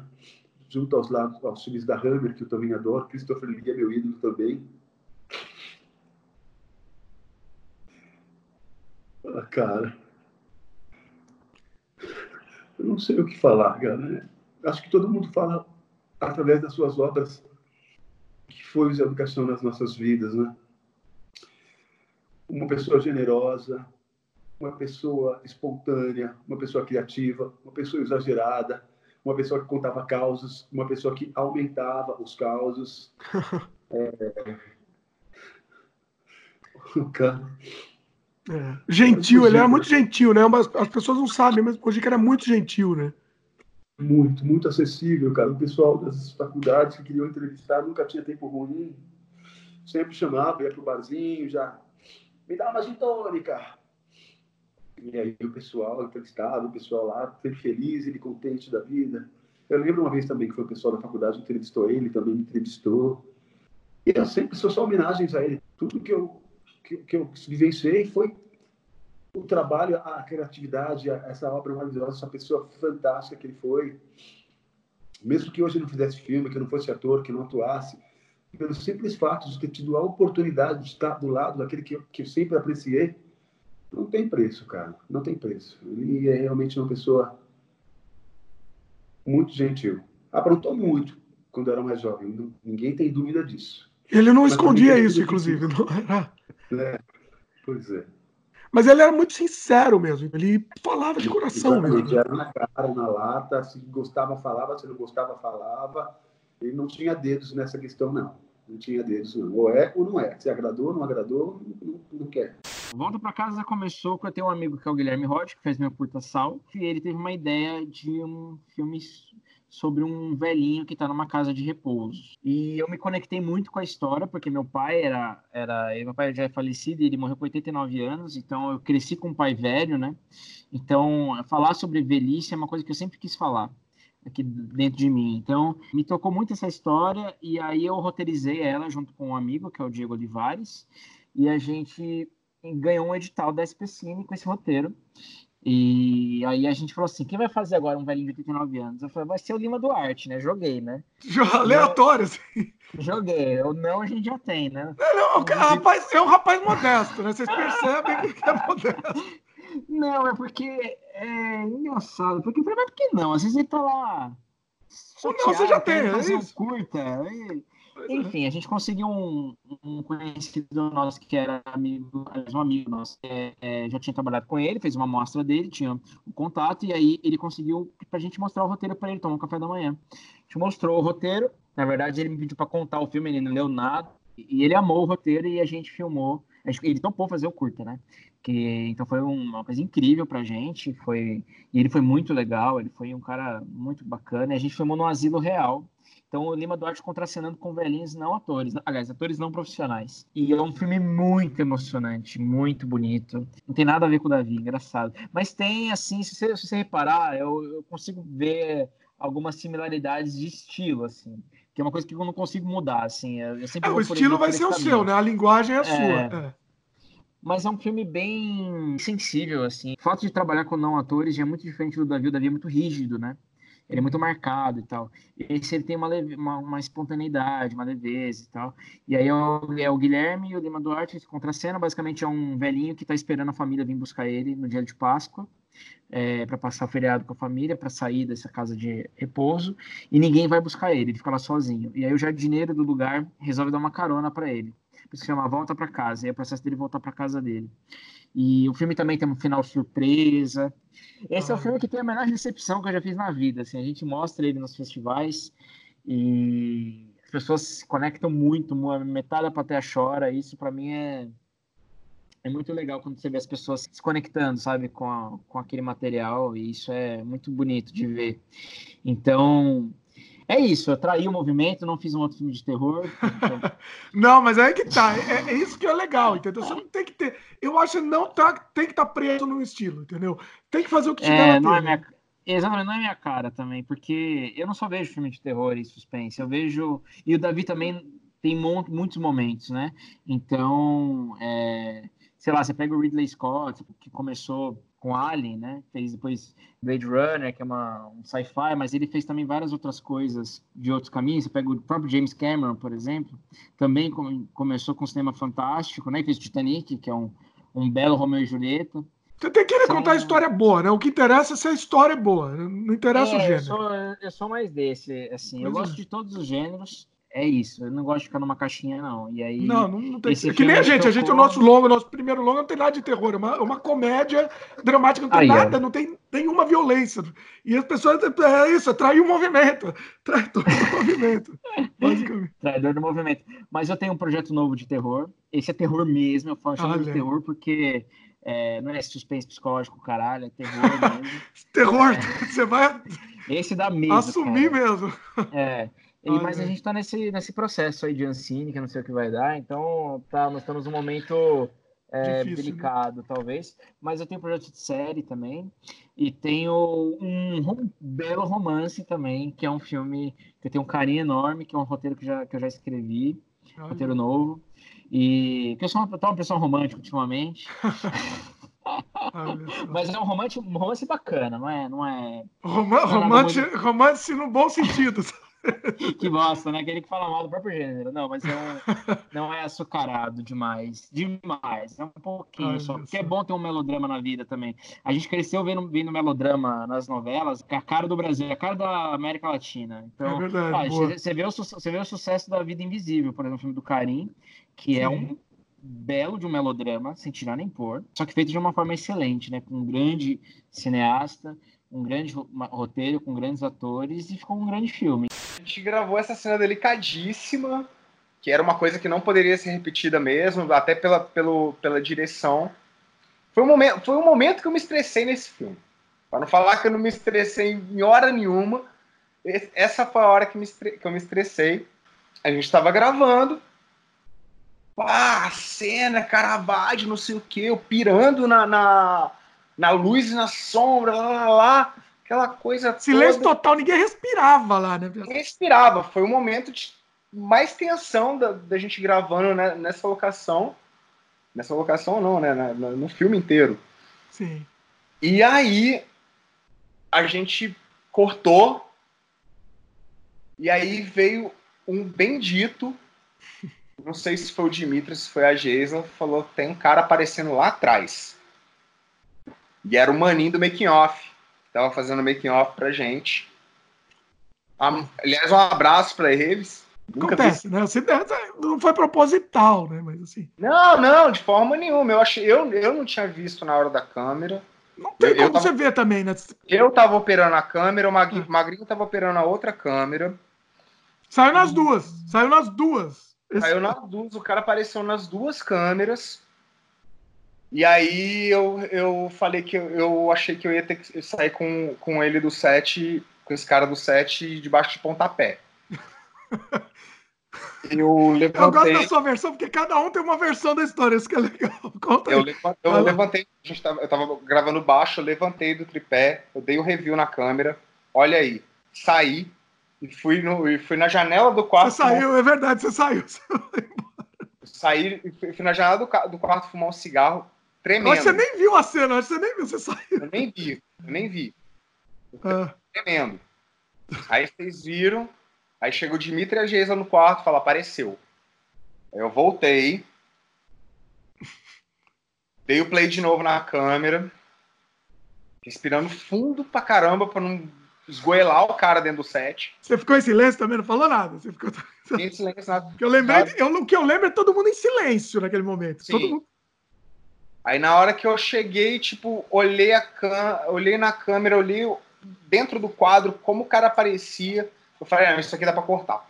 Junto aos lados, aos filmes da Hammer, que eu também adoro, Christopher Lee é meu ídolo também. Ah, cara, eu não sei o que falar, cara. Né? Acho que todo mundo fala através das suas obras que foi a educação nas nossas vidas, né? Uma pessoa generosa, uma pessoa espontânea, uma pessoa criativa, uma pessoa exagerada, uma pessoa que contava causos, uma pessoa que aumentava os causos. é... cara. É. Gentil, ele era muito gentil, né? As pessoas não sabem, mas o Gica era muito gentil, né? Muito, muito acessível, cara. O pessoal das faculdades que queriam entrevistar nunca tinha tempo ruim. Sempre chamava, ia pro barzinho, já. Me dá uma gin tônica. E aí o pessoal entrevistado, o pessoal lá, sempre feliz, ele contente da vida. Eu lembro uma vez também que foi o pessoal da faculdade que entrevistou ele, também me entrevistou. E eu sempre sou só homenagens a ele. Tudo que eu, que, que eu vivenciei foi o trabalho, a criatividade, essa obra maravilhosa, essa pessoa fantástica que ele foi. Mesmo que hoje não fizesse filme, que não fosse ator, que não atuasse, pelo simples fato de ter tido a oportunidade de estar do lado daquele que eu, que eu sempre apreciei, não tem preço, cara. Não tem preço. Ele é realmente uma pessoa muito gentil. Aprontou muito quando era mais jovem. Ninguém tem dúvida disso. Ele não Mas escondia isso, inclusive. Não era... É, pois é. Mas ele era muito sincero mesmo. Ele falava de coração Exatamente. mesmo. Era na cara, na lata. Se gostava, falava. Se não gostava, falava. Ele não tinha dedos nessa questão, não. Não tinha dedos, não. Ou é ou não é. Se agradou, não agradou, não, não quer. Volta para casa começou com eu tenho um amigo que é o Guilherme Rocha, que fez meu curta Sal, e ele teve uma ideia de um filme sobre um velhinho que está numa casa de repouso. E eu me conectei muito com a história, porque meu pai era, era meu pai já é falecido, ele morreu com 89 anos, então eu cresci com um pai velho, né? Então, falar sobre velhice é uma coisa que eu sempre quis falar aqui dentro de mim. Então, me tocou muito essa história e aí eu roteirizei ela junto com um amigo, que é o Diego Olivares, e a gente ganhou um edital da SPCine com esse roteiro. E aí a gente falou assim: quem vai fazer agora um velhinho de 89 anos? Eu falei: vai ser o Lima Duarte, né? Joguei, né? Aleatório, assim. Joguei. O não a gente já tem, né? Não, não, rapaz, é um rapaz modesto, né? Vocês percebem que é modesto. Não, é porque é engraçado. Porque, mas por que não? Às vezes ele tá lá. Não, você já tem, é isso. Um curta. E é. Enfim, a gente conseguiu um, um, conhecido nosso que era amigo, um amigo nosso, é, é, já tinha trabalhado com ele, fez uma amostra dele, tinha um contato, e aí ele conseguiu pra gente mostrar o roteiro para ele, tomar um café da manhã. A gente mostrou o roteiro, na verdade ele me pediu para contar o filme, ele não leu nada, e ele amou o roteiro e a gente filmou. Ele topou fazer o curta, né? Que, então foi uma coisa incrível pra gente, foi, e ele foi muito legal, ele foi um cara muito bacana, e a gente filmou no Asilo Real, então, o Lima Duarte contracenando com velhinhos não atores, aliás, atores não profissionais. E é um filme muito emocionante, muito bonito. Não tem nada a ver com o Davi, engraçado. Mas tem, assim, se você, se você reparar, eu, eu consigo ver algumas similaridades de estilo, assim que é uma coisa que eu não consigo mudar, assim. Eu sempre é, o estilo vai ser o seu, né? A linguagem é a é, sua. É. Mas é um filme bem sensível, assim. O fato de trabalhar com não atores já é muito diferente do Davi. O Davi é muito rígido, né? Ele é muito marcado e tal. Esse ele tem uma, leve, uma, uma, espontaneidade, uma leveza e tal. E aí é o, é o Guilherme e o Lima Duarte a cena, basicamente é um velhinho que está esperando a família vir buscar ele no dia de Páscoa. é, para passar o feriado com a família, para sair dessa casa de repouso, e ninguém vai buscar ele, ele fica lá sozinho. E aí o jardineiro do lugar resolve dar uma carona para ele. Por isso chama Volta para Casa, e é o processo dele voltar para casa dele. E o filme também tem um final surpresa. Esse ah. é o filme que tem a menor recepção que eu já fiz na vida. Assim, a gente mostra ele nos festivais e as pessoas se conectam muito, metade da plateia chora. Isso para mim é é muito legal quando você vê as pessoas se conectando, sabe, com, a, com aquele material, e isso é muito bonito de ver. Então, é isso, eu traí o movimento, não fiz um outro filme de terror. Então... não, mas é que tá, é, é, isso que é legal, entendeu? Você não tem que ter, eu acho que não tá, tem que estar tá preso no estilo, entendeu? Tem que fazer o que tiver é, não é minha, Exatamente, não é minha cara também, porque eu não só vejo filme de terror e suspense, eu vejo, e o Davi também tem muitos momentos, né? Então, é sei lá, você pega o Ridley Scott, que começou com Alien, né? Fez depois Blade Runner, que é uma, um sci-fi, mas ele fez também várias outras coisas de outros caminhos. Você pega o próprio James Cameron, por exemplo, também com, começou com cinema fantástico, né? Fez Titanic, que é um, um belo Romeo e Julieta. Você tem que São... contar a história boa, né? O que interessa é se a história é boa, não interessa é, o gênero. Eu sou, eu sou mais desse, assim. eu gosto é. de todos os gêneros é isso. Eu não gosto de ficar numa caixinha, não. E aí. Não, não, tem. É que nem a gente. A gente, o nosso longo, o nosso primeiro longo não tem nada de terror. É uma, é uma comédia dramática, não tem aí, nada, não tem nenhuma violência. E as pessoas. É isso, é trair o movimento. Traidor do movimento. basicamente. Traidor do movimento. Mas eu tenho um projeto novo de terror. Esse é terror mesmo. Eu falo chamo de terror porque. É, não é suspense psicológico, caralho, é terror mesmo. terror, é. você vai esse dá medo. Assumir cara. mesmo. É. E, mas a gente está nesse, nesse processo aí de Ancine, que eu não sei o que vai dar, então tá, nós estamos num momento é, Difícil, né? delicado, né? talvez. Mas eu tenho um projeto de série também, e tenho um, belo romance também, que é um filme que eu tenho um carinho enorme, que é um roteiro que, já, que eu já escrevi, roteiro novo. E que eu sou uma, uma pessoa romântica ultimamente. Mas é um romance, um romance bacana, não é? Não é, Roma, não é romance, romance no bom sentido. que bosta, né? Aquele que fala mal do próprio gênero. Não, mas é um, não é açucarado demais. Demais. É um pouquinho Ai, só. Porque é bom ter um melodrama na vida também. A gente cresceu vendo, vendo melodrama nas novelas, que é a cara do Brasil, é a cara da América Latina. Então, é verdade, ah, você, vê o, você vê o sucesso da Vida Invisível, por exemplo, o filme do Karim, que é Sim. é um belo de um melodrama, sem tirar nem pôr, só que feito de uma forma excelente, né? Com um grande cineasta, um grande roteiro, com grandes atores e ficou um grande filme. Gente gravou essa cena delicadíssima, que era uma coisa que não poderia ser repetida mesmo, até pela, pelo, pela direção. Foi um, momento, foi um momento que eu me estressei nesse filme. Para não falar que eu não me estressei em hora nenhuma, essa foi a hora que, me, que eu me estressei. A gente estava gravando, ah, a cena, Caravaggio, não sei o que, eu pirando na, na, na luz e na sombra, lá, lá, lá aquela coisa Silêncio toda. total, ninguém respirava lá, né? Ninguém respirava, foi o momento de mais tensão da, da gente gravando né, nessa locação, nessa locação não, né, na, no filme inteiro. Sim. E aí, a gente cortou, e aí veio um bendito não sei se foi o Dimitri, se foi a Geisa, falou tem um cara aparecendo lá atrás. E era o maninho do making off. Tava fazendo making off pra gente. Aliás, um abraço para eles. Nunca Acontece, vi... né? Assim, não foi proposital, né? Mas assim. Não, não, de forma nenhuma. Eu, achei, eu, eu não tinha visto na hora da câmera. Não tem eu, como eu tava, você ver também, né? Eu tava operando a câmera, o Magrinho, ah. Magrinho tava operando a outra câmera. Saiu nas duas. Saiu nas duas. Saiu nas duas, o cara apareceu nas duas câmeras. E aí eu, eu falei que eu, eu achei que eu ia ter que sair com, com ele do set, com esse cara do set debaixo de pontapé. Eu levantei. Eu gosto da sua versão, porque cada um tem uma versão da história, isso que é legal. Conta eu, levantei, eu levantei, a gente tava, eu tava gravando baixo, eu levantei do tripé, eu dei o um review na câmera, olha aí, saí, e fui, no, e fui na janela do quarto. Você saiu, é verdade, você saiu. Você saí, fui na janela do, do quarto fumar um cigarro tremendo. Acho que você nem viu a cena, acho que você nem viu, você saiu. Eu nem vi, eu nem vi. Ah. Tremendo. Aí vocês viram, aí chegou o Dimitri e a Geisa no quarto, fala, apareceu. Aí eu voltei, dei o play de novo na câmera, Respirando fundo pra caramba pra não esgoelar o cara dentro do set. Você ficou em silêncio também? Não falou nada? Você ficou... Em silêncio, nada. Que eu lembrei, eu, o que eu lembro é todo mundo em silêncio naquele momento. Sim. Todo mundo... Aí na hora que eu cheguei, tipo, olhei, a olhei na câmera, olhei dentro do quadro como o cara aparecia. Eu falei, ah, isso aqui dá pra cortar.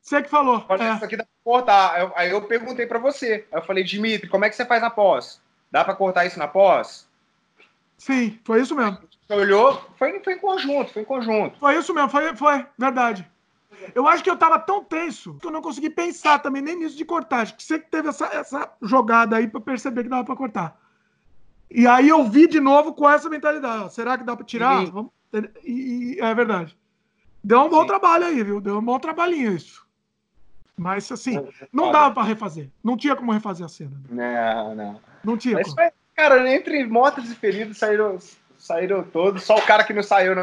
Você que falou. Falei, é. Isso aqui dá pra cortar. Eu- aí eu perguntei pra você. Aí eu falei, Dimitri, como é que você faz na pós? Dá pra cortar isso na pós? Sim, foi isso mesmo. Você olhou, foi, foi em conjunto, foi em conjunto. Foi isso mesmo, foi, foi, verdade. Eu acho que eu tava tão tenso que eu não consegui pensar também nem nisso de cortar. Acho que você que teve essa, essa jogada aí pra perceber que dava pra cortar. E aí eu vi de novo com essa mentalidade. ó, Será que dá pra tirar? Vamos- E, e- é verdade. Deu um bom Sim. trabalho aí, viu? Deu um bom trabalhinho isso. Mas assim, não dava pra refazer. Não tinha como refazer a cena. Não, não. Não tinha Mas como. cara, entre mortos e feridos saíram, saíram todos. Só o cara que não saiu no,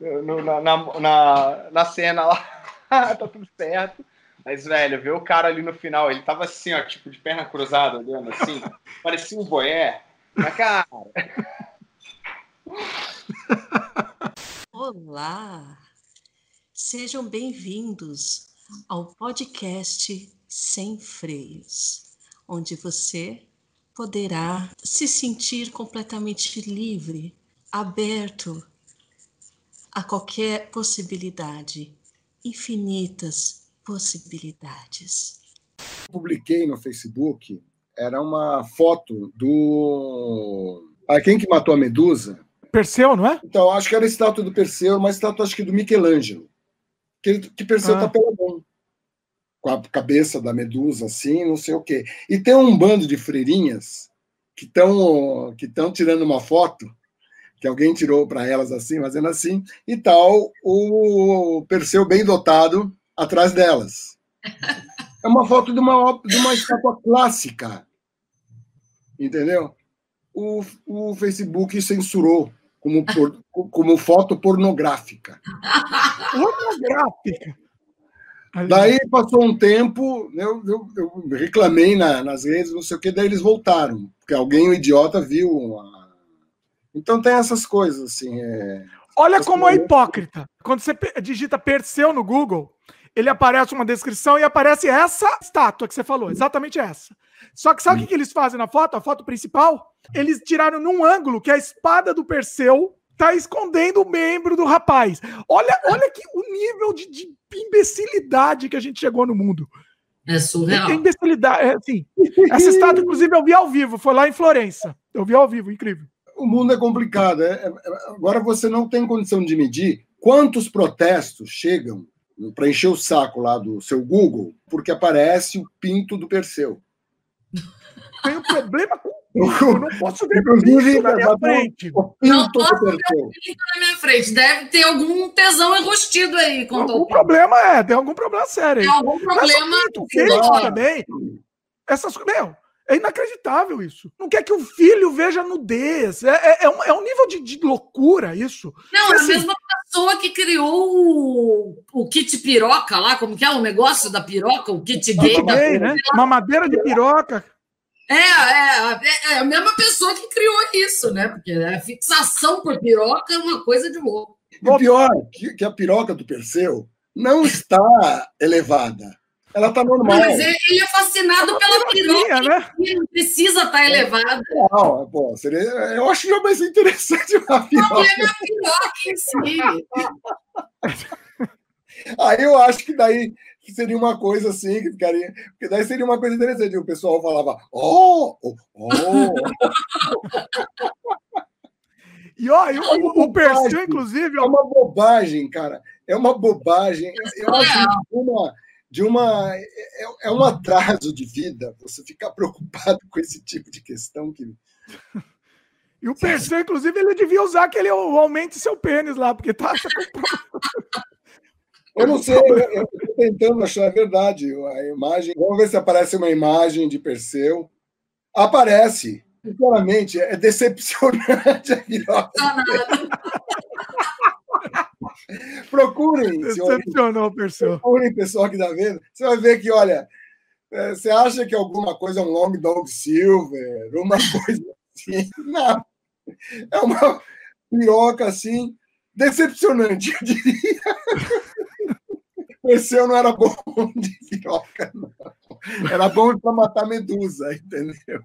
no- na, na, na, na cena lá. tá tudo certo. Mas, velho, ver o cara ali no final, ele tava assim, ó, tipo, de perna cruzada, olhando assim. parecia um boé. Mas, cara, Olá! Sejam bem-vindos ao podcast Sem Freios, onde você poderá se sentir completamente livre, aberto a qualquer possibilidade, infinitas possibilidades. publiquei no Facebook era uma foto do. Ah, quem que matou a Medusa? Perseu, não é? Então, acho que era a estátua do Perseu, uma estátua, acho que do Michelangelo. Que, ele- que Perseu Ah. tá peladão. Com a cabeça da Medusa, assim, não sei o quê. E tem um bando de freirinhas que estão que tão tirando uma foto, que alguém tirou para elas assim, fazendo assim, e tal, o Perseu bem dotado atrás delas. É uma foto de uma, de uma estátua clássica. Entendeu? O, o Facebook censurou como, por- como foto pornográfica. Pornográfica. Daí passou um tempo, eu, eu- eu reclamei na- nas redes, não sei o que, daí eles voltaram, porque alguém, um idiota, viu. uma- Então tem essas coisas, assim. é- Olha como é hipócrita. Quando você digita Perseu no Google, ele aparece uma descrição e aparece essa estátua que você falou, exatamente essa. Só que sabe o que, que eles fazem na foto? A foto principal? Eles tiraram num ângulo que a espada do Perseu tá escondendo o membro do rapaz. Olha, olha que o nível de, de imbecilidade que a gente chegou no mundo. É surreal. É imbecilidade, é, assim. Essa estátua, inclusive, eu vi ao vivo, foi lá em Florença. Eu vi ao vivo, incrível. O mundo é complicado. é- é- agora você não tem condição de medir quantos protestos chegam para encher o saco lá do seu Google, porque aparece o pinto do Perseu. Tem um problema com eu não posso ver Inclusive, pinto na minha frente. o Não pinto posso ver o na minha frente. Deve ter algum tesão enrustido aí. Algum ao problema é, tem algum problema sério aí. Tem algum é problema. pinto, também. Essas, meu, é inacreditável isso. Não quer que o filho veja nudez. É, é, é um, é um nível de, de loucura isso. Não, é a Assim, mesma pessoa que criou o, o kit piroca lá, como que é o negócio da piroca, o kit gay. Kit da gay, né? Uma madeira de piroca. É, é, é, é a mesma pessoa que criou isso, né? Porque a fixação por piroca é uma coisa de louco. O pior, que, que a piroca do Perseu não está elevada. Ela está normal. Mas ele é fascinado pela piroca, né? e não precisa estar elevada. Não, pô, seria, eu acho que é mais interessante uma O piroca. problema é a piroca em si. Aí eu acho que daí seria uma coisa assim, que ficaria. Porque daí seria uma coisa interessante. O pessoal falava, oh, oh, oh. E ó, e o, o, o Perseu, inclusive, É uma bobagem, cara. É uma bobagem. Eu acho uma. De uma é, é um atraso de vida você ficar preocupado com esse tipo de questão que. e o Perseu, inclusive, ele devia usar aquele aumente seu pênis lá, porque tá. Eu não sei, eu estou tentando achar a verdade. A imagem. Vamos ver se aparece uma imagem de Perseu. Aparece. Sinceramente, é decepcionante a piroca. Procurem. Decepcionou o Perseu. Procurem, pessoal que está vendo. Você vai ver que, olha, é, você acha que alguma coisa é um Long Dog Silver, uma coisa assim. Não. É uma piroca assim, decepcionante, eu diria. Perseu não era bom de piroca, não. Era bom para matar medusa, entendeu?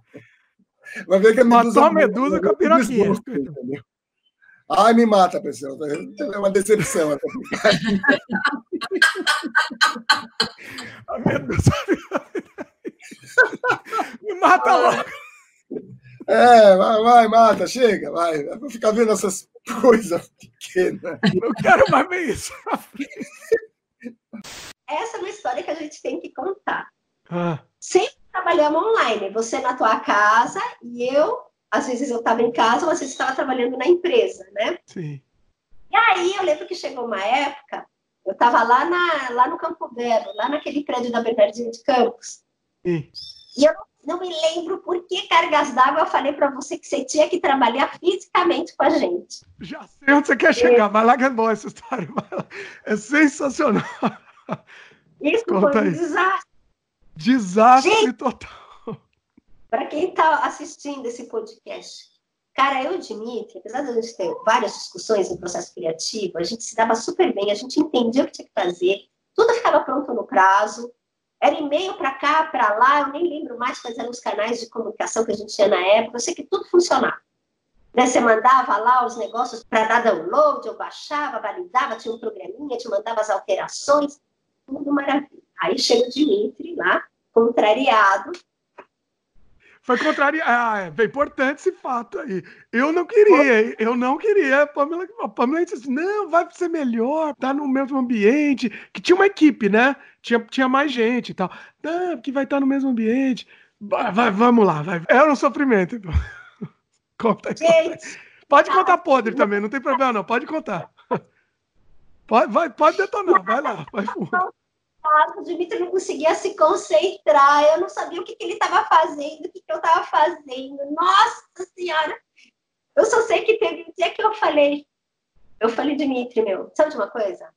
Vai ver que a medusa. Matou a medusa com a piroquinha. Ai, me mata, pessoal. É uma decepção. a medusa. me mata logo. É, vai, vai, mata, chega, vai. Vou ficar vendo essas coisas pequenas. Não quero mais ver isso. Essa é uma história que a gente tem que contar. Ah. Sempre trabalhamos online. Você na tua casa e eu, às vezes eu estava em casa, ou às vezes estava trabalhando na empresa, né? Sim. E aí eu lembro que chegou uma época, eu estava lá, na, lá no Campo Belo, lá naquele prédio da Bernardinha de Campos. Sim. E eu não me lembro por que cargas d'água eu falei para você que você tinha que trabalhar fisicamente com a gente. Já sei onde você quer chegar, vai lá que é boa essa história. É sensacional. Isso Conta foi um aí. desastre. Desastre gente, total. Para quem está assistindo esse podcast, cara, eu e o Dimitri, apesar de a gente ter várias discussões no processo criativo, a gente se dava super bem, a gente entendia o que tinha que fazer, tudo ficava pronto no prazo, era e-mail para cá, para lá, eu nem lembro mais quais eram os canais de comunicação que a gente tinha na época, eu sei que tudo funcionava. Né? Você mandava lá os negócios para dar download, eu baixava, validava, tinha um programinha, te mandava as alterações, tudo maravilha. Aí chega o Dimitri lá, contrariado. Foi contrariado. Ah, é, importante esse fato aí. Eu não queria, eu não queria. A Pamela, a Pamela disse assim: não, vai ser melhor, tá no mesmo ambiente. Que tinha uma equipe, né? Tinha, tinha mais gente e tal. Não, que vai estar no mesmo ambiente. Vai, vai, vamos lá, vai. Era um sofrimento, então. Conta aí. Pode contar podre também, não tem problema, não. Pode contar. Pode, vai, pode detonar, vai lá. Vai o Dimitri não conseguia se concentrar, eu não sabia o que, que ele estava fazendo, o que, que eu estava fazendo. Nossa Senhora! Eu só sei que teve um dia que eu falei, eu falei, Dimitri, meu, sabe de uma coisa?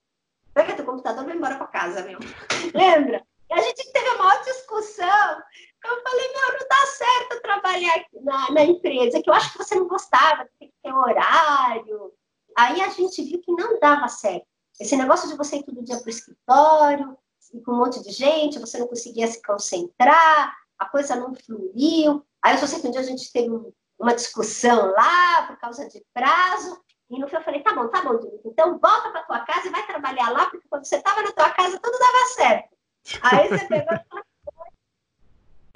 Pega teu computador e vai embora para casa, meu. Lembra? E a gente teve uma maior discussão. Eu falei, meu, não dá certo trabalhar na, na empresa, que eu acho que você não gostava, tem que ter horário. Aí a gente viu que não dava certo. Esse negócio de você ir todo dia para o escritório, e com um monte de gente, você não conseguia se concentrar, a coisa não fluiu. Aí eu só sei que um dia a gente teve uma discussão lá por causa de prazo, e no fim eu falei, tá bom, tá bom, então volta para tua casa e vai trabalhar lá, porque quando você estava na tua casa tudo dava certo. Aí você pegou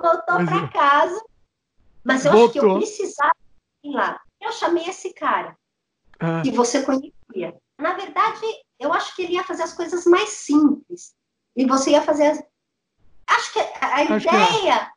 voltou para casa, mas eu Voltou. acho que eu precisava ir lá. Eu chamei esse cara, ah. que você conhecia. Na verdade, eu acho que ele ia fazer as coisas mais simples. E você ia fazer. As... Acho que a acho ideia, que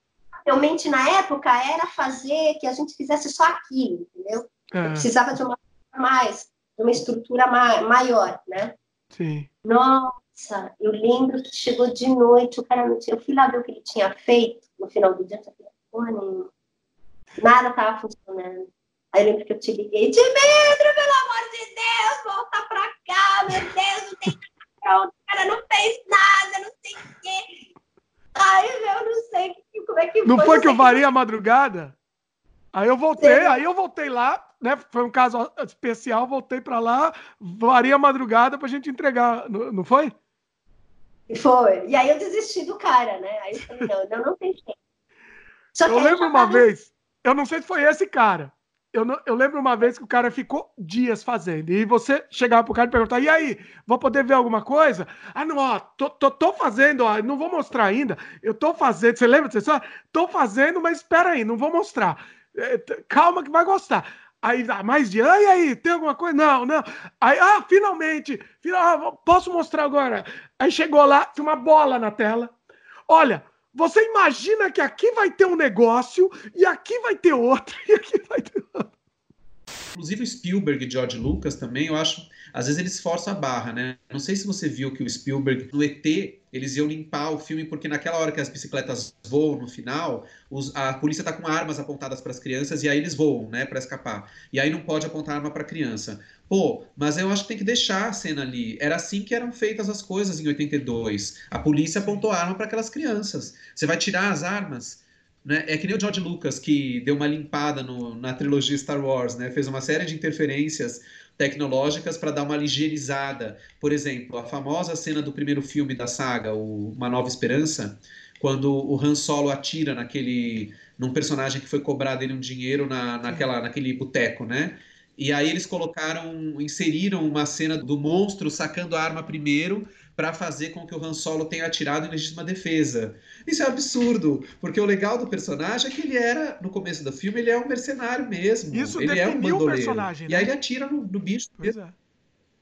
realmente, na época, era fazer que a gente fizesse só aquilo, entendeu? É. Precisava de uma mais, de uma estrutura ma maior, né? Sim. Nossa, eu lembro que chegou de noite, o cara não tinha. Eu fui lá ver o que ele tinha feito no final do dia, eu falei, porra nenhuma. Nada estava funcionando. Aí eu lembro que eu te liguei, Dimitri, pelo amor de Deus, volta pra cá, meu Deus, não tem o cara não fez nada, não sei o quê. Ai, eu não sei como é que Não foi, foi que eu varei a madrugada? Aí eu voltei, Sim. aí eu voltei lá, né? Foi um caso especial, voltei para lá, varei a madrugada pra gente entregar, não, não foi? Foi. E aí eu desisti do cara, né? Aí eu falei, não, não, não tem jeito. eu lembro uma tava... vez, eu não sei se foi esse cara, eu, não, eu lembro uma vez que o cara ficou dias fazendo. E você chegava pro cara e perguntava: e aí, vou poder ver alguma coisa? Ah, não, ó, tô, tô, tô fazendo, ó, não vou mostrar ainda. Eu tô fazendo. Você lembra? Só, tô fazendo, mas espera aí, não vou mostrar. É, calma que vai gostar. Aí, ah, mais de, ah, e aí, tem alguma coisa? Não, não. Aí, ah, finalmente, final, ah, posso mostrar agora. Aí chegou lá, tinha uma bola na tela. Olha, você imagina que aqui vai ter um negócio, e aqui vai ter outro, e aqui vai ter outro. Inclusive Spielberg e George Lucas também, eu acho, às vezes eles forçam a barra, né? Não sei se você viu que o Spielberg, no ET, eles iam limpar o filme, porque naquela hora que as bicicletas voam no final, os, a polícia tá com armas apontadas para as crianças e aí eles voam, né, para escapar. E aí não pode apontar arma para criança. Pô, mas eu acho que tem que deixar a cena ali. Era assim que eram feitas as coisas em 82. A polícia apontou arma para aquelas crianças. Você vai tirar as armas? Né? É que nem o George Lucas, que deu uma limpada no, na trilogia Star Wars, né? fez uma série de interferências tecnológicas para dar uma ligeirizada. Por exemplo, a famosa cena do primeiro filme da saga, o Uma Nova Esperança, quando o Han Solo atira naquele num personagem que foi cobrar dele um dinheiro na, naquela, naquele boteco, né? E aí eles colocaram, inseriram uma cena do monstro sacando a arma primeiro para fazer com que o Han Solo tenha atirado em legítima defesa. Isso é absurdo, porque o legal do personagem é que ele era, no começo do filme, ele é um mercenário mesmo. Isso ele é um bandoleiro. o personagem. Né? E aí né? ele atira no, no bicho. Pois é.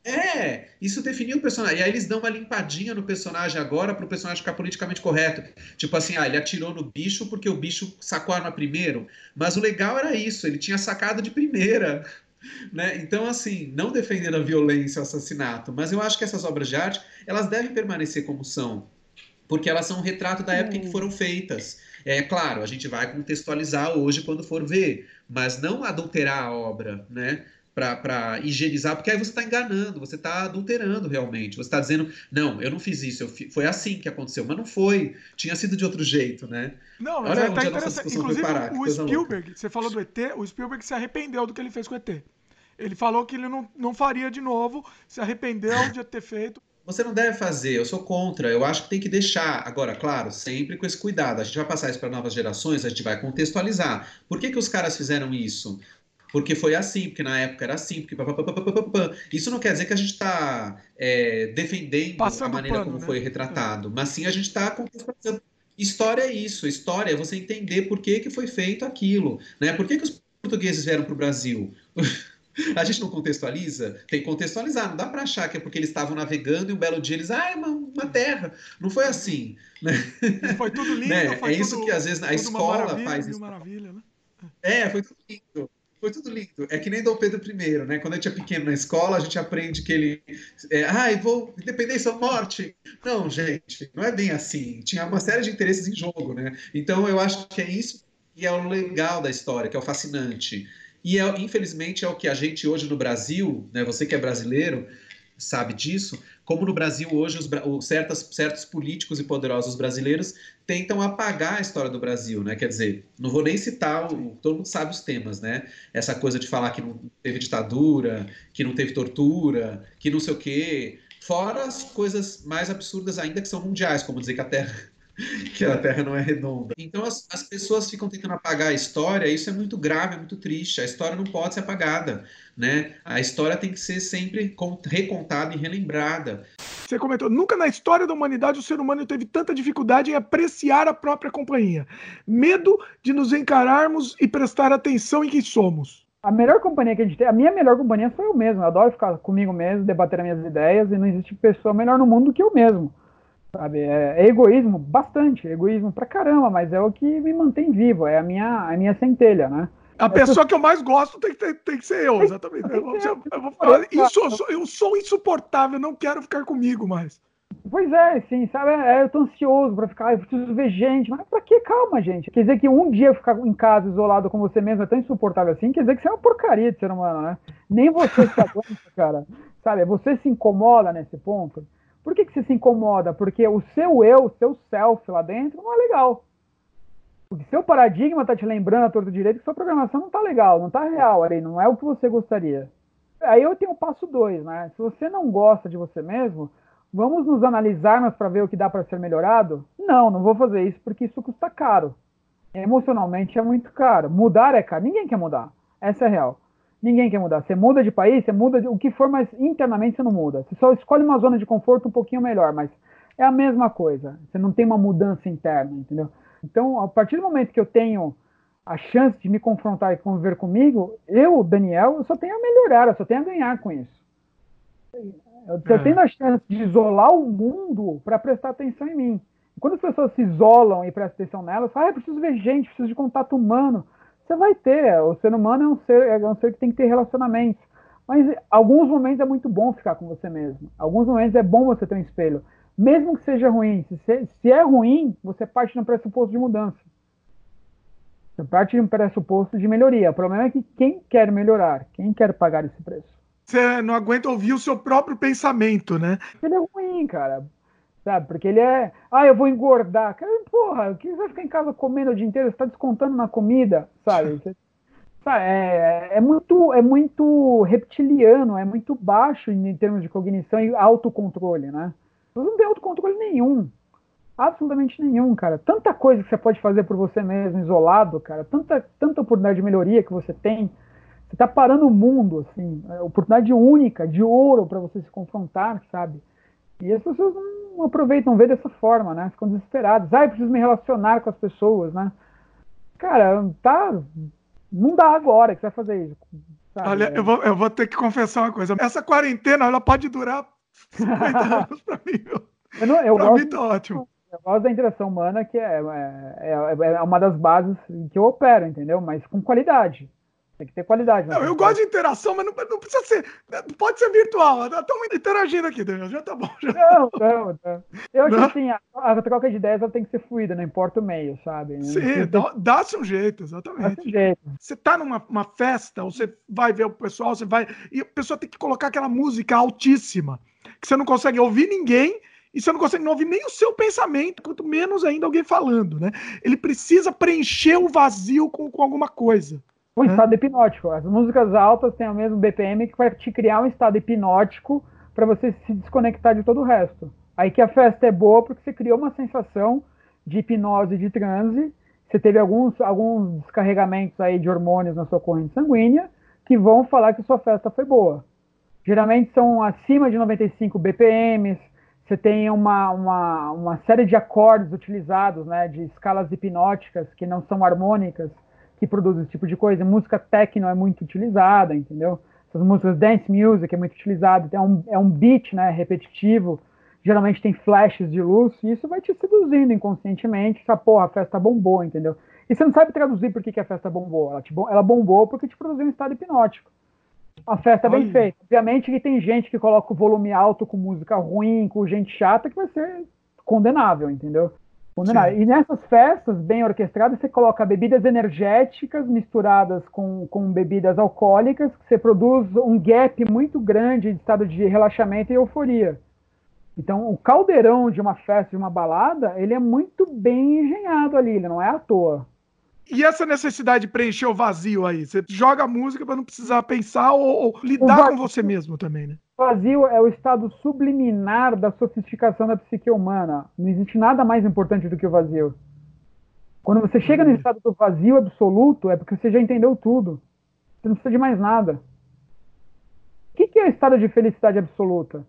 É, isso definiu o personagem. E aí eles dão uma limpadinha no personagem agora para o personagem ficar politicamente correto. Tipo assim, ah, ele atirou no bicho porque o bicho sacou a arma primeiro. Mas o legal era isso, ele tinha sacado de primeira. Né? Então, assim, não defendendo a violência, o assassinato, mas eu acho que essas obras de arte, elas devem permanecer como são, porque elas são um retrato da época em que foram feitas. É claro, a gente vai contextualizar hoje quando for ver, mas não adulterar a obra, né? Para higienizar, porque aí você está enganando, você está adulterando realmente. Você está dizendo, não, eu não fiz isso, fi... foi assim que aconteceu, mas não foi, tinha sido de outro jeito, né? Não, mas Olha é, tá interessante. Inclusive, parar, o Spielberg, louca. você falou do ET, o Spielberg se arrependeu do que ele fez com o ET. Ele falou que ele não, não faria de novo, se arrependeu de ter feito. Você não deve fazer, eu sou contra. Eu acho que tem que deixar. Agora, claro, sempre com esse cuidado. A gente vai passar isso para novas gerações, a gente vai contextualizar. Por que, que os caras fizeram isso? Porque foi assim, porque na época era assim, porque isso não quer dizer que a gente está é, defendendo Passando a maneira pano, como né? foi retratado, mas sim a gente está contextualizando. História é isso, história é você entender por que, que foi feito aquilo, né? Por que, que os portugueses vieram para o Brasil? A gente não contextualiza? Tem que contextualizar. Não dá para achar que é porque eles estavam navegando e um belo dia eles, ah, é uma, uma terra. Não foi assim. Né? Foi tudo lindo. Né? Foi é isso tudo, que às vezes a escola faz isso. Maravilha, né? É, foi tudo lindo. Foi tudo lindo. É que nem Dom Pedro I, né? Quando a gente é pequeno na escola, a gente aprende que ele. É, Ai, vou. Independência ou morte. Não, gente, não é bem assim. Tinha uma série de interesses em jogo, né? Então eu acho que é isso que é o legal da história, que é o fascinante. E é, infelizmente é o que a gente hoje no Brasil, né, você que é brasileiro, sabe disso, como no Brasil hoje os, certos, certos políticos e poderosos brasileiros tentam apagar a história do Brasil, né? Quer dizer, não vou nem citar, o, todo mundo sabe os temas, né? Essa coisa de falar que não teve ditadura, que não teve tortura, que não sei o quê. Fora as coisas mais absurdas ainda que são mundiais, como dizer que a Terra que a Terra não é redonda. Então as, as pessoas ficam tentando apagar a história, isso é muito grave, é muito triste. A história não pode ser apagada, né? A história tem que ser sempre recontada e relembrada. Você comentou, nunca na história da humanidade o ser humano teve tanta dificuldade em apreciar a própria companhia. Medo de nos encararmos e prestar atenção em quem somos. A melhor companhia que a gente tem, a minha melhor companhia sou eu mesmo. Eu adoro ficar comigo mesmo, debater as minhas ideias e não existe pessoa melhor no mundo do que eu mesmo. Sabe? É, é, egoísmo, bastante, egoísmo pra caramba, mas é o que me mantém vivo, é a minha, a minha centelha, né? A pessoa que eu mais gosto tem que, tem que ser eu, exatamente. Eu, vou, eu vou falar, isso, eu, sou, eu sou insuportável, não quero ficar comigo mais. Pois é, sim, sabe? É, eu tô ansioso pra ficar, eu preciso ver gente. Mas pra que? Calma, gente. Quer dizer que um dia ficar em casa isolado com você mesmo é tão insuportável assim, quer dizer que você é uma porcaria de ser humano, né? Nem você se aguenta, cara. Sabe? Você se incomoda nesse ponto. Por que, que você se incomoda? Porque o seu eu, o seu self lá dentro não é legal. Porque seu paradigma está te lembrando a torta direito que sua programação não está legal, não está real ali, não é o que você gostaria. Aí eu tenho o passo dois, né? Se você não gosta de você mesmo, vamos nos analisarmos para ver o que dá para ser melhorado? Não, não vou fazer isso porque isso custa caro. Emocionalmente é muito caro. Mudar é caro. Ninguém quer mudar. Essa é a real. Ninguém quer mudar. Você muda de país, você muda de, o que for, mas internamente você não muda. Você só escolhe uma zona de conforto um pouquinho melhor, mas é a mesma coisa. Você não tem uma mudança interna, entendeu? Então, a partir do momento que eu tenho a chance de me confrontar e conviver comigo, eu, Daniel, eu só tenho a melhorar, eu só tenho a ganhar com isso. Eu, é. tenho a chance de isolar o mundo para prestar atenção em mim. quando as pessoas se isolam e prestam atenção nelas, ah, eu preciso ver gente, preciso de contato humano. Você vai ter, o ser humano é um ser, é um ser que tem que ter relacionamentos. Mas alguns momentos é muito bom ficar com você mesmo. Alguns momentos é bom você ter um espelho. Mesmo que seja ruim. Se, se é ruim, você parte no pressuposto de mudança. Você parte de um pressuposto de melhoria. O problema é que quem quer melhorar, quem quer pagar esse preço? Você não aguenta ouvir o seu próprio pensamento, né? Ele é ruim, cara. Sabe? Porque ele é, ah, eu vou engordar. Porra, que você vai ficar em casa comendo o dia inteiro? Você está descontando na comida, sabe? Você, sabe é, é, muito, é muito reptiliano, é muito baixo em termos de cognição e autocontrole, né? Você não tem autocontrole nenhum. Absolutamente nenhum, cara. Tanta coisa que você pode fazer por você mesmo, isolado, cara. Tanta, tanta oportunidade de melhoria que você tem. Você tá parando o mundo, assim. É oportunidade única, de ouro para você se confrontar, sabe? E as pessoas não aproveitam ver dessa forma, né? Ficam desesperadas. Ah, eu preciso me relacionar com as pessoas, né? Cara, tá. Não dá agora que você vai fazer isso. Sabe? Olha, eu vou, eu vou ter que confessar uma coisa. Essa quarentena, ela pode durar 50 anos pra mim, meu. Eu, não, eu pra gosto, mim tá ótimo. Eu gosto da interação humana, que é, é, é, é uma das bases que eu opero, entendeu? Mas com qualidade. Tem que ter qualidade. Não, eu gosto de interação, mas não, não, precisa ser. Pode ser virtual. Estamos interagindo aqui, Daniel. Já tá bom. Já não, não, não. Eu acho que assim, a, a, troca de ideias ela tem que ser fluida, não importa o meio, sabe? Sim, dá-se um jeito, exatamente. Um jeito. Você tá numa uma festa, você vai ver o pessoal, você vai. E a pessoa tem que colocar aquela música altíssima, que você não consegue ouvir ninguém e você não consegue não ouvir nem o seu pensamento, quanto menos ainda alguém falando, né? Ele precisa preencher o vazio com, com alguma coisa. Um estado hipnótico. As músicas altas têm o mesmo BPM que vai te criar um estado hipnótico para você se desconectar de todo o resto. Aí que a festa é boa porque você criou uma sensação de hipnose, de transe. Você teve alguns, alguns descarregamentos aí de hormônios na sua corrente sanguínea que vão falar que sua festa foi boa. Geralmente são acima de 95 BPMs. Você tem uma, uma, uma série de acordes utilizados, né, de escalas hipnóticas que não são harmônicas que produz esse tipo de coisa. Música techno é muito utilizada, entendeu? Essas músicas dance music é muito utilizado. É um, é um beat, né, repetitivo. Geralmente tem flashes de luz e isso vai te seduzindo inconscientemente. Essa porra, a festa bombou, entendeu? E você não sabe traduzir por que, que a festa bombou. Ela, te, ela bombou porque te produziu um estado hipnótico. A festa é bem feita. Obviamente que tem gente que coloca o volume alto com música ruim, com gente chata, que vai ser condenável, entendeu? E nessas festas bem orquestradas, você coloca bebidas energéticas misturadas com, com bebidas alcoólicas, que você produz um gap muito grande de estado de relaxamento e euforia. Então, o caldeirão de uma festa, de uma balada, ele é muito bem engenhado ali, ele não é à toa. E essa necessidade de preencher o vazio aí? Você joga a música para não precisar pensar ou, ou lidar com você mesmo também, né? vazio é o estado subliminar da sofisticação da psique humana. Não existe nada mais importante do que o vazio. Quando você chega no uhum. estado do vazio absoluto, é porque você já entendeu tudo. Você não precisa de mais nada. O que é o estado de felicidade absoluta?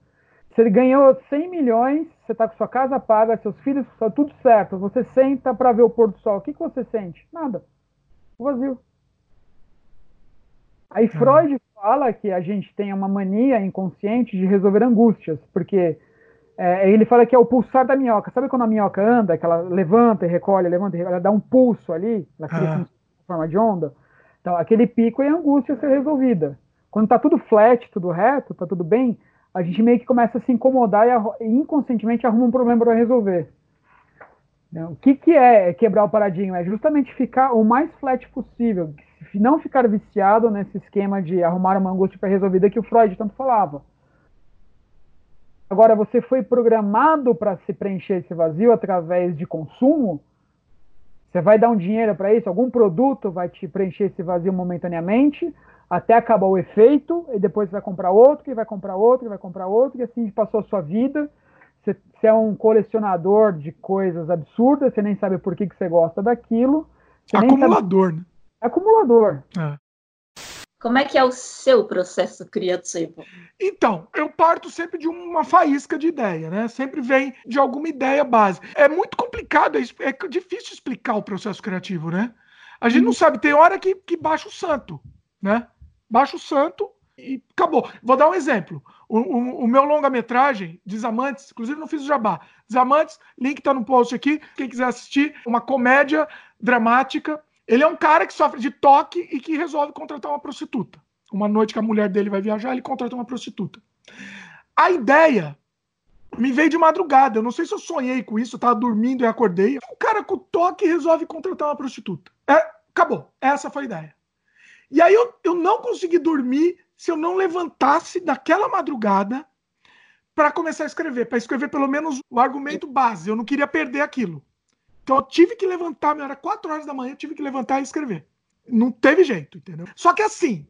Você ganhou 100 milhões, você está com sua casa paga, seus filhos, está tudo certo. Você senta para ver o pôr do sol. O que, que você sente? Nada. O vazio. Aí uhum. Freud fala que a gente tem uma mania inconsciente de resolver angústias, porque é, ele fala que é o pulsar da minhoca. Sabe quando a minhoca anda, que ela levanta e recolhe, levanta e recolhe, ela dá um pulso ali, ela cria ah. forma de onda? Então, aquele pico é angústia ser resolvida. Quando tá tudo flat, tudo reto, tá tudo bem, a gente meio que começa a se incomodar e, inconscientemente arruma um problema para resolver. O que, que é quebrar o paradigma? É justamente ficar o mais flat possível, não ficar viciado nesse esquema de arrumar uma angústia para resolvida que o Freud tanto falava. Agora, você foi programado para se preencher esse vazio através de consumo? Você vai dar um dinheiro para isso? Algum produto vai te preencher esse vazio momentaneamente, até acabar o efeito, e depois você vai comprar outro, que vai comprar outro, que vai comprar outro, e assim passou a sua vida. Você, você é um colecionador de coisas absurdas, você nem sabe por que, que você gosta daquilo. Acumulador, sabe... né? acumulador. É. Como é que é o seu processo criativo? Então, eu parto sempre de uma faísca de ideia, né? Sempre vem de alguma ideia base. É muito complicado, é, é difícil explicar o processo criativo, né? A gente não uhum. sabe, tem hora que, que baixa o santo, né? Baixa o santo e acabou. Vou dar um exemplo. O, o, o meu longa-metragem, Desamantes, inclusive não fiz o jabá. Desamantes, link tá no post aqui. Quem quiser assistir, uma comédia dramática ele é um cara que sofre de toque e que resolve contratar uma prostituta. Uma noite que a mulher dele vai viajar, ele contrata uma prostituta. A ideia me veio de madrugada. Eu não sei se eu sonhei com isso, eu tava dormindo e acordei. O cara com toque resolve contratar uma prostituta. É, acabou. Essa foi a ideia. E aí eu, eu não consegui dormir se eu não levantasse daquela madrugada para começar a escrever, para escrever pelo menos o argumento base. Eu não queria perder aquilo. Então eu tive que levantar, era 4 horas da manhã, eu tive que levantar e escrever. Não teve jeito, entendeu? Só que assim,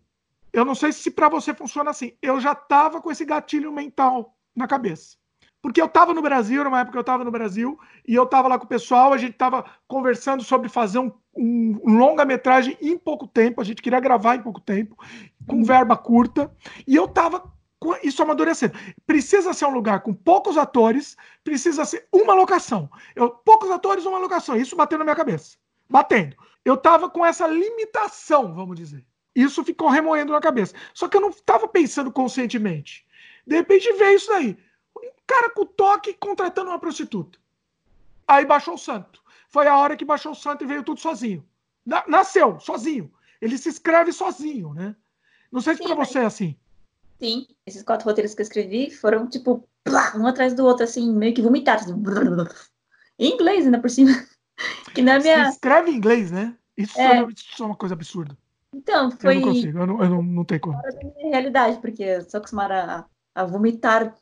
eu não sei se para você funciona assim. Eu já tava com esse gatilho mental na cabeça. Porque eu tava no Brasil, numa época eu tava no Brasil, e eu tava lá com o pessoal, a gente tava conversando sobre fazer um, um, um longa-metragem em pouco tempo, a gente queria gravar em pouco tempo, com verba curta, e eu tava isso amadurecendo. Precisa ser um lugar com poucos atores, precisa ser uma locação. Eu, poucos atores, uma locação. Isso bateu na minha cabeça. Batendo. Eu tava com essa limitação, vamos dizer. Isso ficou remoendo na cabeça. Só que eu não estava pensando conscientemente. De repente veio isso daí. Um cara com toque contratando uma prostituta. Aí baixou o santo. Foi a hora que baixou o santo e veio tudo sozinho. Nasceu, sozinho. Ele se escreve sozinho, né? Não sei se para você é assim. Sim, esses quatro roteiros que eu escrevi foram, tipo, um atrás do outro, assim, meio que vomitados. Assim, em inglês, ainda por cima. Que na minha... Você escreve em inglês, né? Isso é, isso é uma coisa absurda. Então, foi. Eu não consigo, eu não, eu não, não tenho como. Realidade, porque eu sou acostumada a, a vomitar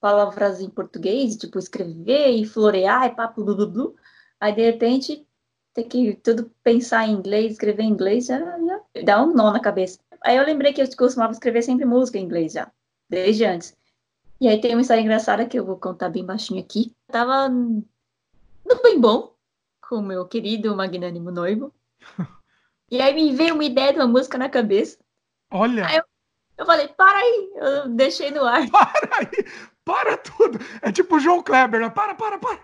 palavras em português, tipo, escrever e florear e papo, blu, blu, blu. Aí, de repente, ter que tudo pensar em inglês, escrever em inglês, já, já dá um nó na cabeça. Aí eu lembrei que eu costumava escrever sempre música em inglês já, desde antes. E aí tem uma história engraçada que eu vou contar bem baixinho aqui. Eu tava no bem bom com o meu querido magnânimo noivo. E aí me veio uma ideia de uma música na cabeça. Olha! Aí eu, eu falei, para aí! Eu deixei no ar. Para aí! Para tudo! É tipo o João Kleber, né? Para, para, para!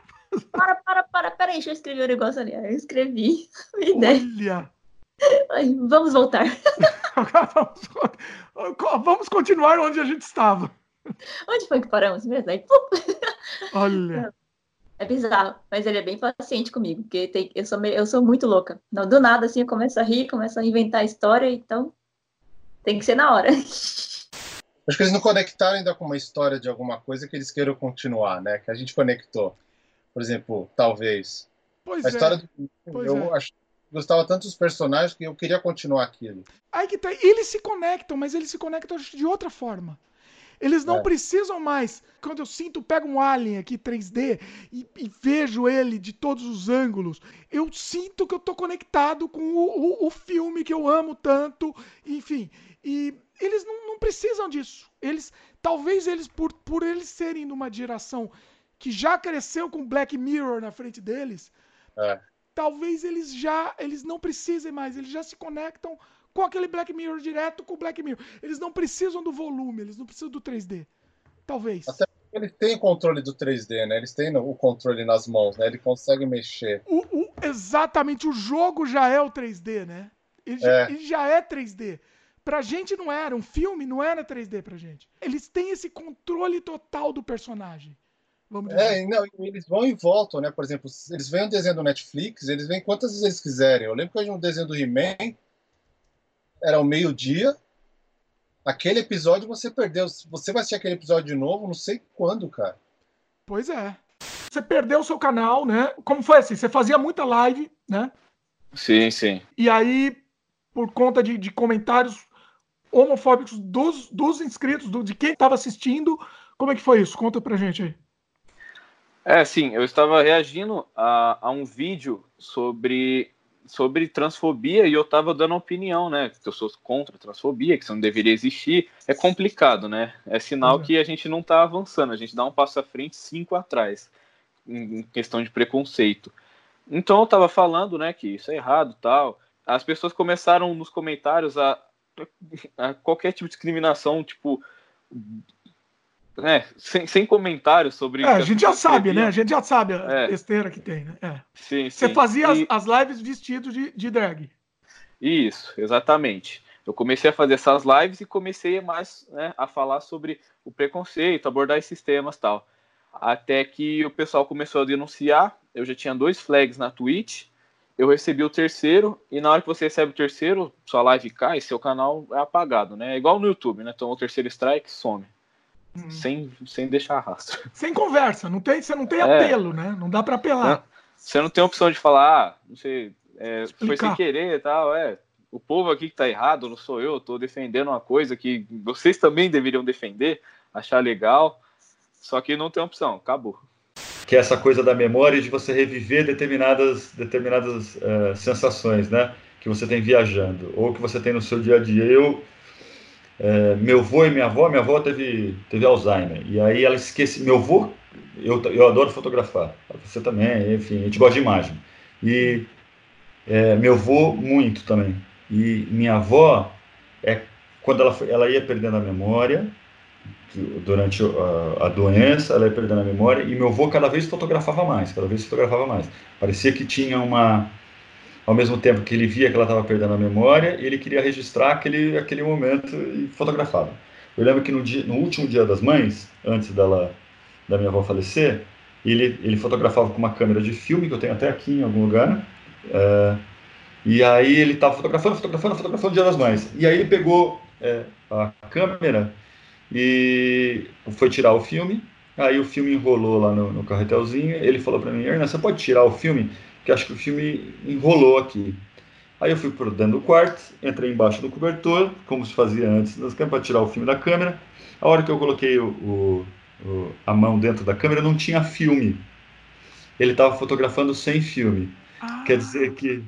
Para, para, para, peraí, deixa eu escrever o um negócio ali. Eu escrevi uma ideia. Olha! Aí, vamos voltar. vamos, continuar onde a gente estava. Onde foi que paramos mesmo? Aí, Olha. É bizarro, mas ele é bem paciente comigo, porque tem, eu, sou, eu sou muito louca. Não, do nada, assim, eu começo a rir, começo a inventar história, então tem que ser na hora. Acho que eles não conectaram ainda com uma história de alguma coisa que eles queiram continuar, né? Que a gente conectou. Por exemplo, talvez. Pois a é. história do. Pois eu é. acho, gostava tanto dos personagens que eu queria continuar aquilo. Aí que tá. Eles se conectam, mas eles se conectam de outra forma. Eles não é. precisam mais. Quando eu sinto, pego um alien aqui 3D e, e, vejo ele de todos os ângulos, eu sinto que eu tô conectado com o, o, o filme que eu amo tanto, enfim. E eles não, não, precisam disso. Eles, talvez eles, por, por eles serem numa geração que já cresceu com Black Mirror na frente deles, é. talvez eles já eles não precisem mais, eles já se conectam com aquele Black Mirror direto com o Black Mirror. Eles não precisam do volume, eles não precisam do 3D. Talvez. Até porque eles têm controle do 3D, né? Eles têm o controle nas mãos, né? Ele consegue mexer. O, o, exatamente, o jogo já é o 3D, né? Ele, é. ele já é 3D. Pra gente não era, um filme não era 3D pra gente. Eles têm esse controle total do personagem. Vamos dizer. É, não, eles vão e voltam, né? Por exemplo, eles veem um desenho do Netflix, eles vêm quantas vezes eles quiserem. Eu lembro que eu um desenho do He-Man, era o meio-dia. Aquele episódio você perdeu. Você vai assistir aquele episódio de novo, não sei quando, cara. Pois é. Você perdeu o seu canal, né? Como foi assim? Você fazia muita live, né? Sim, sim. E aí, por conta de, de comentários homofóbicos dos, dos inscritos, do, de quem estava assistindo, como é que foi isso? Conta pra gente aí. É, sim, eu estava reagindo a, a um vídeo sobre sobre transfobia e eu estava dando opinião, né? Que eu sou contra a transfobia, que isso não deveria existir. É complicado, né? É sinal uhum. que a gente não está avançando, a gente dá um passo à frente, cinco atrás, em questão de preconceito. Então eu estava falando, né, que isso é errado tal. As pessoas começaram nos comentários a, a qualquer tipo de discriminação, tipo é, sem, sem comentários sobre. É, a gente já sabe, né? A gente já sabe a é. besteira que tem, né? É. Sim, Você fazia e... as, as, lives vestido de, de drag. Isso, exatamente. Eu comecei a fazer essas lives e comecei mais né, a falar sobre o preconceito, abordar esses temas tal. Até que o pessoal começou a denunciar. Eu já tinha dois flags na Twitch. Eu recebi o terceiro, e na hora que você recebe o terceiro, sua live cai, seu canal é apagado, né? É igual no YouTube, né? Então o terceiro strike some. Hum. Sem, sem deixar rastro. Sem conversa, não tem, você não tem é. apelo, né? Não dá para apelar. Você não tem opção de falar, ah, não sei, é, foi sem querer e tal, é. O povo aqui que tá errado, não sou eu, tô defendendo uma coisa que vocês também deveriam defender, achar legal. Só que não tem opção, acabou. Que é essa coisa da memória de você reviver determinadas, determinadas uh, sensações, né? Que você tem viajando, ou que você tem no seu dia a dia. Eu, uh, meu avô e minha avó, minha avó teve, teve Alzheimer, e aí ela esquece. Meu avô, eu, eu adoro fotografar, você também, enfim, a gente gosta de imagem. E é, meu avô, muito também. E minha avó, é, quando ela, ela ia perdendo a memória, durante a, a, doença, ela ia perdendo a memória, e meu avô cada vez fotografava mais, cada vez fotografava mais. Parecia que tinha uma. Ao mesmo tempo que ele via que ela estava perdendo a memória, ele queria registrar aquele, aquele momento e fotografava. Eu lembro que no, dia, no último dia das mães, antes dela, da minha avó falecer, ele, ele fotografava com uma câmera de filme, que eu tenho até aqui em algum lugar, é, e aí ele estava fotografando, fotografando, fotografando o Dia das Mães. E aí ele pegou é, a câmera e foi tirar o filme. Aí o filme enrolou lá no, no carretelzinho. Ele falou para mim, Erna, você pode tirar o filme? Que acho que o filme enrolou aqui. Aí eu fui por dentro do quarto, entrei embaixo do cobertor, como se fazia antes das câmeras, para tirar o filme da câmera. A hora que eu coloquei o, o, o, a mão dentro da câmera, não tinha filme. Ele estava fotografando sem filme. Ah. Quer dizer que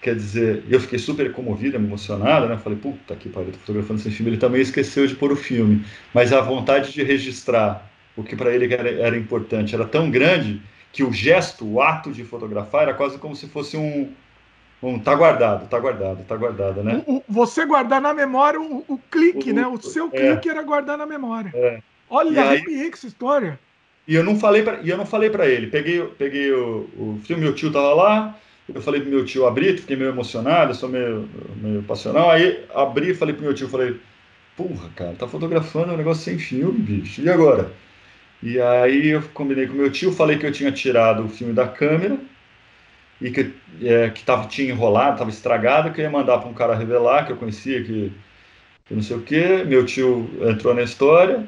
Quer dizer, eu fiquei super comovida, emocionada, né? Falei, puta que pariu, tô fotografando esse filme. Ele também esqueceu de pôr o filme. Mas a vontade de registrar o que para ele era, era, importante era tão grande que o gesto, o ato de fotografar era quase como se fosse um. um tá guardado, tá guardado, tá guardado, né? O, o, você guardar na memória o, o clique, né? O seu é. clique era guardar na memória. É. Olha, aí, arrepiei com essa história. E eu não falei para, e eu não falei para ele. Peguei, peguei o, o filme, meu tio tava lá eu falei pro meu tio abrir, fiquei meio emocionado, sou meio, meio passional. Aí abri e falei pro meu tio, falei, porra, cara, tá fotografando um negócio sem filme, bicho, e agora? E aí eu combinei com meu tio, falei que eu tinha tirado o filme da câmera e que, é, que tava, tinha enrolado, estava estragado, que eu ia mandar para um cara revelar, que eu conhecia, que, que não sei o quê. Meu tio entrou na história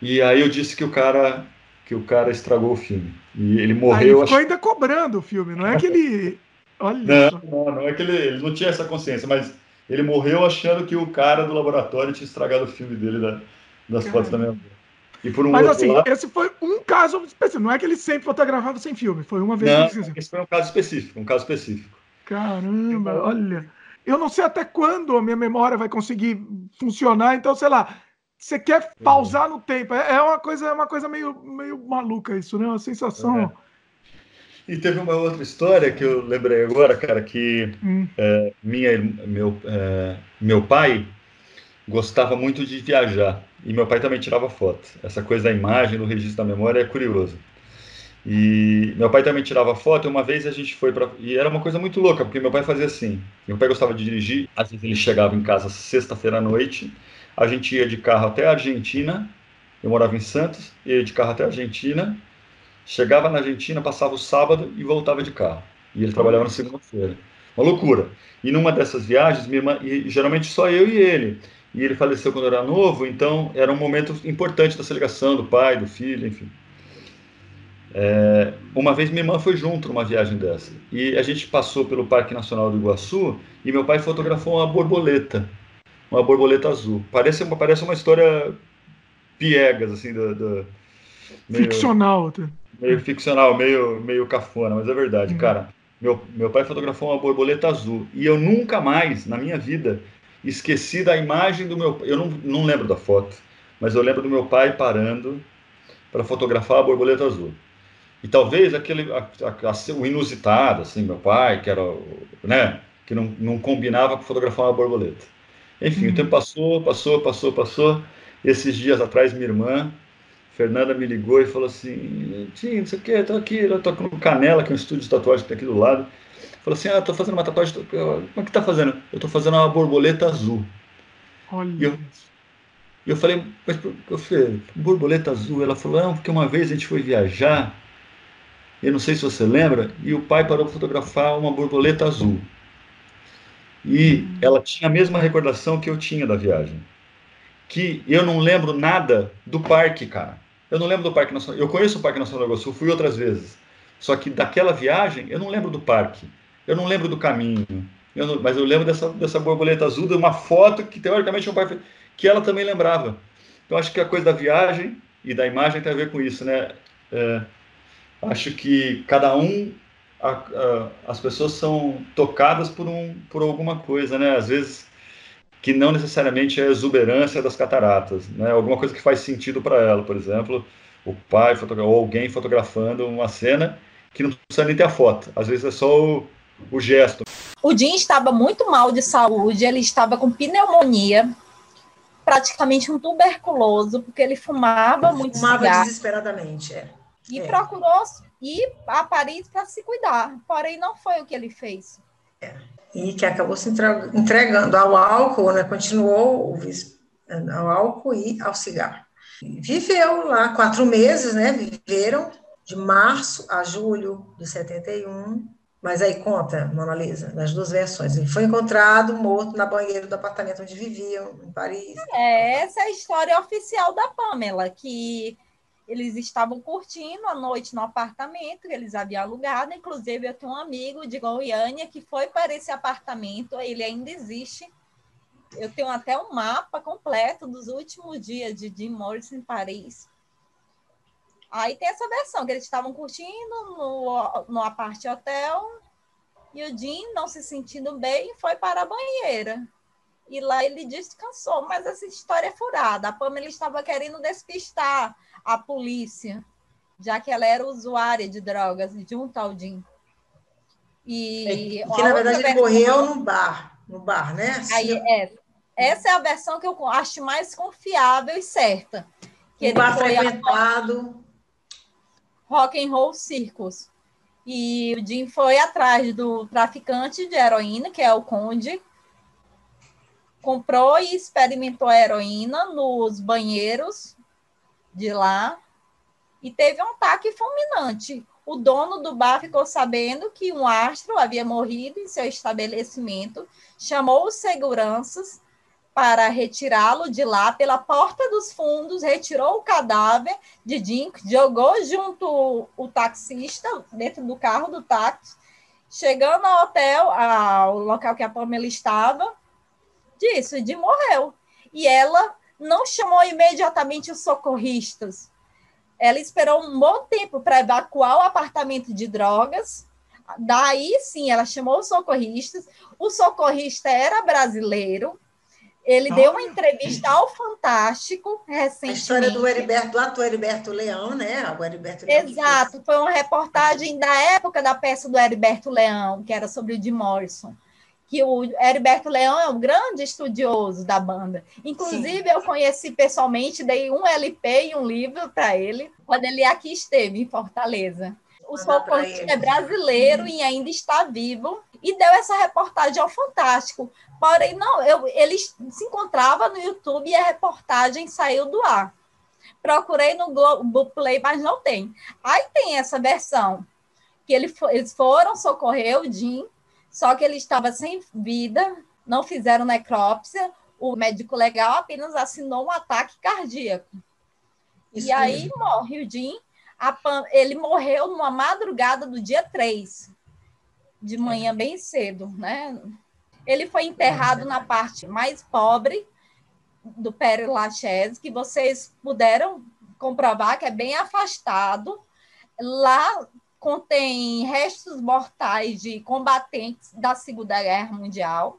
e aí eu disse que o cara que o cara estragou o filme. E ele morreu. Ele ficou acho... ainda cobrando o filme, não é que ele Olha não, não, não, é que ele, ele, não tinha essa consciência, mas ele morreu achando que o cara do laboratório tinha estragado o filme dele da, das Caramba. fotos da minha. E por um mas assim, lado... esse foi um caso específico, não é que ele sempre fotografava sem filme, foi uma vez. Não, que esse foi um caso específico, um caso específico. Caramba, olha. Eu não sei até quando a minha memória vai conseguir funcionar, então, sei lá, você quer pausar no tempo. É, é uma coisa, é uma coisa meio, meio maluca isso, né? Uma sensação. É. E teve uma outra história que eu lembrei agora, cara, que hum. é, minha, meu, é, meu pai gostava muito de viajar. E meu pai também tirava foto. Essa coisa da imagem, do registro da memória é curioso. E meu pai também tirava foto. Uma vez a gente foi para. E era uma coisa muito louca, porque meu pai fazia assim. Meu pai gostava de dirigir. Às vezes ele chegava em casa sexta-feira à noite. A gente ia de carro até a Argentina. Eu morava em Santos. Ia de carro até a Argentina Chegava na Argentina, passava o sábado e voltava de carro. E ele trabalhava na segunda-feira. Uma loucura. E numa dessas viagens, minha irmã, e geralmente só eu e ele. E ele faleceu quando era novo, então era um momento importante dessa ligação do pai, do filho, enfim. É, uma vez minha irmã foi junto numa viagem dessa. E a gente passou pelo Parque Nacional do Iguaçu e meu pai fotografou uma borboleta. Uma borboleta azul. Parece uma, parece uma história piegas, assim, da. da meio... Ficcional meio ficcional, meio, meio cafona, mas é verdade, uhum. cara. Meu, meu pai fotografou uma borboleta azul e eu nunca mais, na minha vida, esqueci da imagem do meu. Eu não, não lembro da foto, mas eu lembro do meu pai parando para fotografar a borboleta azul. E talvez aquele a, a, o inusitado, assim, meu pai, que era, né, que não, não combinava com fotografar uma borboleta. Enfim, uhum. o tempo passou, passou, passou, passou. Esses dias atrás, minha irmã Fernanda me ligou e falou assim: Tim, não sei o que, tô aqui, eu tô com Canela, que é um estúdio de tatuagem que tem aqui do lado. Falou assim: Ah, tô fazendo uma tatuagem. Como é que tá fazendo? Eu tô fazendo uma borboleta azul. Olha. E eu, eu falei: Mas eu falei, borboleta azul? Ela falou: Não, porque uma vez a gente foi viajar, eu não sei se você lembra, e o pai parou para fotografar uma borboleta azul. E hum. ela tinha a mesma recordação que eu tinha da viagem. Que eu não lembro nada do parque, cara. Eu não lembro do Parque Nacional. Eu conheço o Parque Nacional do Iguaçu, fui outras vezes. Só que daquela viagem, eu não lembro do parque. Eu não lembro do caminho. Eu não, mas eu lembro dessa, dessa borboleta azul, de uma foto que teoricamente meu pai fez, que ela também lembrava. Então acho que a coisa da viagem e da imagem tem a ver com isso, né? É, acho que cada um, a, a, as pessoas são tocadas por, um, por alguma coisa, né? Às vezes que não necessariamente é a exuberância das cataratas, né? Alguma coisa que faz sentido para ela, por exemplo, o pai ou alguém fotografando uma cena que não precisa nem ter a foto, às vezes é só o, o gesto. O Jim estava muito mal de saúde, ele estava com pneumonia, praticamente um tuberculoso, porque ele fumava muito fumava cigarro. desesperadamente, é. E é. procurou ir a Paris para se cuidar, porém não foi o que ele fez. É. E que acabou se entregando ao álcool, né? continuou ao álcool e ao cigarro. Viveu lá quatro meses, né? Viveram de março a julho de 71, mas aí conta, Mona Lisa, nas duas versões. Ele foi encontrado morto na banheira do apartamento onde viviam, em Paris. É, essa é a história oficial da Pamela, que eles estavam curtindo a noite no apartamento que eles haviam alugado. Inclusive, eu tenho um amigo de Goiânia que foi para esse apartamento, ele ainda existe. Eu tenho até um mapa completo dos últimos dias de Jim Morrison em Paris. Aí tem essa versão, que eles estavam curtindo no, no aparte hotel, e o Jim, não se sentindo bem, foi para a banheira. E lá ele descansou, mas essa história é furada. A Pamela estava querendo despistar a polícia, já que ela era usuária de drogas de um tal Jim. E, que, na verdade, ele morreu no bar, no bar, né? Aí, é, essa é a versão que eu acho mais confiável e certa. Que um bar frequentado. Rock and Roll Circus. E o Jim foi atrás do traficante de heroína, que é o Conde. Comprou e experimentou a heroína nos banheiros de lá e teve um ataque fulminante. O dono do bar ficou sabendo que um astro havia morrido em seu estabelecimento, chamou os seguranças para retirá-lo de lá pela porta dos fundos, retirou o cadáver de Jim, jogou junto o taxista dentro do carro do táxi, chegando ao hotel, ao local que a Pamela estava, disse, Jim morreu. E ela não chamou imediatamente os socorristas. Ela esperou um bom tempo para evacuar o apartamento de drogas. Daí sim, ela chamou os socorristas. O socorrista era brasileiro, ele deu uma entrevista ao Fantástico recentemente. A história do Heriberto, do ator Heriberto Leão, né? O Heriberto Leão Exato, foi uma reportagem da época da peça do Heriberto Leão, que era sobre o Jim Morrison. Que o Heriberto Leão é um grande estudioso da banda. Inclusive, Sim. eu conheci pessoalmente, dei um LP e um livro para ele, quando ele aqui esteve, em Fortaleza. O socorrista é brasileiro e ainda está vivo e deu essa reportagem ao Fantástico. Porém, não, eu, ele se encontrava no YouTube e a reportagem saiu do ar. Procurei no Globoplay, mas não tem. Aí tem essa versão, que ele, eles foram socorrer o Jim, só que ele estava sem vida, não fizeram necrópsia, o médico legal apenas assinou um ataque cardíaco. Isso e aí mesmo. morre o Jim. Ele morreu numa madrugada do dia 3 de manhã bem cedo, né? Ele foi enterrado na parte mais pobre do Père Lachaise, que vocês puderam comprovar que é bem afastado. Lá contém restos mortais de combatentes da Segunda Guerra Mundial.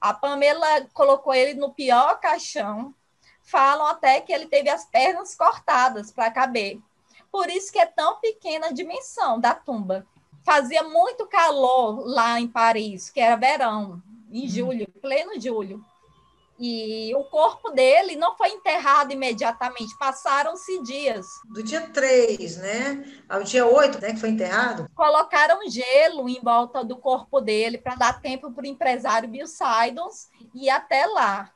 A Pamela colocou ele no pior caixão. Falam até que ele teve as pernas cortadas para caber. Por isso que é tão pequena a dimensão da tumba fazia muito calor lá em Paris, que era verão, em hum. julho, pleno julho. E o corpo dele não foi enterrado imediatamente, passaram-se dias. Do dia 3, né? Ao dia 8, né, que foi enterrado? Colocaram gelo em volta do corpo dele para dar tempo para o empresário Bill Sidons ir até lá.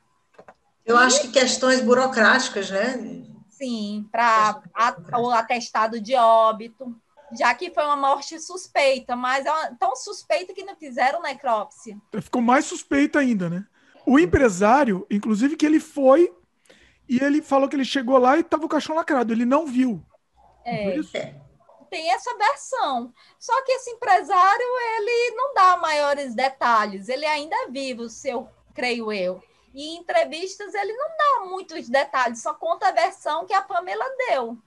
Eu e... acho que questões burocráticas, né? Sim, para o atestado de óbito já que foi uma morte suspeita, mas é uma, tão suspeita que não fizeram necrópsia. Ficou mais suspeita ainda, né? O empresário, inclusive, que ele foi e ele falou que ele chegou lá e estava o caixão lacrado, ele não viu. É. Tem essa versão. Só que esse empresário, ele não dá maiores detalhes, ele ainda é vivo, se eu creio eu. E em entrevistas ele não dá muitos detalhes, só conta a versão que a Pamela deu.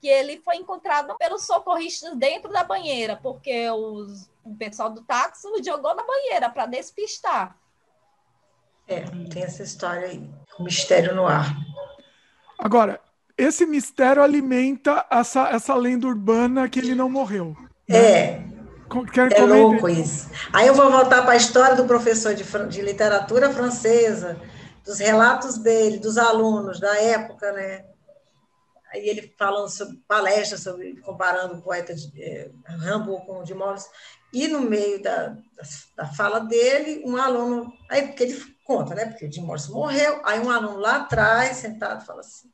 Que ele foi encontrado pelos socorristas dentro da banheira, porque os, o pessoal do táxi o jogou na banheira para despistar. É, tem essa história aí. O mistério no ar. Agora, esse mistério alimenta essa, essa lenda urbana que ele não morreu. Né? É. Quer é louco isso. Aí eu vou voltar para a história do professor de, de literatura francesa, dos relatos dele, dos alunos da época, né? Aí ele falando sobre palestras, sobre, comparando o poeta de, é, Rambo com o de Morris, e no meio da, da, fala dele, um aluno, aí porque ele conta, né? Porque o de Morris morreu, aí um aluno lá atrás, sentado, fala assim: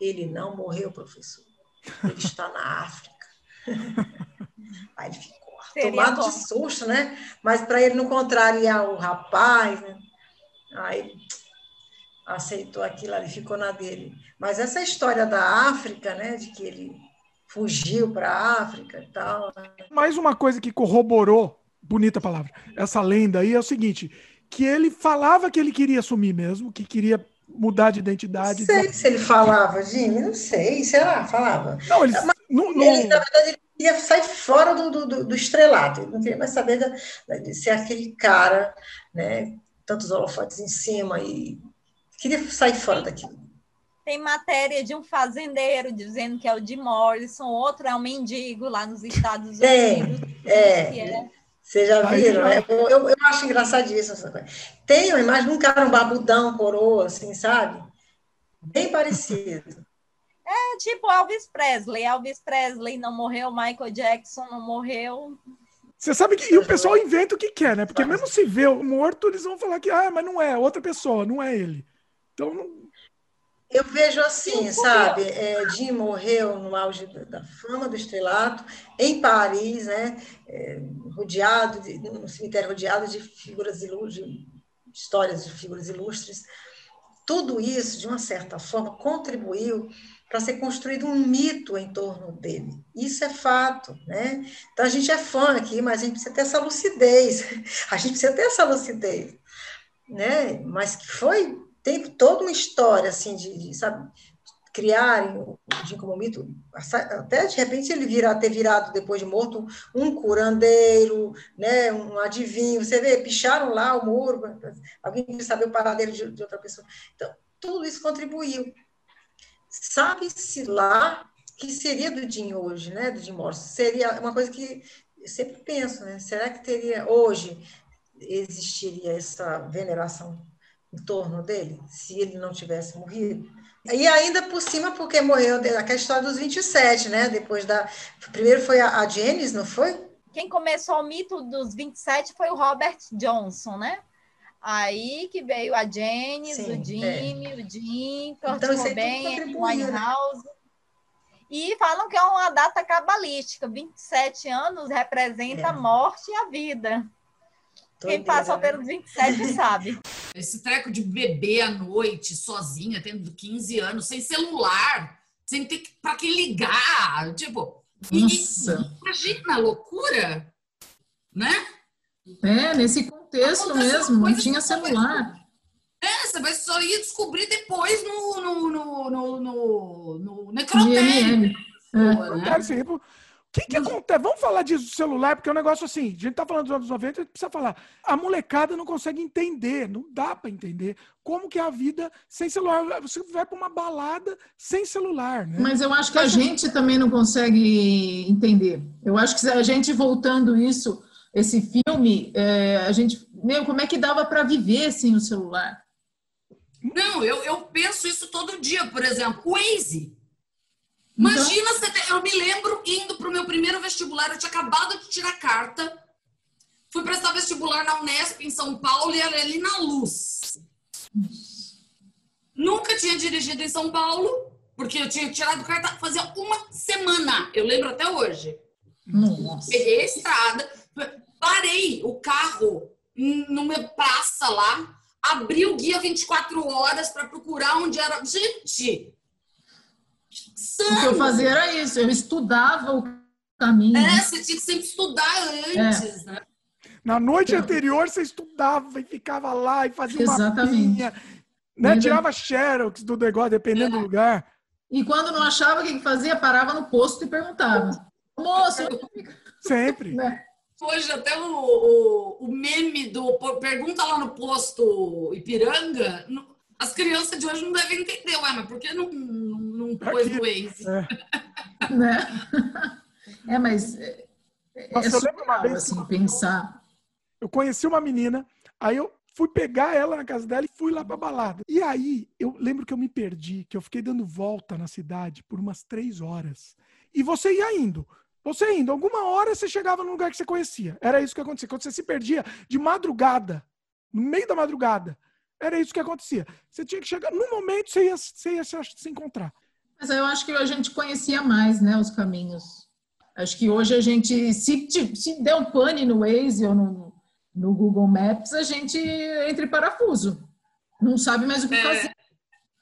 ele não morreu, professor, ele está na África. aí ele ficou tomado bom. de susto, né? Mas para ele não contrariar o rapaz, né? Aí aceitou aquilo ali, ficou na dele. Mas essa história da África, né? De que ele fugiu para a África e tal. Né? Mais uma coisa que corroborou, bonita palavra, essa lenda aí é o seguinte: que ele falava que ele queria assumir mesmo, que queria mudar de identidade. Não sei se ele falava, Jimmy, não sei, será? Falava. Não, ele, Mas, não, não... ele na verdade, ele queria sair fora do, do, do estrelato, ele não queria mais saber de, de ser aquele cara, né? Tantos holofotes em cima e queria sair fora daquilo. Tem matéria de um fazendeiro dizendo que é o de Morrison, outro é um mendigo lá nos Estados Unidos. é. é. Vocês já viram? É, eu, eu, eu, acho engraçadíssimo essa coisa. Tem uma imagem de um cara, um babudão, coroa, assim, sabe? Bem parecido. É tipo Elvis Presley. Elvis Presley não morreu, Michael Jackson não morreu. Você sabe que e o pessoal inventa o que quer, né? Porque mesmo se vê o morto, eles vão falar que, ah, mas não é, outra pessoa, não é ele. Então. Eu vejo assim, sabe? É, Jim morreu no auge da fama do estrelato, em Paris, né? É, rodeado, de, no cemitério rodeado de figuras ilustres, histórias de figuras ilustres. Tudo isso, de uma certa forma, contribuiu para ser construído um mito em torno dele. Isso é fato, né? Então a gente é fã aqui, mas a gente precisa ter essa lucidez. A gente precisa ter essa lucidez, né? Mas que foi tem toda uma história assim de, de sabe, criarem o mito, até de repente ele virar ter virado depois de morto um curandeiro, né, um adivinho. Você vê, picharam lá o muro, alguém quis saber o paradeiro de, de outra pessoa. Então, tudo isso contribuiu Sabe-se lá que seria do Jim hoje, né? Do Jim Morrison. Seria uma coisa que eu sempre penso, né? Será que teria hoje existiria essa veneração em torno dele, se ele não tivesse morrido? E ainda por cima, porque morreu aquela história dos 27, né? Depois da. Primeiro foi a, a Janice, não foi? Quem começou o mito dos 27 foi o Robert Johnson, né? Aí que veio a Janice, Sim, o Jimmy, é. o Jim, Kurt então, Cobain, o Winehouse. E falam que é uma data cabalística. 27 anos representa é. a morte e a vida. Quem passou né? pelos 27 sabe. Esse treco de beber à noite, sozinha, tendo 15 anos, sem celular, sem ter para que ligar. Tipo, Nossa. imagina a loucura, né? É, nesse contexto mesmo, não tinha celular. É, você vai só ir descobrir depois no, no, no, no, no, no necrotério. É. Né? O que, que acontece? Vamos falar disso do celular, porque é um negócio assim, a gente tá falando dos anos 90, a gente precisa falar. A molecada não consegue entender, não dá para entender como que é a vida sem celular. Você vai para uma balada sem celular, né? Mas eu acho que a gente também não consegue entender. Eu acho que a gente voltando isso esse filme, é, a gente, meu, como é que dava para viver sem o celular? Não, eu, eu penso isso todo dia, por exemplo, o Waze. Imagina, então... eu me lembro indo para o meu primeiro vestibular, eu tinha acabado de tirar carta, fui prestar vestibular na Unesp em São Paulo e era ali na Luz. Nunca tinha dirigido em São Paulo, porque eu tinha tirado carta fazia uma semana, eu lembro até hoje. Nossa. Peguei a estrada, parei o carro numa praça lá, abri o guia 24 horas para procurar onde era. Gente! Sano. O que eu fazia era isso, eu estudava o caminho. É, você tinha que sempre estudar antes, é. né? Na noite anterior você estudava e ficava lá e fazia uma Exatamente. mapinha, né? Tirava xerox do negócio, dependendo do lugar. E quando não achava o que fazia, parava no posto e perguntava. Moço, Sempre. né? Hoje até o, o, o meme do pergunta lá no posto Ipiranga, no- as crianças de hoje não devem entender, ué, mas por que não, não, não pôs no Waze? né? É, mas é, é Nossa, eu lembro uma vez assim, pensar. Eu conheci uma menina, aí eu fui pegar ela na casa dela e fui lá pra balada. E aí, eu lembro que eu me perdi, que eu fiquei dando volta na cidade por umas três horas. E você ia indo. Você indo, alguma hora você chegava num lugar que você conhecia. Era isso que acontecia. Quando você se perdia de madrugada, no meio da madrugada, era isso que acontecia. Você tinha que chegar, no momento você ia, você ia se, se encontrar. Mas eu acho que a gente conhecia mais, né, os caminhos. Acho que hoje a gente, se, se der um pane no Waze ou no, no Google Maps, a gente entra em parafuso. Não sabe mais o que É. fazer.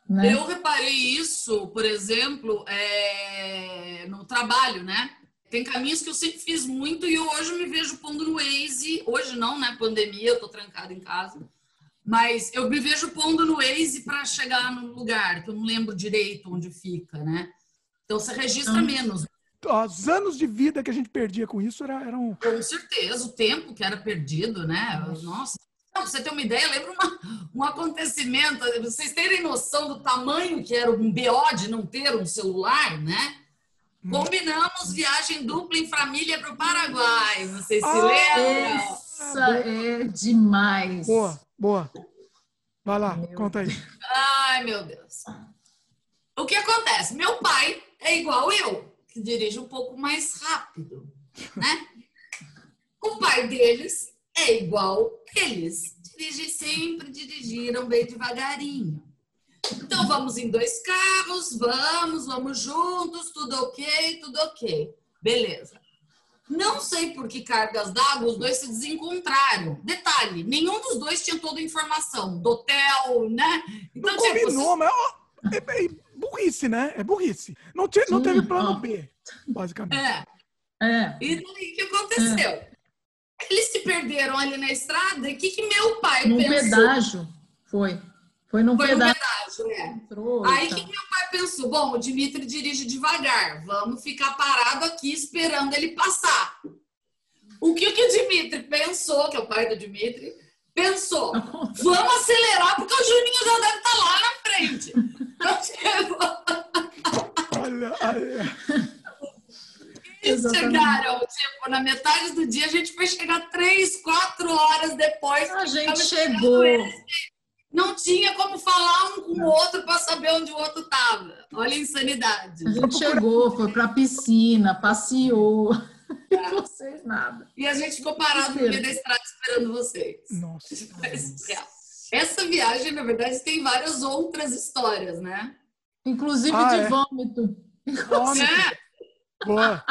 Né? Eu reparei isso, por exemplo, é, no trabalho, né? Tem caminhos que eu sempre fiz muito e hoje eu me vejo pondo no Waze. Hoje não, né? Pandemia, eu tô trancada em casa. Mas eu me vejo pondo no Waze para chegar no lugar, que eu não lembro direito onde fica, né? Então você registra menos. Os anos de vida que a gente perdia com isso era, eram. Com certeza, o tempo que era perdido, né? Nossa. Não, pra você ter uma ideia, eu lembro uma, um acontecimento, vocês terem noção do tamanho que era um BO de não ter um celular, né? Combinamos viagem dupla em família para o Paraguai. Vocês se lembram? Essa é demais. Boa, boa. Vai lá, conta aí. Ai, meu Deus. O que acontece? Meu pai é igual eu, que dirige um pouco mais rápido, né? O pai deles é igual eles. Dirigem sempre, dirigiram bem devagarinho. Então vamos em dois carros, vamos, vamos juntos, tudo ok, tudo ok. Beleza. Não sei por que cargas d'água os dois se desencontraram. Detalhe, nenhum dos dois tinha toda a informação do hotel, né? Então, Não combinou, mas ó, é, é burrice, né? É burrice. Não, te- não teve plano B, basicamente. É. É. E daí o que aconteceu? Eles se perderam ali na estrada e o que, que meu pai Num pensou? pedágio. Foi. Foi num Foi num pedágio. pedágio, é. Entrou Aí que, meu pai pensou? Bom, o Dimitri dirige devagar, vamos ficar parado aqui esperando ele passar. O que, que o Dimitri pensou, que é o pai do Dimitri, pensou? Vamos acelerar porque o Juninho já deve estar lá na frente. Então, chegou. Olha, olha. Eles Exatamente. chegaram, tipo, na metade do dia, a gente foi chegar três, quatro horas depois. A gente chegou. eles. Não tinha como falar um com o outro para saber onde o outro estava. Olha a insanidade. A gente chegou, foi pra piscina, passeou. E vocês nada. E a gente ficou parado no meio da estrada esperando vocês. Nossa. Essa viagem, na verdade, tem várias outras histórias, né? Inclusive Ah, de é? vômito. É, Boa.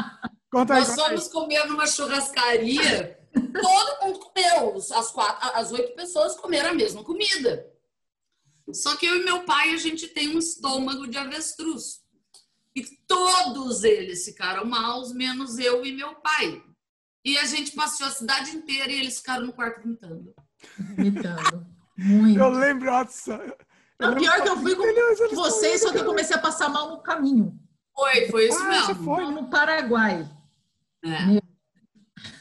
Conta aí, nós conta aí. fomos comer numa churrascaria. As, quatro, as oito pessoas comeram a mesma comida. Só que eu e meu pai, a gente tem um estômago de avestruz. E todos eles ficaram maus, menos eu e meu pai. E a gente passeou a cidade inteira e eles ficaram no quarto vomitando. Vomitando. Muito. Eu lembro, nossa. Não, pior que eu fui com vocês, só que eu comecei a passar mal no caminho. Foi, foi isso Ah, mesmo. foi? No Paraguai. É.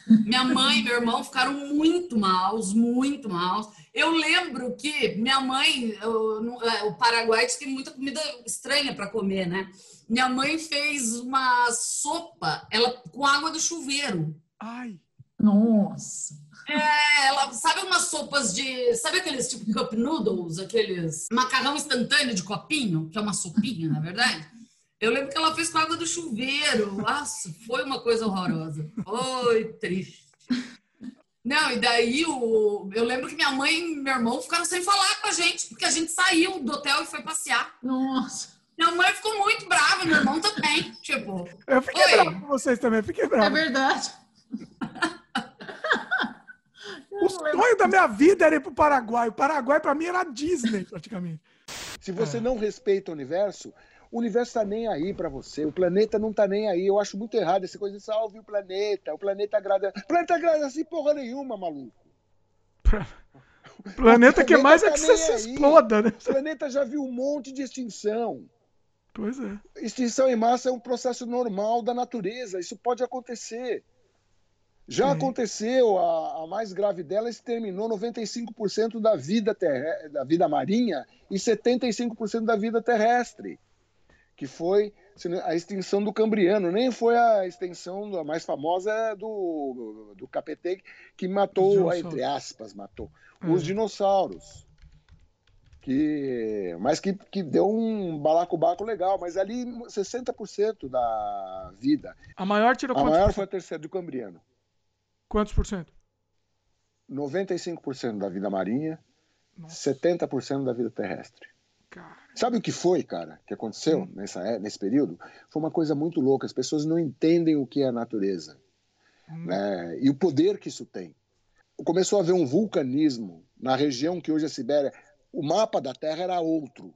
Minha mãe e meu irmão ficaram muito maus, muito maus. Eu lembro que minha mãe, eu- no- é, o Paraguai tem muita comida estranha para comer, né? Minha mãe fez uma sopa, ela com água do chuveiro. Ai. Nossa. É, ela sabe umas sopas de, sabe aqueles tipo cup noodles, aqueles macarrão instantâneo de copinho, que é uma sopinha, na verdade. Eu lembro que ela fez com água do chuveiro. Nossa, foi uma coisa horrorosa. Foi triste. Não, e daí o... eu lembro que minha mãe e meu irmão ficaram sem falar com a gente, porque a gente saiu do hotel e foi passear. Nossa. Minha mãe ficou muito brava, meu irmão também. Tipo, Eu fiquei Oi. bravo com vocês também, fiquei É bravo. verdade. O sonho da minha vida era ir pro Paraguai. O Paraguai, pra mim, era a Disney, praticamente. Se você não respeita o universo, O universo está nem aí para você, o planeta não está nem aí. Eu acho muito errado essa coisa de salve o planeta, o planeta agrada. O planeta agrada assim porra nenhuma, maluco. O planeta que mais é que você se exploda, né? O planeta já viu um monte de extinção. Pois é. Extinção em massa é um processo normal da natureza, isso pode acontecer. Já Sim. aconteceu, a, a, mais grave dela exterminou 95% da vida, terre, da vida marinha e 75% da vida terrestre, que foi a extinção do Cambriano. Nem foi a extinção, a mais famosa é do, do Capetê, que matou, entre aspas, matou, hum. os dinossauros. Que, mas que, que deu um balacobaco legal, mas ali 60% da vida. A maior tirou A maior foi a terceira do Cambriano. Quantos por cento? 95% da vida marinha, Nossa. 70% da vida terrestre. Sabe o que foi, cara, que aconteceu hum. nessa, é, nesse período? Foi uma coisa muito louca. As pessoas não entendem o que é a natureza hum. né? e o poder que isso tem. Começou a haver um vulcanismo na região que hoje é a Sibéria. O mapa da Terra era outro.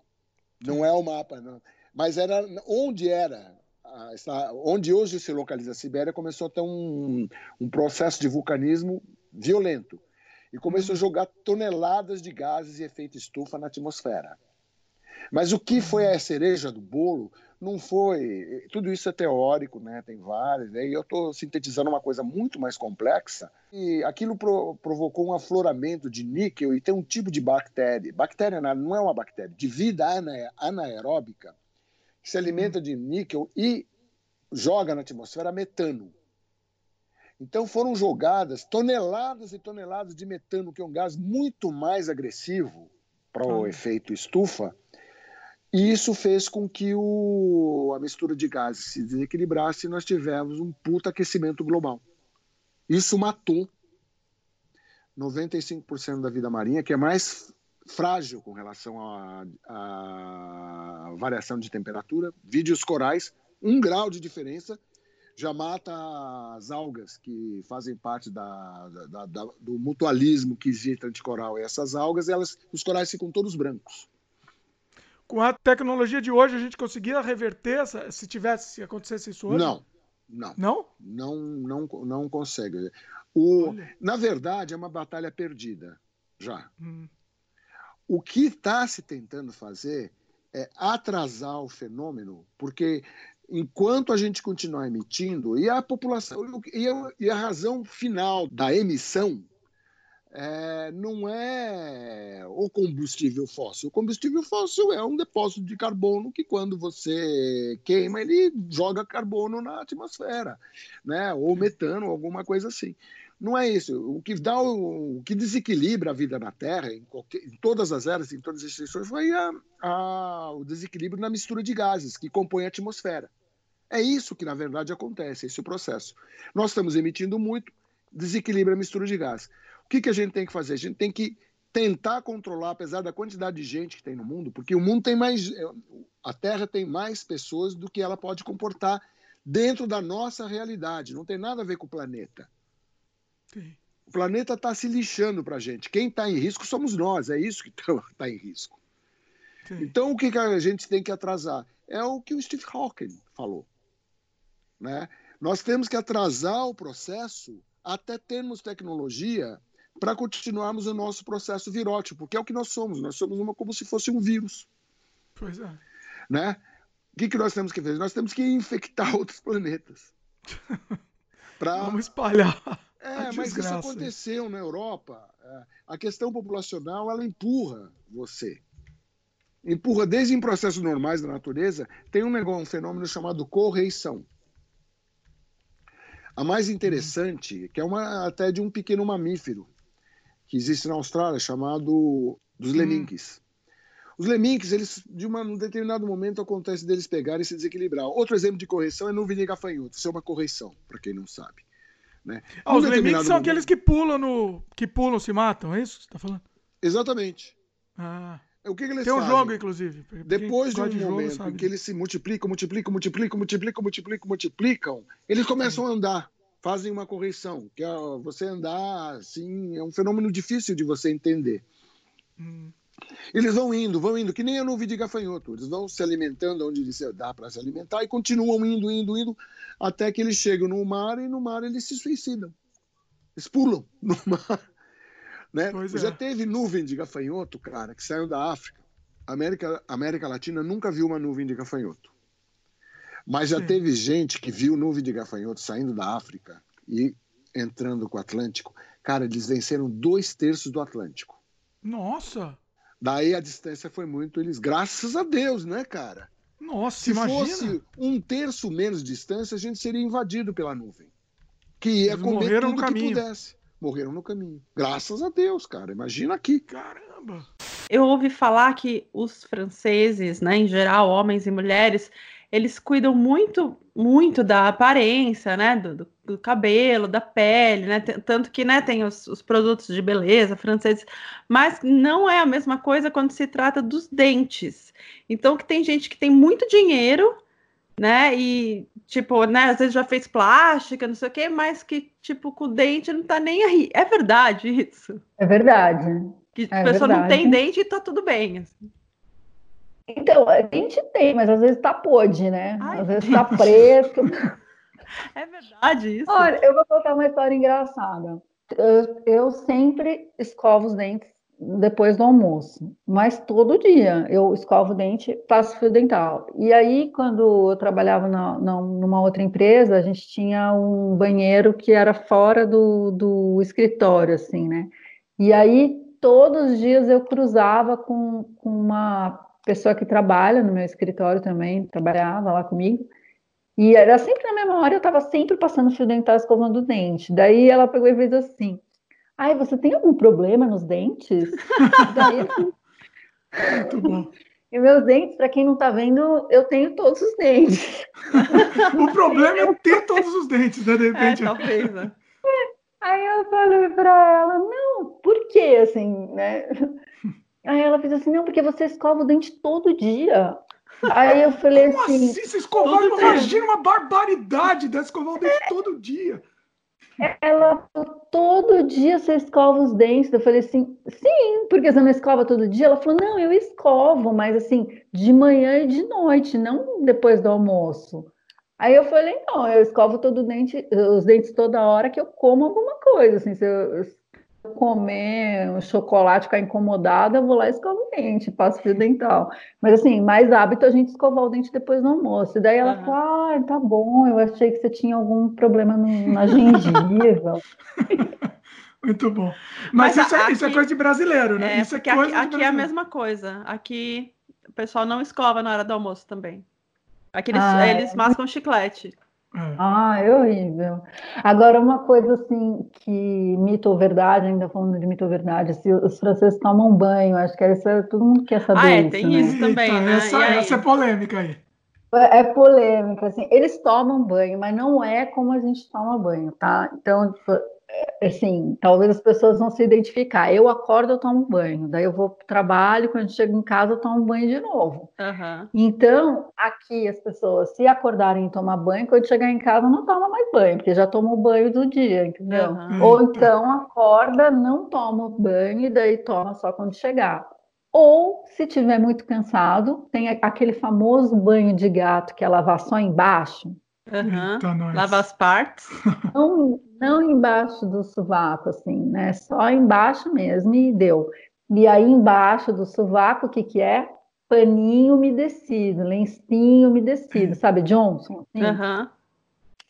Não é o mapa, não. mas era onde era onde hoje se localiza a Sibéria, começou a ter um, um processo de vulcanismo violento e começou a uhum. jogar toneladas de gases e efeito estufa na atmosfera. Mas o que foi a cereja do bolo não foi. Tudo isso é teórico, né? tem vários, né? e eu estou sintetizando uma coisa muito mais complexa. E aquilo pro, provocou um afloramento de níquel e tem um tipo de bactéria. Bactéria não é uma bactéria, de vida anaeróbica, que se alimenta de níquel e joga na atmosfera metano. Então foram jogadas toneladas e toneladas de metano, que é um gás muito mais agressivo para o hum. efeito estufa, e isso fez com que o, a mistura de gases se desequilibrasse e nós tivemos um puta aquecimento global. Isso matou 95% da vida marinha, que é mais frágil com relação à variação de temperatura. Vídeos corais, um grau de diferença já mata as algas que fazem parte da, da, da, do mutualismo que existe entre coral e essas algas, elas, os corais ficam todos brancos. Com a tecnologia de hoje, a gente conseguia reverter essa, se tivesse, se acontecesse isso hoje? Não, não. Não? Não, não, não consegue. O, na verdade, é uma batalha perdida, já. Hum. O que está se tentando fazer é atrasar o fenômeno, porque enquanto a gente continuar emitindo, e a população, e a, e a razão final da emissão é, não é o combustível fóssil. O combustível fóssil é um depósito de carbono que, quando você queima, ele joga carbono na atmosfera, né? ou metano, alguma coisa assim. Não é isso. O que dá o, o que desequilibra a vida na Terra, em, qualquer, em todas as eras, em todas as extensões, foi a, a, o desequilíbrio na mistura de gases que compõem a atmosfera. É isso que, na verdade, acontece, esse é o processo. Nós estamos emitindo muito, desequilibra a mistura de gás. O que, que a gente tem que fazer? A gente tem que tentar controlar, apesar da quantidade de gente que tem no mundo, porque o mundo tem mais. É, a Terra tem mais pessoas do que ela pode comportar dentro da nossa realidade. Não tem nada a ver com o planeta. Sim. O planeta está se lixando para a gente. Quem está em risco somos nós, é isso que está tá em risco. Sim. Então, o que, que a gente tem que atrasar? É o que o Steve Hawking falou. Né? Nós temos que atrasar o processo até termos tecnologia para continuarmos o nosso processo virótico, porque é o que nós somos. Nós somos uma, como se fosse um vírus. Pois é. Né? O que, que nós temos que fazer? Nós temos que infectar outros planetas. Pra... Vamos espalhar. É, mas isso aconteceu na Europa. É, a questão populacional ela empurra você. Empurra desde em processos normais da natureza. Tem um negócio, um fenômeno chamado correição. A mais interessante, que é uma até de um pequeno mamífero que existe na Austrália, chamado dos leminques. Hum. Os leminques, eles, de uma, um determinado momento, acontece deles pegarem e se desequilibrar. Outro exemplo de correção é nuvem de gafanhoto. Isso é uma correção, para quem não sabe. Né? Ah, os lemmings são momento... aqueles que pulam no. que pulam, se matam, é isso que você está falando? Exatamente. Ah. O que, que eles Tem um jogo, inclusive. Depois de um de momento jogo, em que eles se multiplicam, multiplicam, multiplicam, multiplicam, multiplicam, multiplicam, eles começam a andar, fazem uma correção, que é você andar assim, é um fenômeno difícil de você entender. Hum. Eles vão indo, vão indo, que nem a nuvem de gafanhoto. Eles vão se alimentando onde dá para se alimentar e continuam indo, indo, indo, até que eles chegam no mar e no mar eles se suicidam. Eles pulam no mar. Né? É. Já teve nuvem de gafanhoto, cara, que saiu da África. A América, América Latina nunca viu uma nuvem de gafanhoto. Mas já Sim. teve gente que viu nuvem de gafanhoto saindo da África e entrando com o Atlântico. Cara, eles venceram dois terços do Atlântico. Nossa! Daí a distância foi muito eles, graças a Deus, né, cara? Nossa, Se imagina. fosse um terço menos de distância, a gente seria invadido pela nuvem. Que ia eles comer tudo que pudesse. Morreram no caminho. Graças a Deus, cara. Imagina aqui. Caramba. Eu ouvi falar que os franceses, né, em geral, homens e mulheres, eles cuidam muito, muito da aparência, né, do, do cabelo, da pele, né, tanto que, né, tem os, os, produtos de beleza franceses, mas não é a mesma coisa quando se trata dos dentes. Então, que tem gente que tem muito dinheiro, né, e, tipo, né, às vezes já fez plástica, não sei o quê, mas que, tipo, com o dente não tá nem aí. É verdade isso? É verdade. Que é a pessoa verdade. não tem dente e tá tudo bem, assim. Então, a gente tem, mas às vezes tá podre, né? Ai, às vezes tá preto. É verdade isso. Olha, eu vou contar uma história engraçada. Eu, eu, sempre escovo os dentes depois do almoço, mas todo dia eu escovo o dente, passo fio dental. E aí, quando eu trabalhava na, na, numa outra empresa, a gente tinha um banheiro que era fora do, do escritório, assim, né? E aí, todos os dias eu cruzava com, com uma pessoa que trabalha no meu escritório também, trabalhava lá comigo, e era sempre na mesma hora, eu estava sempre passando fio dental escovando o dente. Daí ela pegou e fez assim: Ai, você tem algum problema nos dentes? Daí, Muito bom. E meus dentes, para quem não está vendo, eu tenho todos os dentes. o problema é ter todos os dentes, né? De é, repente. É, talvez, né? Aí eu falei para ela, não, por quê, assim, né? Aí ela fez assim, não, porque você escova o dente todo dia. Aí eu falei Como assim. assim? Você escovar, imagina uma barbaridade dessa escovar o dente todo dia. Ela todo dia você escova os dentes. Eu falei assim, sim, porque você não escova todo dia? Ela falou, não, eu escovo, mas assim, de manhã e de noite, não depois do almoço. Aí eu falei, não, eu escovo todo dente, os dentes toda hora que eu como alguma coisa. Assim, se eu, comer um chocolate, ficar incomodada, eu vou lá e escovo o dente, passo fio dental. Mas assim, mais hábito a gente escovar o dente depois do almoço. E daí ela uhum. falou: ah, tá bom, eu achei que você tinha algum problema no, na gengiva. Muito bom. Mas, Mas isso, aqui, é, isso, é, coisa de brasileiro, né? É, isso é coisa aqui, aqui é a mesma coisa. Aqui o pessoal não escova na hora do almoço também. Aqui eles, ah, eles é. mascam chiclete. É. Ah, é horrível. Agora, uma coisa assim, que mito ou verdade, ainda falando de mito ou verdade, se os franceses tomam banho, acho que essa, todo mundo quer saber ah, é, isso, tem né? isso também, né? Essa, essa é polêmica aí. É, é polêmica, assim, eles tomam banho, mas não é como a gente toma banho, tá? Então, tipo, assim, talvez as pessoas vão se identificar. Eu acordo, eu tomo banho, daí eu vou para o trabalho, quando chego em casa, eu tomo banho de novo. Uhum. Então, aqui as pessoas, se acordarem e tomar banho, quando chegar em casa, não toma mais banho, porque já tomou banho do dia, entendeu? Uhum. Ou então acorda, não toma banho e daí toma só quando chegar. Ou, se tiver muito cansado, tem aquele famoso banho de gato que é lavar só embaixo. Uhum. Lava as partes. Não, não embaixo do sovaco, assim, né? Só embaixo mesmo e deu. E aí embaixo do sovaco, o que que é? Paninho umedecido, lencinho umedecido, sabe, Johnson? Assim? Uhum.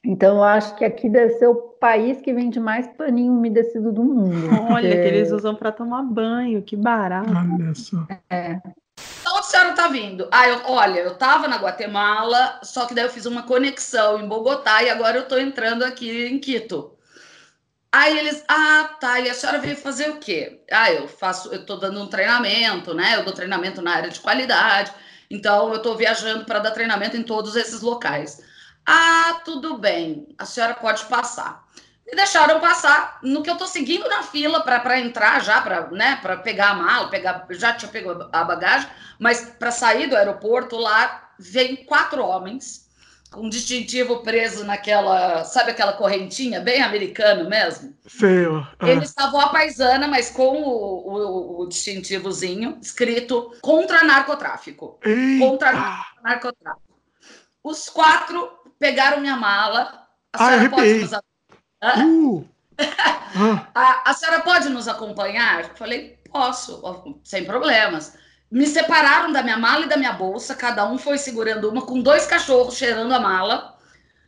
Então, eu acho que aqui deve ser o país que vende mais paninho umedecido do mundo. Olha, porque... que eles usam para tomar banho, que barato. Olha só. É. Então a senhora tá vindo? Ah, eu, olha, eu tava na Guatemala, só que daí eu fiz uma conexão em Bogotá e agora eu tô entrando aqui em Quito. Aí eles, ah, tá, e a senhora veio fazer o quê? Ah, eu faço, eu tô dando um treinamento, né? Eu dou treinamento na área de qualidade, então eu tô viajando para dar treinamento em todos esses locais. Ah, tudo bem, a senhora pode passar e deixaram passar no que eu tô seguindo na fila para entrar já, para né, pegar a mala, pegar, já tinha pego a bagagem, mas para sair do aeroporto lá, vem quatro homens com distintivo preso naquela, sabe aquela correntinha bem americano mesmo? Feio. Ah. Eles estavam a paisana, mas com o, o, o, distintivozinho escrito contra narcotráfico. Eita. Contra narcotráfico. Os quatro pegaram minha mala. A senhora pode nos... uh. a, a senhora pode nos acompanhar? Eu falei, posso, sem problemas. Me separaram da minha mala e da minha bolsa, cada um foi segurando uma, com dois cachorros cheirando a mala,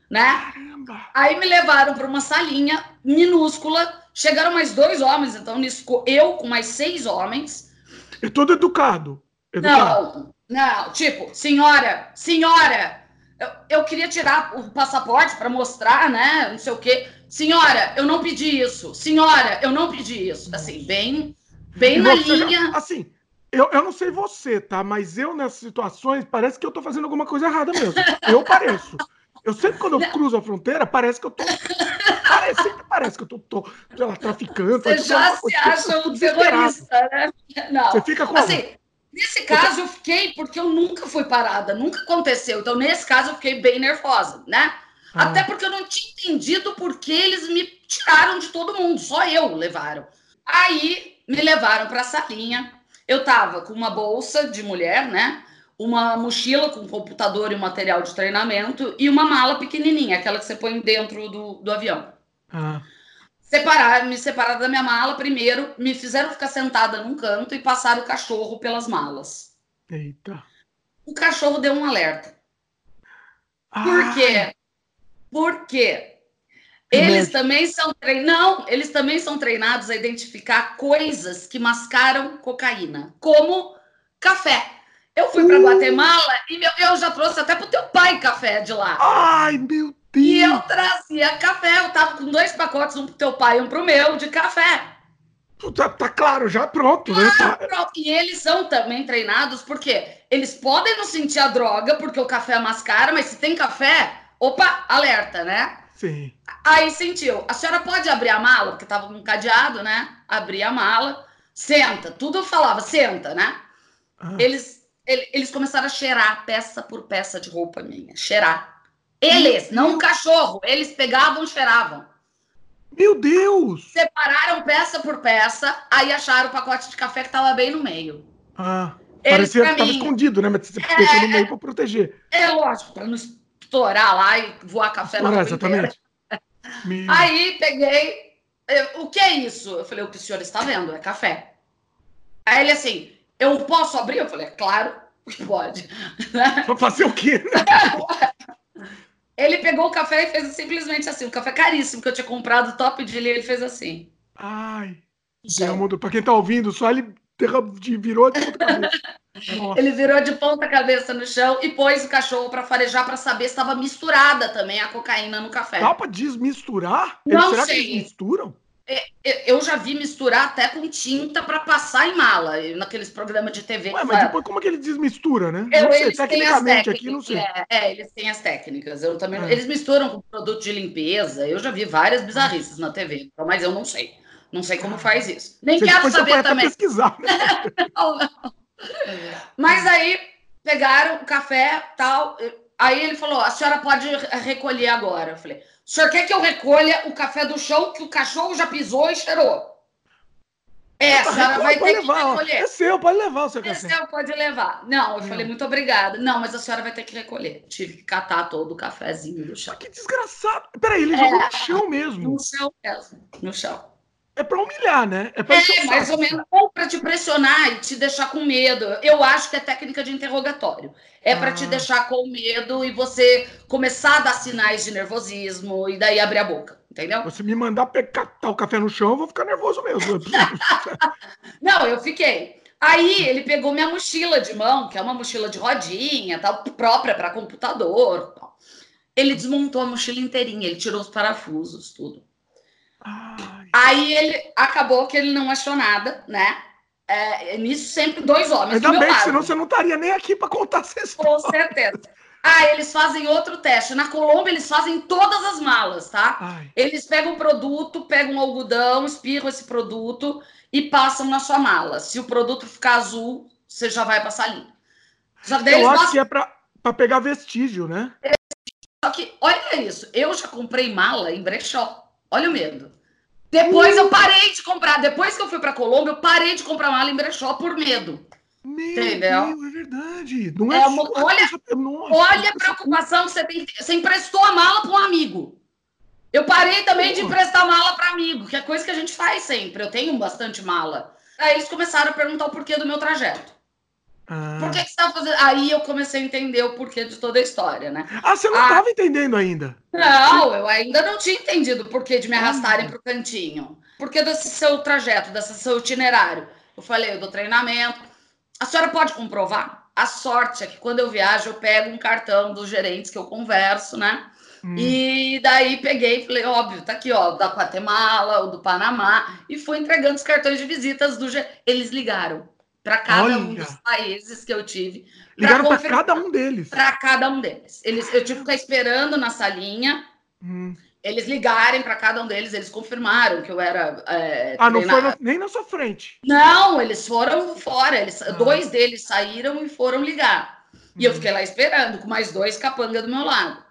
né? Caramba. Aí me levaram para uma salinha minúscula, chegaram mais dois homens, então nisso eu com mais seis homens. É todo educado. educado. Não, não, tipo, senhora, senhora, eu, eu queria tirar o passaporte para mostrar, né? Não sei o quê. Senhora, eu não pedi isso. Senhora, eu não pedi isso. Assim, bem, bem na linha. Já, assim, eu, eu não sei você, tá? Mas eu, nessas situações, parece que eu tô fazendo alguma coisa errada mesmo. Eu pareço. Eu sempre, quando eu cruzo a fronteira, parece que eu tô. Parece, sempre parece que eu tô, tô lá, traficando. Você já se acha um terrorista, né? Não. Você fica com. Assim, nesse caso, eu fiquei, porque eu nunca fui parada, nunca aconteceu. Então, nesse caso, eu fiquei bem nervosa, né? Ah. Até porque eu não tinha entendido por que eles me tiraram de todo mundo, só eu levaram. Aí me levaram para a salinha. Eu tava com uma bolsa de mulher, né? Uma mochila com computador e material de treinamento e uma mala pequenininha, aquela que você põe dentro do, do avião. Ah. Separar, me separaram da minha mala primeiro, me fizeram ficar sentada num canto e passaram o cachorro pelas malas. Eita. O cachorro deu um alerta. Por quê? Por quê? Eles também são treinados. Não, eles também são treinados a identificar coisas que mascaram cocaína, como café. Eu fui para uh. Guatemala e meu, eu já trouxe até pro teu pai café de lá. Ai, meu Deus! E eu trazia café. Eu tava com dois pacotes, um pro teu pai e um pro meu, de café. Tá, tá claro, já pronto, né? Tá... Pronto. E eles são também treinados porque eles podem não sentir a droga porque o café mascara, mas se tem café, Opa, alerta, né? Sim. Aí sentiu. A senhora pode abrir a mala, porque tava com um cadeado, né? Abri a mala, senta. Tudo eu falava, senta, né? Ah. Eles, eles começaram a cheirar peça por peça de roupa minha. Cheirar. Eles, não o cachorro. Eles pegavam e cheiravam. Meu Deus! Separaram peça por peça, aí acharam o pacote de café que tava bem no meio. Ah. Eles, parecia que tava mim, escondido, né? Mas você é, no meio para proteger. É lógico, para não estourar lá e voar café na rua exatamente. Aí peguei, o que é isso? Eu falei, o que o senhor está vendo? É café. Aí ele assim, eu posso abrir? Eu falei, é claro que pode. Pra fazer o quê? ele pegou o café e fez simplesmente assim, um café caríssimo que eu tinha comprado top de linha, ele fez assim. Ai, para quem tá ouvindo, só ele virou de ponta cabeça. Ele virou de ponta cabeça no chão e pôs o cachorro para farejar para saber se estava misturada também a cocaína no café. Dá para desmisturar? Não Será sei. que eles misturam? É, eu já vi misturar até com tinta para passar em mala, naqueles programas de TV. Ué, mas depois como é que ele desmistura, né? Eu, não sei, tecnicamente aqui não sei. É, é, eles têm as técnicas. Eu também, é. Eles misturam com produto de limpeza. Eu já vi várias bizarrices na TV, mas eu não sei. Não sei como faz isso. Nem Você quero saber também. pesquisar. Não, não. Mas aí pegaram o café tal. Aí ele falou: a senhora pode recolher agora. Eu falei: o senhor quer que eu recolha o café do chão que o cachorro já pisou e cheirou? É, a senhora vai ter levar, que recolher. É seu, pode levar o seu é café. É seu, pode levar. Não, eu falei, muito obrigada. Não, mas a senhora vai ter que recolher. Tive que catar todo o cafezinho do chão. Que desgraçado. Peraí, ele é, jogou no chão mesmo. No chão mesmo, no chão. É para humilhar, né? É, pra é mais ou menos, ou para te pressionar e te deixar com medo. Eu acho que é técnica de interrogatório. É ah. para te deixar com medo e você começar a dar sinais de nervosismo e daí abrir a boca, entendeu? Você me mandar catar o café no chão, eu vou ficar nervoso mesmo. Não, eu fiquei. Aí ele pegou minha mochila de mão, que é uma mochila de rodinha, tal, própria para computador. Tal. Ele desmontou a mochila inteirinha, ele tirou os parafusos, tudo. Ai. Aí ele acabou que ele não achou nada, né? É, nisso sempre dois homens. Ainda bem, lado. senão você não estaria nem aqui para contar essa história. Com certeza. Ah, eles fazem outro teste. Na Colômbia, eles fazem todas as malas, tá? Ai. Eles pegam o produto, pegam um algodão, espirram esse produto e passam na sua mala. Se o produto ficar azul, você já vai passar ali. Só que Eu acho passam... que é para pegar vestígio, né? que, olha isso, eu já comprei mala em brechó. Olha o medo. Depois eu parei de comprar. Depois que eu fui para Colômbia, eu parei de comprar mala em brechó por medo. Meu Entendeu? Deus, é verdade. Não é, É uma- olha, Nossa, olha a preocupação que você tem. Você emprestou a mala para um amigo. Eu parei também de emprestar mala para amigo, que é coisa que a gente faz sempre. Eu tenho bastante mala. Aí eles começaram a perguntar o porquê do meu trajeto. Ah. Por que, que você estava fazendo? Aí eu comecei a entender o porquê de toda a história, né? Ah, você não Ah. estava entendendo ainda. Não, eu ainda não tinha entendido o porquê de me arrastarem para o cantinho. Porquê desse seu trajeto, desse seu itinerário. Eu falei, eu dou treinamento. A senhora pode comprovar? A sorte é que quando eu viajo, eu pego um cartão dos gerentes que eu converso, né? Hum. E daí peguei e falei, óbvio, tá aqui, ó, da Guatemala, o do Panamá, e fui entregando os cartões de visitas do Eles ligaram para cada um Olha. dos países que eu tive. Ligaram para cada um deles. Para cada um deles. Eles, eu tive que ficar esperando na salinha Hum. eles ligarem para cada um deles, eles confirmaram que eu era. é, Ah, não foi nem na sua frente. Não, eles foram fora. Eles, Ah. Dois deles saíram e foram ligar. E Hum. eu fiquei lá esperando, com mais dois capanga do meu lado.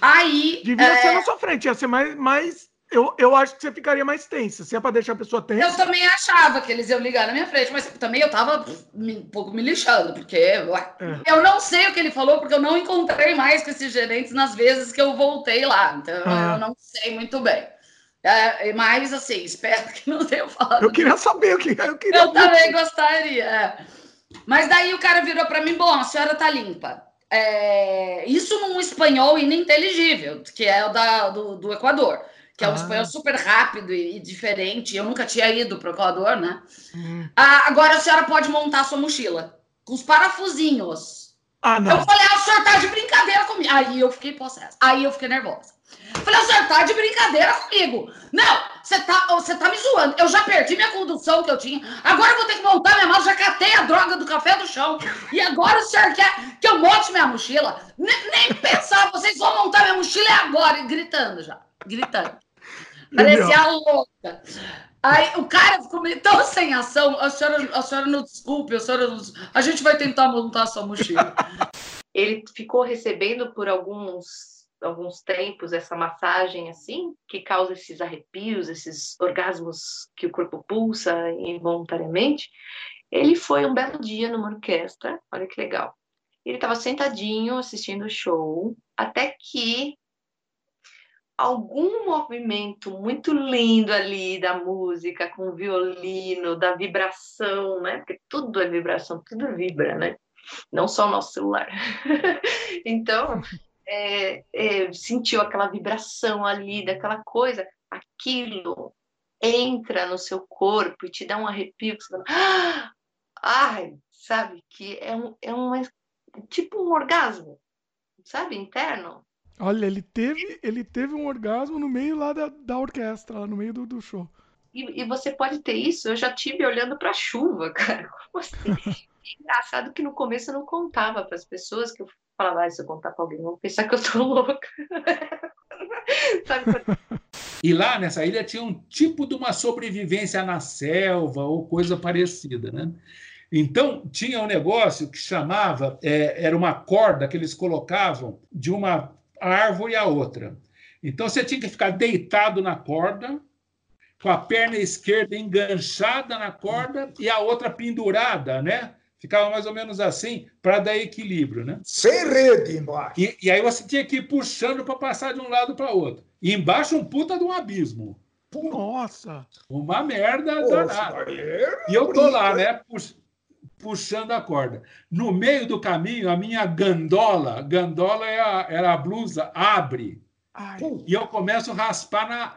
Aí. Devia é, ser na sua frente, ia ser mais. mais eu, eu acho que você ficaria mais tensa. Se é para deixar a pessoa tensa. Eu também achava que eles iam ligar na minha frente, mas também eu tava um pouco me lixando, porque ué, É. eu não sei o que ele falou, porque eu não encontrei mais com esses gerentes nas vezes que eu voltei lá. Então Ah. eu não sei muito bem. É, mas assim, espero que não tenham falado. Eu queria saber o que. Eu, queria Eu também gostaria. é. Mas daí o cara virou para mim: bom, a senhora tá limpa. É, isso num espanhol ininteligível, que é o da, do, do Equador, que é um Ah. espanhol super rápido e, e diferente. Eu nunca tinha ido para o Equador, né? Hum. Ah, agora a senhora pode montar a sua mochila com os parafusinhos. Ah, não. Eu falei, ah, o senhor tá de brincadeira comigo. Aí eu fiquei possessa. Aí eu fiquei nervosa. Falei, o senhor tá de brincadeira comigo. Não, você tá, você tá me zoando. Eu já perdi minha condução que eu tinha. Agora eu vou ter que montar minha mala. Já catei a droga do café do chão. E agora o senhor quer que eu monte minha mochila? Nem, nem pensar, vocês vão montar minha mochila agora. E gritando já. Gritando. Parecia louca. Aí o cara ficou meio tão sem ação. A senhora, a senhora não desculpe, a senhora não... A gente vai tentar montar a sua mochila. ele ficou recebendo por alguns alguns tempos essa massagem assim que causa esses arrepios, esses orgasmos que o corpo pulsa involuntariamente. Ele foi um belo dia numa orquestra, olha que legal. Ele estava sentadinho assistindo o show, até que algum movimento muito lindo ali da música, com violino, da vibração, né? Porque tudo é vibração, tudo vibra, né? Não só o nosso celular. então, é, é, sentiu aquela vibração ali, daquela coisa, aquilo entra no seu corpo e te dá um arrepio que você fala, "Ah!" ai, sabe, que é um, é um tipo um orgasmo, sabe, interno. Olha, ele teve, ele teve um orgasmo no meio lá da, da orquestra, lá no meio do, do show. E, e você pode ter isso, eu já tive olhando para a chuva, cara. Como assim? É engraçado que no começo eu não contava para as pessoas que eu falava, ah, se eu contar para alguém, vão pensar que eu tô louca. Sabe quando E lá nessa ilha tinha um tipo de uma sobrevivência na selva ou coisa parecida, né? Então tinha um negócio que chamava, é, era uma corda que eles colocavam de uma árvore a outra. Então você tinha que ficar deitado na corda, com a perna esquerda enganchada na corda e a outra pendurada, né? Ficava mais ou menos assim para dar equilíbrio, né? Sem rede embaixo. E, e aí você tinha que ir puxando para passar de um lado para outro. E embaixo um puta de um abismo. Nossa! Uma merda Pô, danada. é E eu tô lá, né? pux- puxando a corda. No meio do caminho, a minha gandola, gandola é a, era a blusa, abre. E eu começo a raspar na,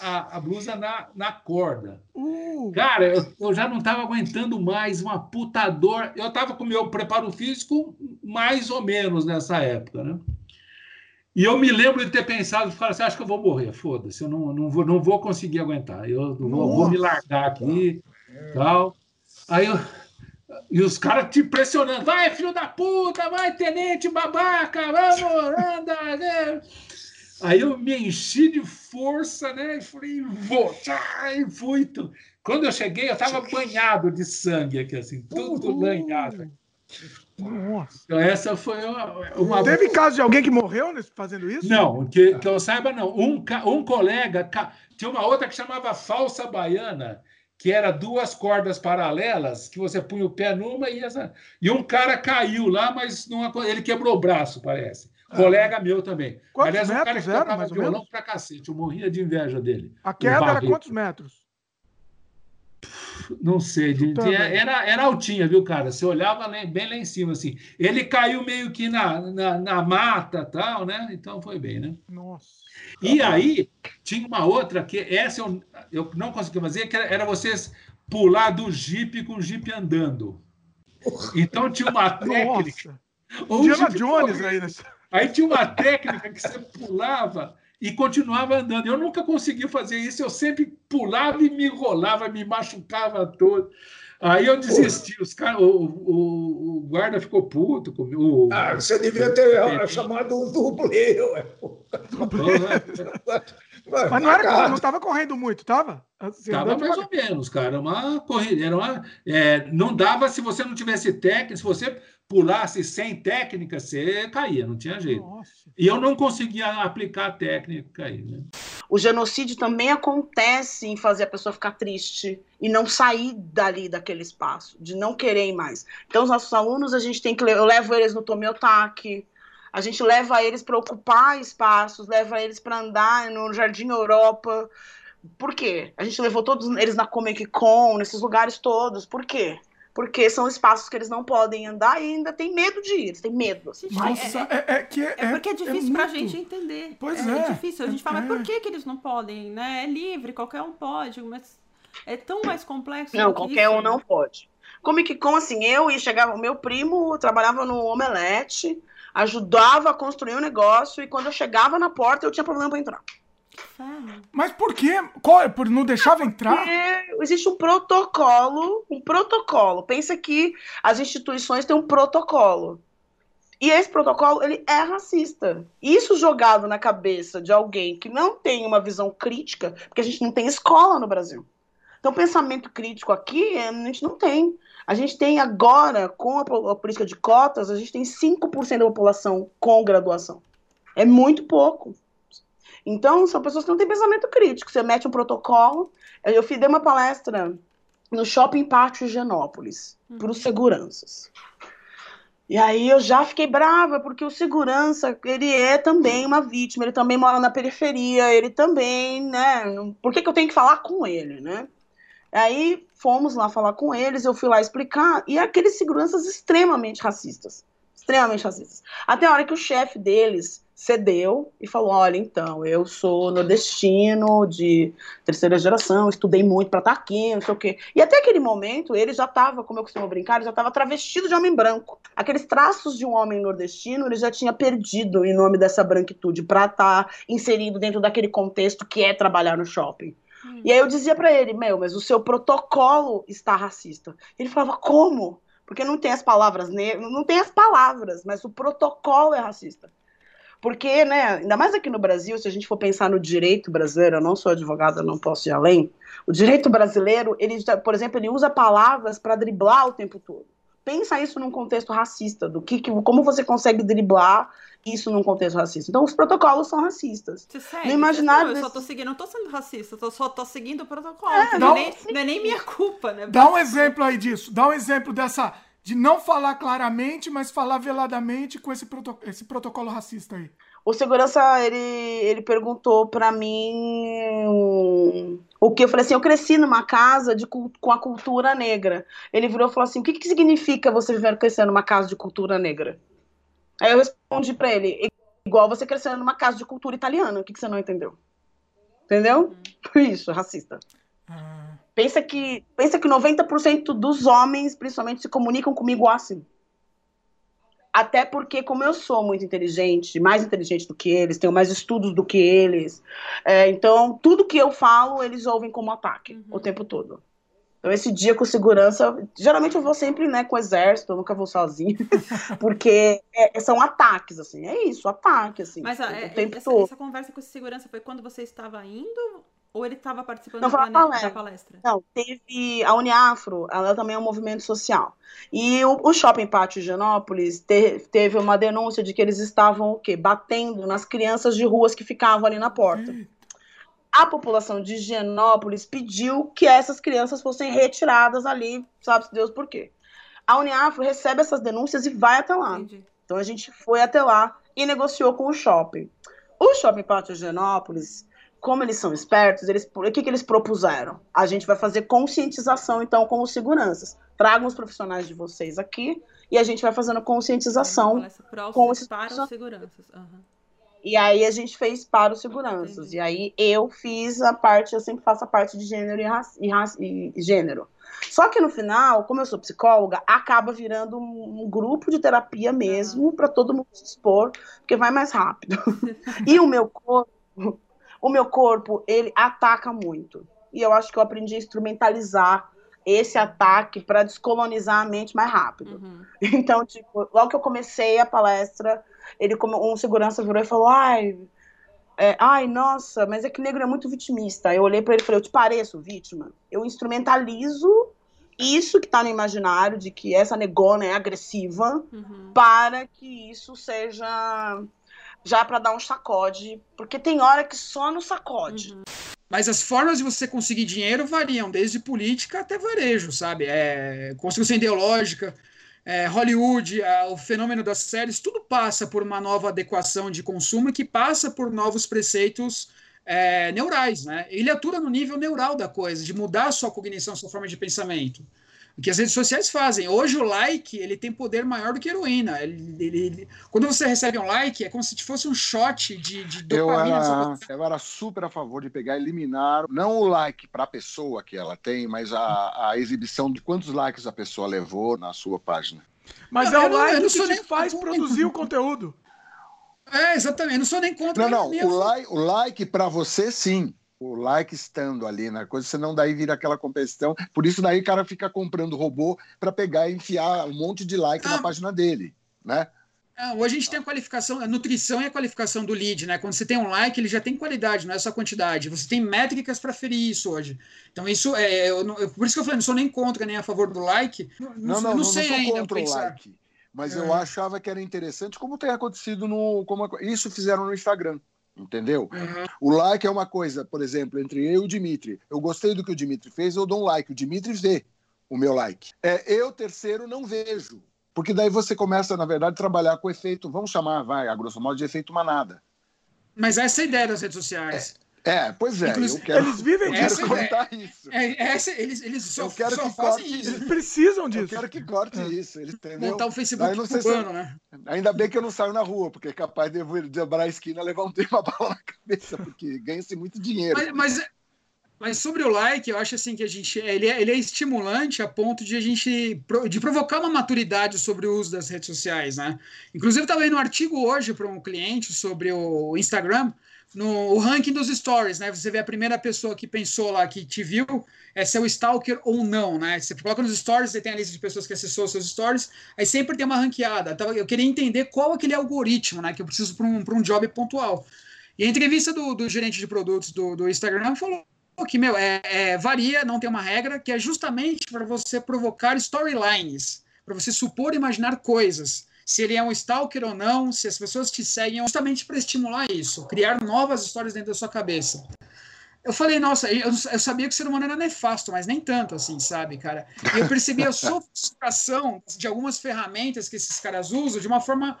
a, a blusa na, na corda. Uh. Cara, eu, eu já não estava aguentando mais, uma puta dor. Eu estava com o meu preparo físico mais ou menos nessa época, né? E eu me lembro de ter pensado, falar assim, acho que eu vou morrer, foda-se, eu não, não, vou, não vou conseguir aguentar, eu vou, vou me largar aqui, tal. Aí eu, e os caras te pressionando, vai, filho da puta, vai, tenente babaca, vamos, anda. né? Aí eu me enchi de força, né? E falei, vou, tchá, e fui. tu- Quando eu cheguei, eu estava banhado de sangue aqui, assim, tudo lanhado. Nossa. Então, essa foi uma. uma... Teve caso de alguém que morreu fazendo isso? Não, que, que eu saiba, não. Um, um colega. Tinha uma outra que chamava falsa baiana, que era duas cordas paralelas, que você punha o pé numa e essa. E um cara caiu lá, mas não, ele quebrou o braço, parece. Ah. Colega meu também. Quantos Aliás, um metros cara que era, mais violão pra cacete. Eu morria de inveja dele. A queda era quantos metros? Não sei, tinha- era, era altinha, viu, cara? Você olhava bem lá em cima, assim. Ele caiu meio que na, na, na mata tal, né? Então foi bem, né? Nossa. E aí, tinha uma outra que essa eu, eu não consegui fazer, que era, era vocês pular do jipe com o jipe andando. Então tinha uma técnica. ou o Indiana jipe Jones aí nessa. Aí tinha uma técnica que você pulava e continuava andando. Eu nunca consegui fazer isso, eu sempre pulava e me enrolava, me machucava todo. Aí eu desisti, os cara, o, o, o guarda ficou puto comigo. Ah, você devia ter chamado um dublê. ué. Mas não era, não estava correndo muito, tava? Assim, Estava andando mais ou menos, cara. Uma corrida. Era uma, é, não dava se você não tivesse técnica, se você pulasse sem técnica, você caía, não tinha jeito. E eu não conseguia aplicar a técnica aí, né? O genocídio também acontece em fazer a pessoa ficar triste e não sair dali daquele espaço, de não querer mais. Então, os nossos alunos, a gente tem que. Eu levo eles no Tomiotaki, a gente leva eles para ocupar espaços, leva eles para andar no Jardim Europa. Por quê? A gente levou todos eles na Comic Con, nesses lugares todos. Por quê? Porque são espaços que eles não podem andar e ainda tem medo de ir, eles têm medo. assim. Nossa, é, é que é, É porque é difícil pra muito- gente entender. Pois é. é. difícil. A gente fala, É. mas por que, que eles não podem? Né? É livre, qualquer um pode, mas é tão mais complexo. Não, do que qualquer isso. um não pode. Comic Con, assim, eu e chegava, o meu primo trabalhava no Omelete, ajudava a construir o negócio, e quando eu chegava na porta, eu tinha problema para entrar. Mas por quê? Qual, por não deixava entrar? Porque existe um protocolo, um protocolo. Pensa que as instituições têm um protocolo. E esse protocolo, ele é racista. Isso jogado na cabeça de alguém que não tem uma visão crítica, porque a gente não tem escola no Brasil. Então, pensamento crítico aqui, eh, a gente não tem. A gente tem agora, com a política de cotas, a gente tem 5% da população com graduação. É muito pouco. Então, são pessoas que não têm pensamento crítico. Você mete um protocolo. Eu fiz dei uma palestra no Shopping Pátio Higienópolis para os seguranças. E aí eu já fiquei brava, porque o segurança, ele é também uma vítima, ele também mora na periferia, ele também, né? Por que, que eu tenho que falar com ele, né? Aí fomos lá falar com eles, eu fui lá explicar, e aqueles seguranças extremamente racistas. Extremamente racistas. Até a hora que o chefe deles cedeu e falou: Olha, então, eu sou nordestino de terceira geração, estudei muito para estar aqui, não sei o quê. E até aquele momento, ele já estava, como eu costumo brincar, ele já estava travestido de homem branco. Aqueles traços de um homem nordestino, ele já tinha perdido em nome dessa branquitude para estar inserido dentro daquele contexto que é trabalhar no shopping. E aí eu dizia para ele, meu, mas o seu protocolo está racista. Ele falava, como? Porque não tem as palavras negras, não tem as palavras, mas o protocolo é racista. Porque, né, ainda mais aqui no Brasil, se a gente for pensar no direito brasileiro, eu não sou advogada, não posso ir além. O direito brasileiro, ele, por exemplo, ele usa palavras para driblar o tempo todo. Pensa isso num contexto racista, do que, que- como você consegue driblar isso num contexto racista. Então, os protocolos são racistas. Você segue, No imaginário Eu só tô seguindo, não tô sendo racista, eu só tô seguindo o protocolo. É, não, não- é nem, não é nem minha culpa, né? Dá um exemplo aí disso. Dá um exemplo dessa. De não falar claramente, mas falar veladamente com esse, proto- esse protocolo racista aí. O segurança, ele, ele perguntou pra mim o que eu falei assim, eu cresci numa casa de, com a cultura negra. Ele virou e falou assim, o que, que significa você viver crescendo numa casa de cultura negra? Aí eu respondi pra ele, igual você crescendo numa casa de cultura italiana, o que, que você não entendeu? Entendeu? Isso, racista. Pensa que, pensa que 90% dos homens, principalmente, se comunicam comigo assim. Até porque, como eu sou muito inteligente, mais inteligente do que eles, tenho mais estudos do que eles, é, então tudo que eu falo, eles ouvem como ataque o tempo todo. Então, esse dia com segurança, geralmente eu vou sempre né, com o exército, eu nunca vou sozinho, porque é- são ataques, assim, é isso, ataque, assim, Mas o é- tempo essa, todo. essa conversa com segurança foi quando você estava indo? Ou ele estava participando Não da, palestra, da palestra? Não, teve a Uniafro, ela também é um movimento social. E o, o Shopping Pátio Higienópolis te- teve uma denúncia de que eles estavam o quê? Batendo nas crianças de ruas que ficavam ali na porta. A população de Higienópolis pediu que essas crianças fossem retiradas ali, sabe-se Deus por quê. A Uniafro recebe essas denúncias e vai até lá. Então a gente foi até lá e negociou com o shopping. O Shopping Pátio Higienópolis, como eles são espertos, eles, o que, que eles propuseram? A gente vai fazer conscientização, então, com os seguranças. Tragam os profissionais de vocês aqui e a gente vai fazendo conscientização com os Para os seguranças. aham. e aí a gente fez para os seguranças. E aí eu fiz a parte, eu sempre faço a parte de gênero e, raci- e e gênero. Só que no final, como eu sou psicóloga, acaba virando um, um grupo de terapia mesmo para todo mundo se expor, porque vai mais rápido. e o meu corpo, o meu corpo, ele ataca muito. E eu acho que eu aprendi a instrumentalizar esse ataque para descolonizar a mente mais rápido. Então, tipo, logo que eu comecei a palestra, ele como um segurança virou e falou: "Ai, é, ai, nossa, mas é que negro é muito vitimista". Eu olhei para ele e falei: "Eu te pareço vítima? Eu instrumentalizo isso que tá no imaginário de que essa negona é agressiva para que isso seja já para dar um sacode, porque tem hora que só no sacode. Mas as formas de você conseguir dinheiro variam, desde política até varejo, sabe? É, construção ideológica, é, Hollywood, a- o fenômeno das séries, tudo passa por uma nova adequação de consumo que passa por novos preceitos é, neurais, né? Ele atua no nível neural da coisa, de mudar a sua cognição, a sua forma de pensamento. O que as redes sociais fazem. Hoje o like ele tem poder maior do que a heroína. Ele- ele- ele- quando você recebe um like, é como se fosse um shot de, de Eu dopamina. na sua era, eu era super a favor de pegar e eliminar, não o like para a pessoa que ela tem, mas a, a exibição de quantos likes a pessoa levou na sua página. Mas Não, é eu o eu like não que te nem faz produzir o conteúdo. É, exatamente. Eu não sou nem contra. Não, não, o like, o like para você, sim. O like estando ali na coisa, senão daí vira aquela competição. Por isso daí o cara fica comprando robô para pegar e enfiar um monte de like Ah. na página dele, né? Ah, hoje a gente tem a qualificação, a nutrição e a qualificação do lead, né? Quando você tem um like, ele já tem qualidade, não é só quantidade. Você tem métricas para ferir isso hoje. Então, isso é. eu eu- por isso que eu falei, não sou nem contra nem a favor do like. Não, Não, não, não, não, sei sou ainda contra o like. Mas É. eu achava que era interessante, como tem acontecido no. Como, isso fizeram no Instagram. Entendeu? Uhum. O like é uma coisa, por exemplo, entre eu e o Dimitri. Eu gostei do que o Dimitri fez, eu dou um like. O Dimitri vê o meu like. É, eu, terceiro, não vejo. Porque daí você começa, na verdade, a trabalhar com efeito, vamos chamar, vai, a grosso modo, de efeito manada. Mas essa é a ideia das redes sociais. É, pois é. Inclusive- eu quero, Eles vivem eu quero disso, cortar é. isso. É, essa, eles, eles só, eu quero só que fazem corte isso. isso. precisam disso. Eu quero que corte isso, eles entendeu? Montar um Facebook não sei se- cubano, né? Ainda bem que eu não saio na rua, porque é capaz de eu dobrar a esquina e levar um tempo a bala na cabeça, porque ganha-se muito dinheiro. Mas, mas, mas sobre o like, eu acho assim que a gente ele é, ele é estimulante a ponto de a gente de provocar uma maturidade sobre o uso das redes sociais, né? Inclusive, eu estava lendo um artigo hoje para um cliente sobre o Instagram, no ranking dos stories, né? Você vê a primeira pessoa que pensou lá, que te viu, é seu stalker ou não, né? Você coloca nos stories, você tem a lista de pessoas que acessou seus stories, aí sempre tem uma ranqueada. Então, eu queria entender qual aquele algoritmo, né? Que eu preciso para um, um job pontual. E a entrevista do, do gerente de produtos do, do Instagram falou que, meu, é, é, varia, não tem uma regra, que é justamente para você provocar storylines, para você supor e imaginar coisas. Se ele é um stalker ou não, se as pessoas te seguem, justamente para estimular isso, criar novas histórias dentro da sua cabeça. Eu falei, nossa, eu, eu sabia que o ser humano era nefasto, mas nem tanto assim, sabe, cara? E eu percebi a sofisticação de algumas ferramentas que esses caras usam de uma forma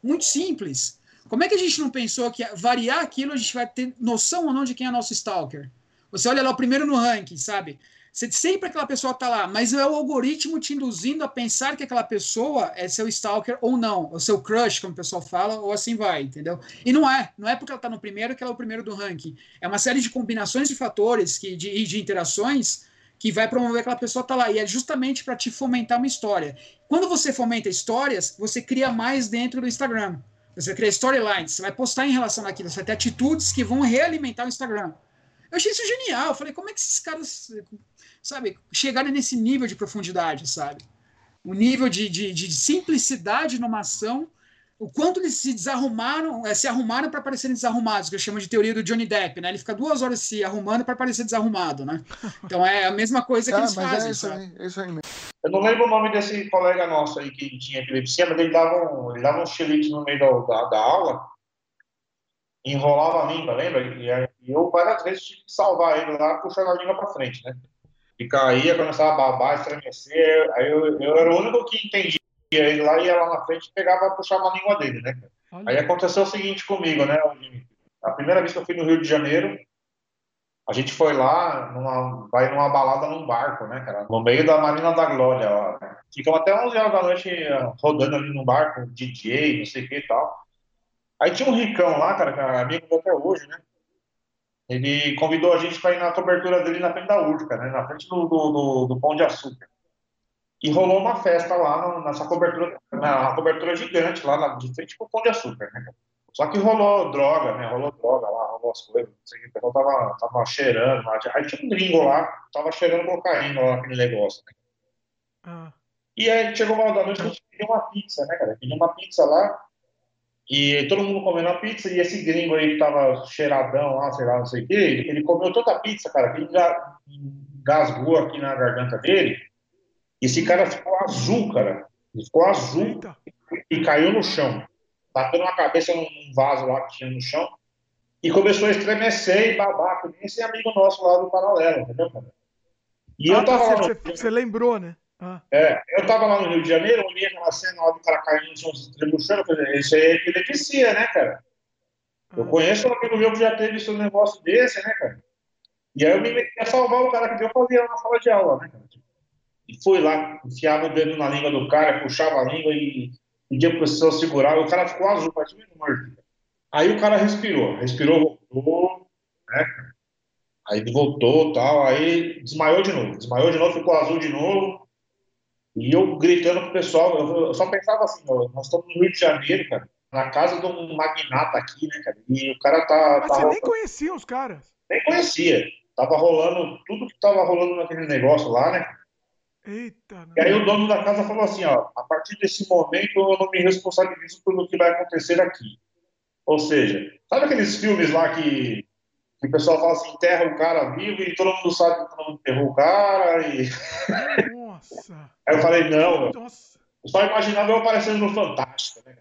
muito simples. Como é que a gente não pensou que variar aquilo a gente vai ter noção ou não de quem é nosso stalker? Você olha lá o primeiro no ranking, sabe? Sempre aquela pessoa tá lá, mas é o algoritmo te induzindo a pensar que aquela pessoa é seu stalker ou não, o seu crush, como o pessoal fala, ou assim vai, entendeu? E não é, não é porque ela tá no primeiro que ela é o primeiro do ranking. É uma série de combinações de fatores que, de, e de interações que vai promover aquela pessoa tá lá. E é justamente para te fomentar uma história. Quando você fomenta histórias, você cria mais dentro do Instagram. Você cria storylines, você vai postar em relação àquilo, você vai ter atitudes que vão realimentar o Instagram. Eu achei isso genial. Eu falei, como é que esses caras, sabe, chegaram nesse nível de profundidade, sabe? O nível de, de, de simplicidade numa ação o quanto eles se desarrumaram, é, se arrumaram para parecerem desarrumados, que eu chamo de teoria do Johnny Depp, né? Ele fica duas horas se arrumando para parecer desarrumado, né? Então é a mesma coisa que Ah, eles mas fazem. é isso sabe? aí, é isso aí mesmo. Eu não lembro o nome desse colega nosso aí que tinha epilepsia, mas ele dava um, ele dava um chilite no meio da, da, da aula, enrolava a língua, lembra? E eu várias vezes tive que salvar ele lá, puxando a língua para frente, né? E caía, começava a babar, estremecer. Aí eu, eu era o único que entendia ele lá, ia lá na frente e pegava, puxava a língua dele, né? Aí aconteceu o seguinte comigo, né? A primeira vez que eu fui no Rio de Janeiro, a gente foi lá, numa, vai numa balada num barco, né, cara? No meio da Marina da Glória, lá, né? Ficamos até 11 horas da noite eh, rodando ali no barco, DJ, não sei o que e tal. Aí tinha um ricão lá, cara, que é amigo até hoje, né? Ele convidou a gente para ir na cobertura dele na frente da Urca, né? Na frente do, do, do, do Pão de Açúcar. E rolou uma festa lá no- nessa cobertura, na cobertura gigante lá na- de frente pro Pão de Açúcar, né? Só que rolou droga, né? Rolou droga lá, rolou as coisas. Não sei o que, o pessoal tava, tava cheirando lá. Aí tinha um gringo lá, tava cheirando cocaína lá naquele negócio. Né? E aí chegou uma da noite, a gente pediu uma pizza, né, cara? Pediu uma pizza lá. E todo mundo comendo a pizza, e esse gringo aí que tava cheiradão lá, sei lá, não sei o quê, ele, comeu toda a pizza, cara, que enga- engasgou aqui na garganta dele. E esse cara ficou azul, cara. Ele ficou azul e caiu no chão. Bateu na cabeça num vaso lá que tinha no chão. E começou a estremecer e babar, nem esse amigo nosso lá do paralelo, entendeu, cara? E eu Ah, tá tava lá no- você lembrou, né? Ah. é, eu tava lá no Rio de Janeiro, olhei aquela cena lá do cara caindo no chão, se falei, isso aí é epilepsia, né, cara? Eu conheço um amigo meu que já teve esse negócio desse, né, cara? E aí eu me meti a salvar o cara que eu fazia na sala de aula, né, cara? E fui lá, enfiava o dedo na língua do cara, puxava a língua e pedia pro pessoal segurar, e o cara ficou azul, praticamente morto. Aí o cara respirou, respirou, voltou, né? Aí ele voltou tal, aí desmaiou de novo, desmaiou de novo, ficou azul de novo. E eu gritando pro pessoal, eu, eu só pensava assim, ó, nós estamos no Rio de Janeiro, cara, na casa de um magnata aqui, né, cara? E o cara tá. Mas tá você nem rolando- conhecia os caras. nem conhecia. Tava rolando tudo que tava rolando naquele negócio lá, né? Eita, E aí o dono da casa falou assim, ó, a partir desse momento eu não me responsabilizo pelo que vai acontecer aqui. Ou seja, sabe aqueles filmes lá que, que o pessoal fala assim, enterra o cara vivo e todo mundo sabe que todo mundo enterrou o cara e... Nossa. Aí eu falei, não, eu só imaginava eu aparecendo no Fantástico, né?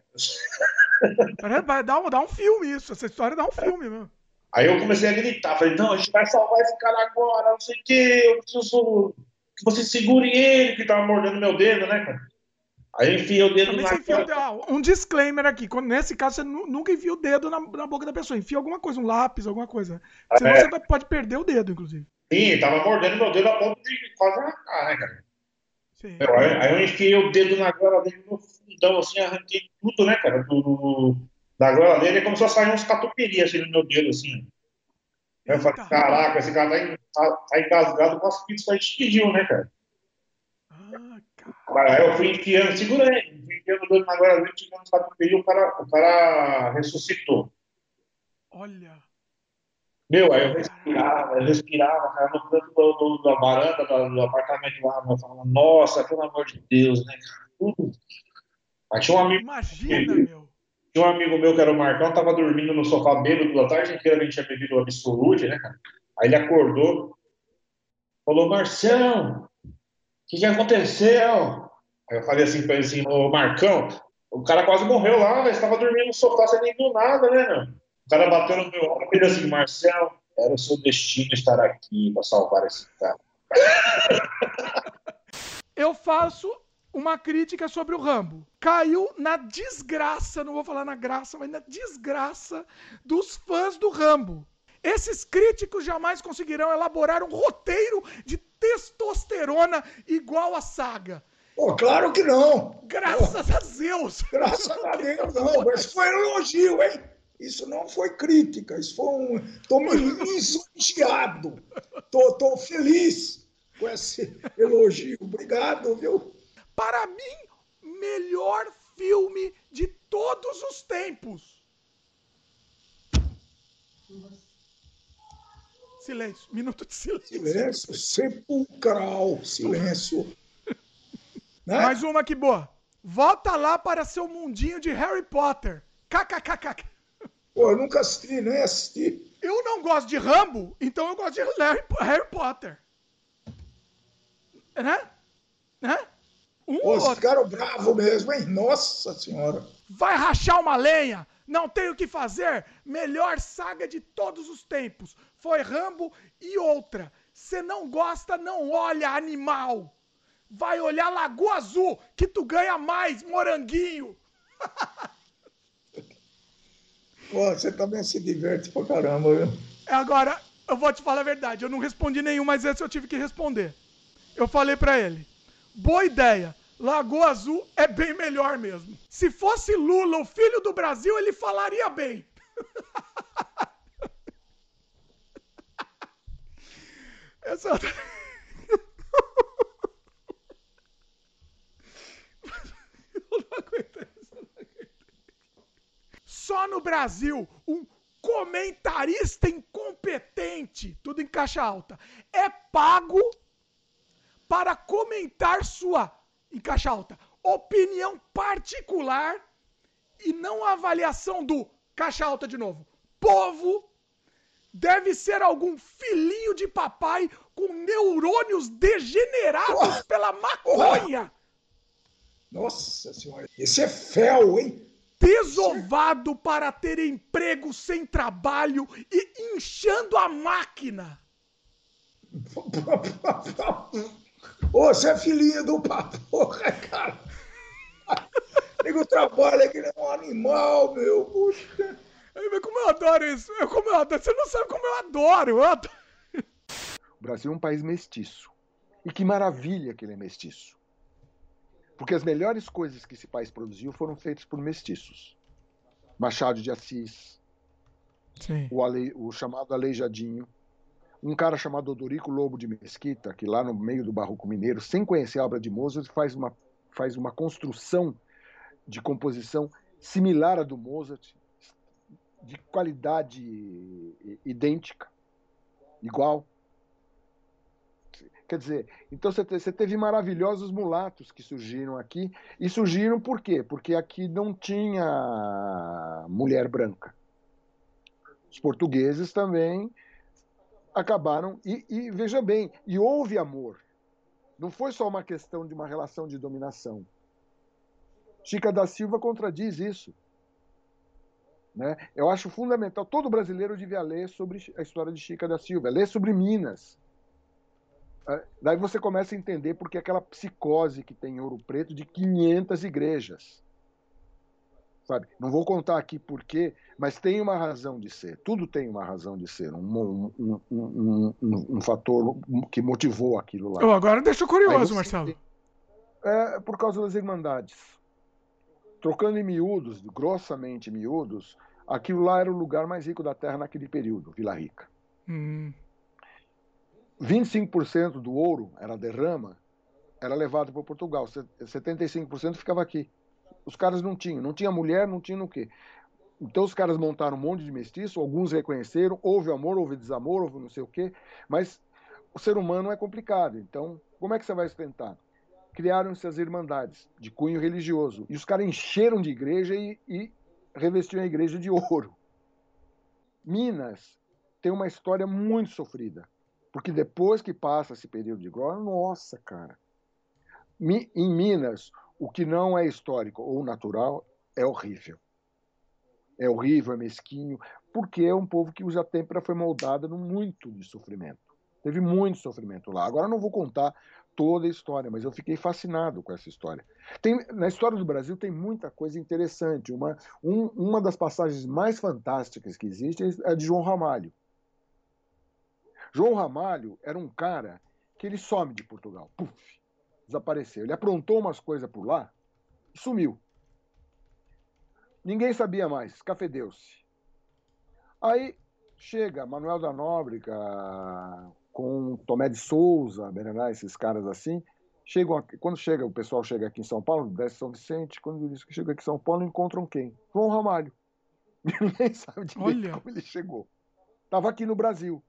Vai dar um, dar um filme isso. Essa história dá um filme mesmo. Aí eu comecei a gritar, falei, não, a gente vai salvar esse cara agora, não sei o quê, eu preciso que você segure ele, que tava mordendo meu dedo, né, cara? Aí eu enfiei o dedo Também na enfia o cara. ah, um disclaimer aqui. Quando, nesse caso, você nu- nunca enfia o dedo na, na boca da pessoa. Enfia alguma coisa, um lápis, alguma coisa. Senão É. você vai- pode perder o dedo, inclusive. Sim, tava mordendo meu dedo a ponto de quase arrancar, né, cara? Eu- Aí, aí eu enfiei o dedo na goela dele no fundão, assim, arranquei tudo, né, cara, do, do- da goela dele, e começou a sair uns catupiry, assim, no meu dedo, assim. Aí eu falei, caraca, esse cara tá, en- tá, tá engasgado com as pizzas que a gente pediu, né, cara? Aí eu fui enfiando, segura aí, fui enfiando o dedo na goela dele, tirando os catupiry, o cara, o cara ressuscitou. Olha. Meu, aí eu respirava, eu respirava, cara, no canto do, do- da varanda do, do apartamento lá, eu falava, nossa, pelo amor de Deus, né, cara? Aí tinha um amigo. Imagina, meu. Tinha um amigo meu que era o Marcão, tava dormindo no sofá bêbado a tarde inteira, a gente tinha bebido o absolute, né, cara? Aí ele acordou, falou, Marcão, o que, que aconteceu? Aí eu falei assim pra ele assim, ô Marcão, o cara quase morreu lá, velho, você tava dormindo no sofá, você nem viu nada, né, meu? O cara bateu no meu ombro e fez assim, Marcão, era o seu destino estar aqui pra salvar esse cara. Eu faço uma crítica sobre o Rambo. Caiu na desgraça, não vou falar na graça, mas na desgraça dos fãs do Rambo. Esses críticos jamais conseguirão elaborar um roteiro de testosterona igual a saga. Pô, claro que não. Graças a Deus. Graças a Deus, não. Mas foi um elogio, hein? Isso não foi crítica, isso foi um. Estou lisonjeado. Tô feliz com esse elogio. Obrigado, viu? Para mim, melhor filme de todos os tempos. Silêncio, minuto de silêncio. Silêncio sepulcral, silêncio. Né? Mais uma que boa. Volta lá para seu mundinho de Harry Potter. KKKK. Pô, eu nunca assisti, nem assisti. Eu não gosto de Rambo, então eu gosto de Harry, Harry Potter. Né? Né? Um Pô, outro. ficaram bravos mesmo, hein? Nossa senhora. Vai rachar uma lenha? Não tem o que fazer? Melhor saga de todos os tempos. Foi Rambo e outra. Você não gosta, não olha, animal. Vai olhar Lagoa Azul, que tu ganha mais, moranguinho. Pô, você também se diverte pra caramba, viu? Agora, eu vou te falar a verdade. Eu não respondi nenhum, mas esse eu tive que responder. Eu falei para ele. Boa ideia. Lagoa Azul é bem melhor mesmo. Se fosse Lula, o filho do Brasil, ele falaria bem. Essa... Eu não aguento isso, eu não aguento. Só no Brasil, um comentarista incompetente, tudo em caixa alta, é pago para comentar sua, em caixa alta, opinião particular e não avaliação do, caixa alta de novo, povo deve ser algum filhinho de papai com neurônios degenerados oh, pela maconha. Oh. Nossa senhora, esse é fel, hein? Desovado para ter emprego sem trabalho e inchando a máquina. Ô, você é filhinho do porra, cara. Nego trabalha que nem um animal, meu. Puxa. Como eu adoro isso. Eu, como eu adoro. Você não sabe como eu adoro. Eu adoro. O Brasil é um país mestiço. E que maravilha que ele é mestiço. Porque as melhores coisas que esse país produziu foram feitas por mestiços. Machado de Assis, o, Ale, o, chamado Aleijadinho, um cara chamado Odorico Lobo de Mesquita, que lá no meio do Barroco Mineiro, sem conhecer a obra de Mozart, faz uma, faz uma construção de composição similar à do Mozart, de qualidade idêntica, igual. Quer dizer, então você teve maravilhosos mulatos que surgiram aqui, e surgiram por quê? Porque aqui não tinha mulher branca. Os portugueses também acabaram, e, e veja bem, e houve amor. Não foi só uma questão de uma relação de dominação. Chica da Silva contradiz isso. Né? Eu acho fundamental, todo brasileiro devia ler sobre a história de Chica da Silva, ler sobre Minas, daí você começa a entender porque aquela psicose que tem em Ouro Preto de 500 igrejas. Sabe? Não vou contar aqui porquê, mas tem uma razão de ser. Tudo tem uma razão de ser, um, um, um, um fator que motivou aquilo lá. Oh, agora deixa curioso, Marcelo. É por causa das irmandades. Trocando em miúdos, grossamente miúdos, aquilo lá era o lugar mais rico da terra naquele período, Vila Rica. Hum. 25% do ouro, era derrama, era levado para Portugal. 75% ficava aqui. Os caras não tinham, não tinha mulher, não tinha o quê. Então os caras montaram um monte de mestiço, alguns reconheceram, houve amor, houve desamor, houve não sei o quê, mas o ser humano é complicado. Então, como é que você vai sustentar? Criaram-se as irmandades de cunho religioso. E os caras encheram de igreja e, e revestiram a igreja de ouro. Minas tem uma história muito sofrida. Porque depois que passa esse período de glória, nossa, cara. Em Minas, o que não é histórico ou natural é horrível. É horrível, é mesquinho, porque é um povo que usa têmpera foi moldada no muito de sofrimento. Teve muito sofrimento lá. Agora não vou contar toda a história, mas eu fiquei fascinado com essa história. Tem, na história do Brasil tem muita coisa interessante. Uma, um, uma das passagens mais fantásticas que existe é a de João Ramalho. João Ramalho era um cara que ele some de Portugal. Puf, desapareceu. Ele aprontou umas coisas por lá e sumiu. Ninguém sabia mais, escafedeu-se. Aí chega Manuel da Nóbrega com Tomé de Souza, Berená, esses caras assim. Chegam aqui, quando chega, o pessoal chega aqui em São Paulo, desce São Vicente, quando diz que chega aqui em São Paulo, encontram quem? João Ramalho. Ninguém sabe de como ele chegou. Estava aqui no Brasil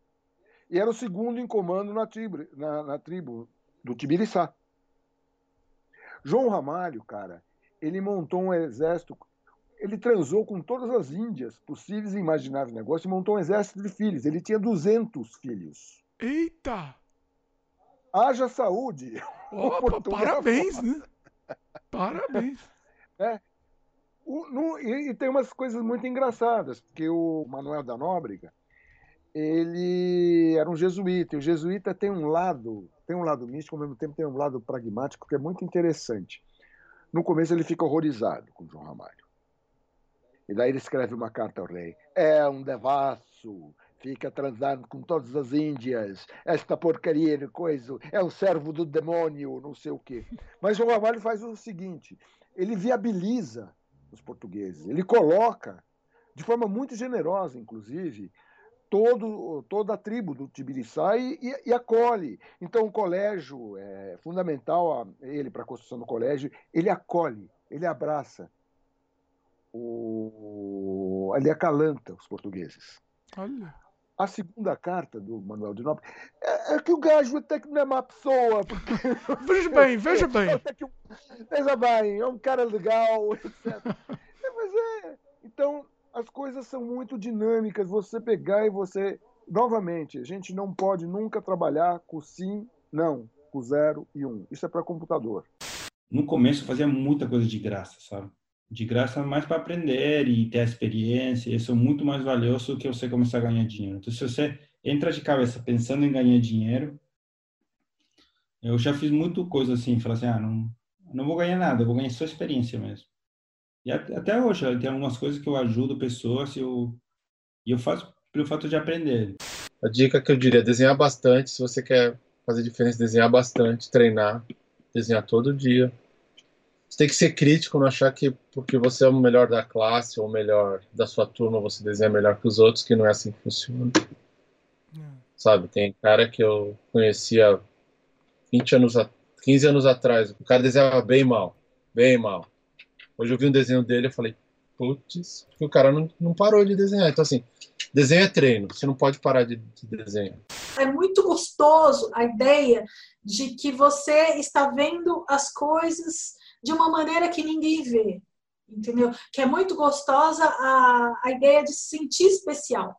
e era o segundo em comando na tribo, na, na tribo do Tibiriçá. João Ramalho, cara, ele montou um exército, ele transou com todas as índias possíveis e imagináveis negócios e montou um exército de filhos. Ele tinha 200 filhos. Eita! Haja saúde! Opa, parabéns, né? Parabéns. É. O, no, e, e, tem umas coisas muito engraçadas, porque o Manuel da Nóbrega, ele era um jesuíta, e o jesuíta tem um lado, tem um lado místico, ao mesmo tempo tem um lado pragmático que é muito interessante. No começo ele fica horrorizado com João Ramalho. E daí ele escreve uma carta ao rei. É um devasso, fica transando com todas as índias, esta porcaria de coisa, é um servo do demônio, não sei o quê. Mas João Ramalho faz o seguinte, ele viabiliza os portugueses, ele coloca, de forma muito generosa, inclusive, todo, toda a tribo do Tibiriçá e, e, e acolhe. Então, o colégio é fundamental, a, ele, para a construção do colégio, ele acolhe, ele abraça, o, ele acalanta os portugueses. Olha. A segunda carta do Manuel de Nobre é, é que o gajo até que não é má pessoa. Porque... Veja bem, veja bem. veja bem, é um cara legal, etc. é, mas é. Então, as coisas são muito dinâmicas. Você pegar e você. Novamente, a gente não pode nunca trabalhar com sim, não, com zero e um. Isso é para computador. No começo eu fazia muita coisa de graça, sabe? De graça mais para aprender e ter a experiência. Isso é muito mais valioso do que você começar a ganhar dinheiro. Então, se você entra de cabeça pensando em ganhar dinheiro, eu já fiz muito coisa assim, falar assim, ah, não, não vou ganhar nada, vou ganhar só experiência mesmo. E até hoje, tem algumas coisas que eu ajudo pessoas e eu, e eu faço pelo fato de aprender. A dica que eu diria é desenhar bastante, se você quer fazer diferença, desenhar bastante, treinar, desenhar todo dia. Você tem que ser crítico, não achar que porque você é o melhor da classe ou o melhor da sua turma, você desenha melhor que os outros, que não é assim que funciona. É. Sabe, tem cara que eu conhecia 20 anos, 15 anos atrás, o cara desenhava bem mal, bem mal. Hoje eu vi um desenho dele e falei, putz, o cara não, não parou de desenhar. Então, assim, desenho é treino, você não pode parar de, de desenhar. É muito gostoso a ideia de que você está vendo as coisas de uma maneira que ninguém vê, entendeu? Que é muito gostosa a, a ideia de se sentir especial.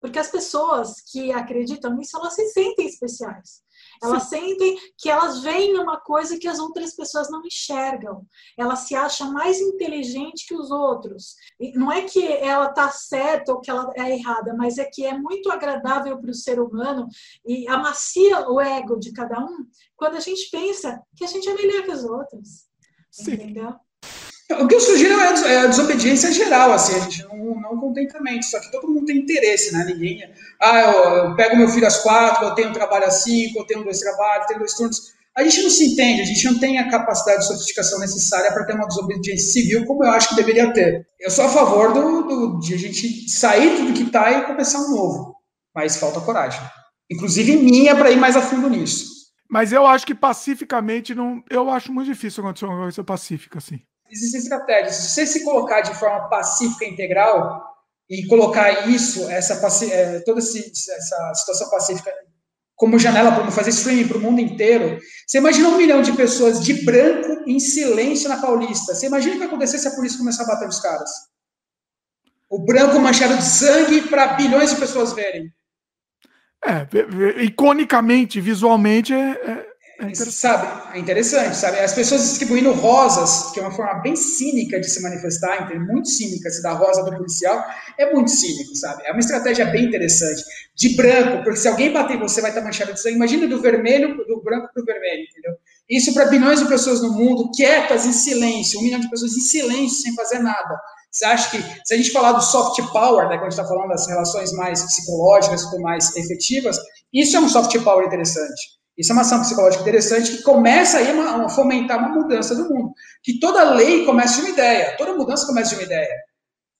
Porque as pessoas que acreditam nisso, elas se sentem especiais. Elas Sim. sentem que elas veem uma coisa que as outras pessoas não enxergam. Ela se acha mais inteligente que os outros. E não é que ela está certa ou que ela é errada, mas é que é muito agradável para o ser humano e amacia o ego de cada um quando a gente pensa que a gente é melhor que os outros. Sim. Entendeu? O que eu sugiro é, é a desobediência geral, assim, a gente não, não contentamento, só que todo mundo tem interesse, né? Ninguém. Ah, eu, eu pego meu filho às quatro, eu tenho um trabalho às cinco, eu tenho dois trabalhos, tenho dois turnos. A gente não se entende, a gente não tem a capacidade de sofisticação necessária para ter uma desobediência civil como eu acho que deveria ter. Eu sou a favor do, do de a gente sair tudo que está e começar um novo, mas falta coragem. Inclusive minha para ir mais a fundo nisso. Mas eu acho que pacificamente não. Eu acho muito difícil acontecer uma coisa pacífica assim existem estratégias. Se você se colocar de forma pacífica integral e colocar isso, essa é, toda essa situação pacífica como janela para fazer streaming para o mundo inteiro, você imagina um milhão de pessoas de branco em silêncio na Paulista. Você imagina o que acontecesse se a polícia começar a bater nos caras? O branco manchado de sangue para bilhões de pessoas verem. É, iconicamente, visualmente, é, é sabe, é interessante, sabe? As pessoas distribuindo rosas, que é uma forma bem cínica de se manifestar, então, muito cínica, se dar rosa do policial, é muito cínico, sabe? É uma estratégia bem interessante. De branco, porque se alguém bater em você, vai estar manchado de sangue. Imagina do vermelho, do branco para o vermelho, entendeu? Isso para bilhões de pessoas no mundo, quietas, em silêncio, um milhão de pessoas em silêncio, sem fazer nada. Você acha que, se a gente falar do soft power, né, quando a gente está falando das relações mais psicológicas, mais efetivas, isso é um soft power interessante. Isso é uma ação psicológica interessante que começa aí a fomentar uma mudança do mundo. Que toda lei começa de uma ideia, toda mudança começa de uma ideia.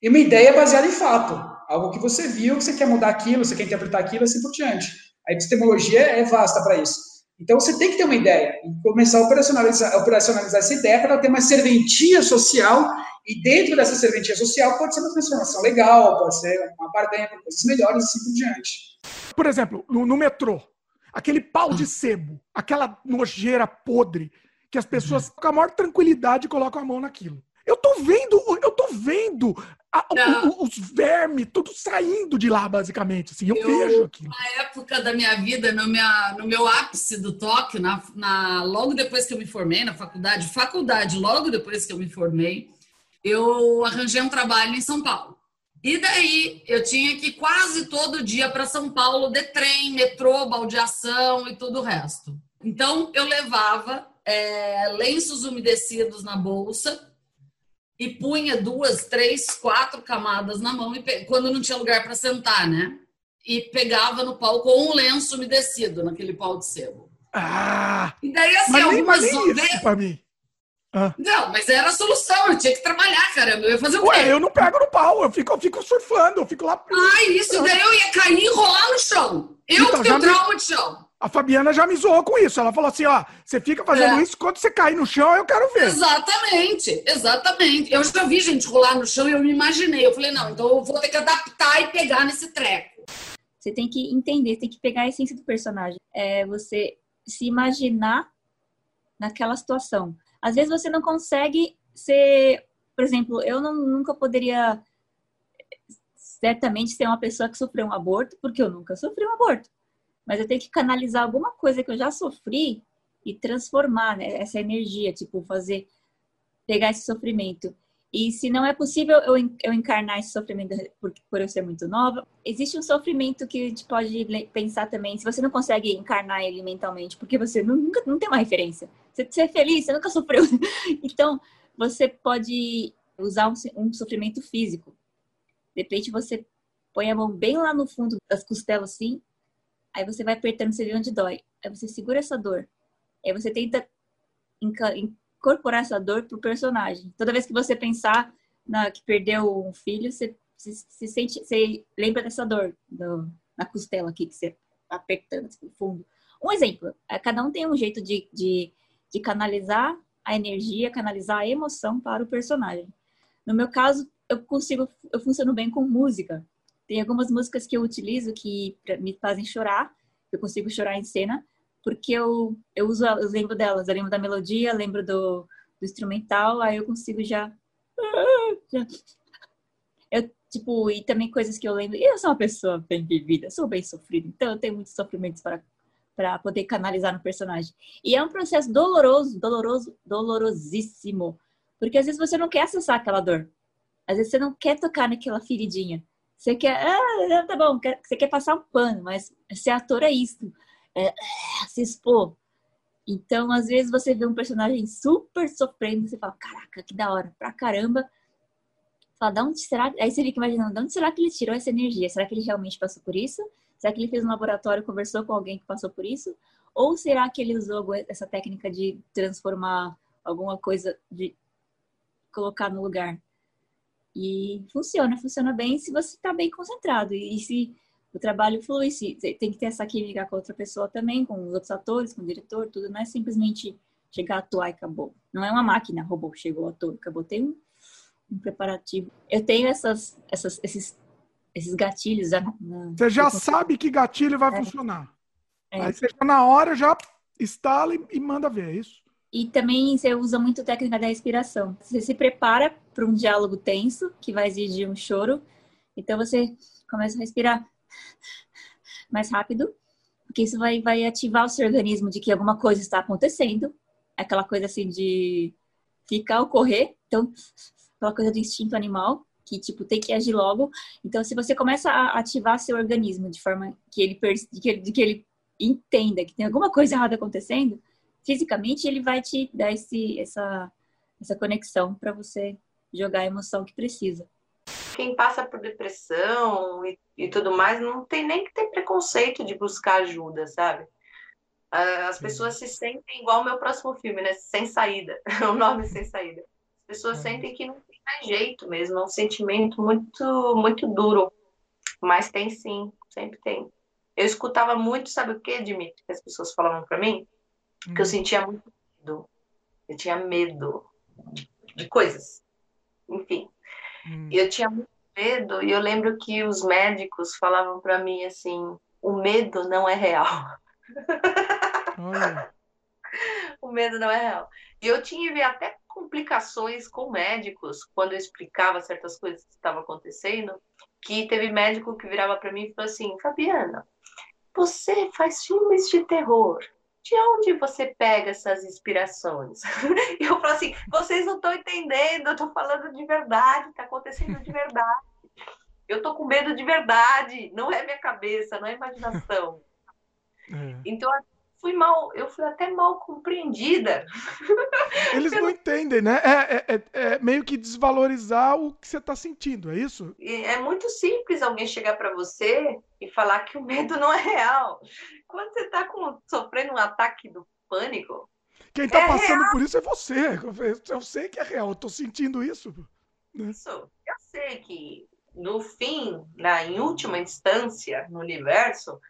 E uma ideia baseada em fato. Algo que você viu, que você quer mudar aquilo, você quer interpretar aquilo, assim por diante. A epistemologia é vasta para isso. Então você tem que ter uma ideia e começar a operacionalizar, operacionalizar essa ideia para ter uma serventia social e dentro dessa serventia social pode ser uma transformação legal, pode ser uma barganha para coisas melhores e assim por diante. Por exemplo, no, no metrô, aquele pau de sebo, aquela nojeira podre que as pessoas com a maior tranquilidade colocam a mão naquilo. Eu tô vendo, eu tô vendo a, o, os vermes tudo saindo de lá, basicamente. Assim, eu, eu vejo aquilo. Na época da minha vida, no, minha, no meu ápice do toque, na, na, logo depois que eu me formei na faculdade, faculdade, logo depois que eu me formei, eu arranjei um trabalho em São Paulo. E daí eu tinha que ir quase todo dia para São Paulo de trem, metrô, baldeação e tudo o resto. Então eu levava é, lenços umedecidos na bolsa e punha duas, três, quatro camadas na mão e quando não tinha lugar para sentar, né? E pegava no pau com um lenço umedecido naquele pau de sebo. Ah! E daí assim, mas algumas nem, mas nem isso pra mim. Ah. Não, mas era a solução, eu tinha que trabalhar, caramba. Eu ia fazer o quê? Ué, eu não pego no pau, eu fico, eu fico surfando, eu fico lá. Ah, isso, daí eu ia cair e rolar no chão. Eu então, que tenho trauma me... de chão. A Fabiana já me zoou com isso. Ela falou assim: ó, você fica fazendo é. isso, quando você cair no chão, eu quero ver. Exatamente, exatamente. Eu já vi gente rolar no chão e eu me imaginei. Eu falei, não, então eu vou ter que adaptar e pegar nesse treco. Você tem que entender, tem que pegar a essência do personagem. É você se imaginar naquela situação. Às vezes você não consegue ser, por exemplo, eu não, nunca poderia certamente ser uma pessoa que sofreu um aborto, porque eu nunca sofri um aborto. Mas eu tenho que canalizar alguma coisa que eu já sofri e transformar né, essa energia, tipo, fazer, pegar esse sofrimento. E se não é possível eu, eu encarnar esse sofrimento por, por eu ser muito nova, existe um sofrimento que a gente pode pensar também, se você não consegue encarnar ele mentalmente, porque você nunca não tem uma referência. Você, é feliz, você nunca sofreu. Então, você pode usar um, um sofrimento físico. De repente, você põe a mão bem lá no fundo das costelas, assim, aí você vai apertando, você vê onde dói. Aí você segura essa dor. Aí você tenta incorporar essa dor pro personagem. Toda vez que você pensar na, que perdeu um filho, você se, se sente, você lembra dessa dor do, na costela aqui que você tá apertando assim, no fundo. Um exemplo, é, cada um tem um jeito de, de, de canalizar a energia, canalizar a emoção para o personagem. No meu caso, eu consigo, eu funciono bem com música. Tem algumas músicas que eu utilizo que me fazem chorar, eu consigo chorar em cena, porque eu, eu uso, eu lembro delas, eu lembro da melodia, lembro do, do instrumental, aí eu consigo já. Eu, tipo, e também coisas que eu lembro. Eu sou uma pessoa bem vivida, sou bem sofrida, então eu tenho muitos sofrimentos para para poder canalizar no personagem. E é um processo doloroso, doloroso, dolorosíssimo, porque às vezes você não quer acessar aquela dor. Às vezes você não quer tocar naquela feridinha. Você quer, ah, tá bom, você quer passar um pano, mas ser ator é isso, é, se expor. Então, às vezes você vê um personagem super sofrendo, você fala, caraca, que da hora, pra caramba. Fala, de onde será? Aí você fica imaginando, de onde será que ele tirou essa energia? Será que ele realmente passou por isso? Será que ele fez um laboratório, conversou com alguém que passou por isso? Ou será que ele usou essa técnica de transformar alguma coisa, de colocar no lugar? E funciona, funciona bem se você está bem concentrado. E se o trabalho flui, se tem que ter essa química com outra pessoa também, com os outros atores, com o diretor, tudo. Não é simplesmente chegar, atuar e acabou. Não é uma máquina, robô, chegou, ator, acabou. Tem um, um preparativo. Eu tenho essas, essas, esses, esses gatilhos. Na, você já sabe que gatilho vai é. funcionar. É. Aí você já na hora já instala e, e manda ver, é isso? E também você usa muito a técnica da respiração. Você se prepara para um diálogo tenso, que vai exigir um choro. Então você começa a respirar mais rápido, porque isso vai, vai ativar o seu organismo de que alguma coisa está acontecendo. Aquela coisa assim de ficar ou correr. Então, aquela coisa do instinto animal, que tipo tem que agir logo. Então, se você começa a ativar seu organismo de forma que ele, que ele, que ele entenda que tem alguma coisa errada acontecendo, fisicamente ele vai te dar esse, essa, essa conexão para você jogar a emoção que precisa. Quem passa por depressão e, e, tudo mais não tem nem que ter preconceito de buscar ajuda, sabe? Ah, as pessoas se sentem igual o meu próximo filme, né? Sem saída. o nome Sem Saída. As pessoas sentem que não tem mais jeito mesmo. É um sentimento muito, muito duro. Mas tem sim, sempre tem. Eu escutava muito, sabe o que, Dimitri? Que as pessoas falavam para mim? Porque eu hum. sentia muito medo. Eu tinha medo de, de coisas. Enfim. Hum. Eu tinha muito medo e eu lembro que os médicos falavam para mim assim: o medo não é real. o medo não é real. E eu tive até complicações com médicos quando eu explicava certas coisas que estavam acontecendo, que teve médico que virava para mim e falou assim, Fabiana, você faz filmes de terror. De onde você pega essas inspirações? E eu falo assim, vocês não estão entendendo, eu estou falando de verdade, está acontecendo de verdade. Eu estou com medo de verdade, não é minha cabeça, não é imaginação. É. Então, fui mal, eu fui até mal compreendida. Eles não entendem, né? É, é, é, é, meio que desvalorizar o que você está sentindo, é isso? É muito simples alguém chegar para você e falar que o medo não é real. Quando você está sofrendo um ataque do pânico. Quem está é passando real. por isso é você. Eu sei que é real, eu estou sentindo isso. Né? Isso. Eu sei que no fim, na, em última instância, no universo,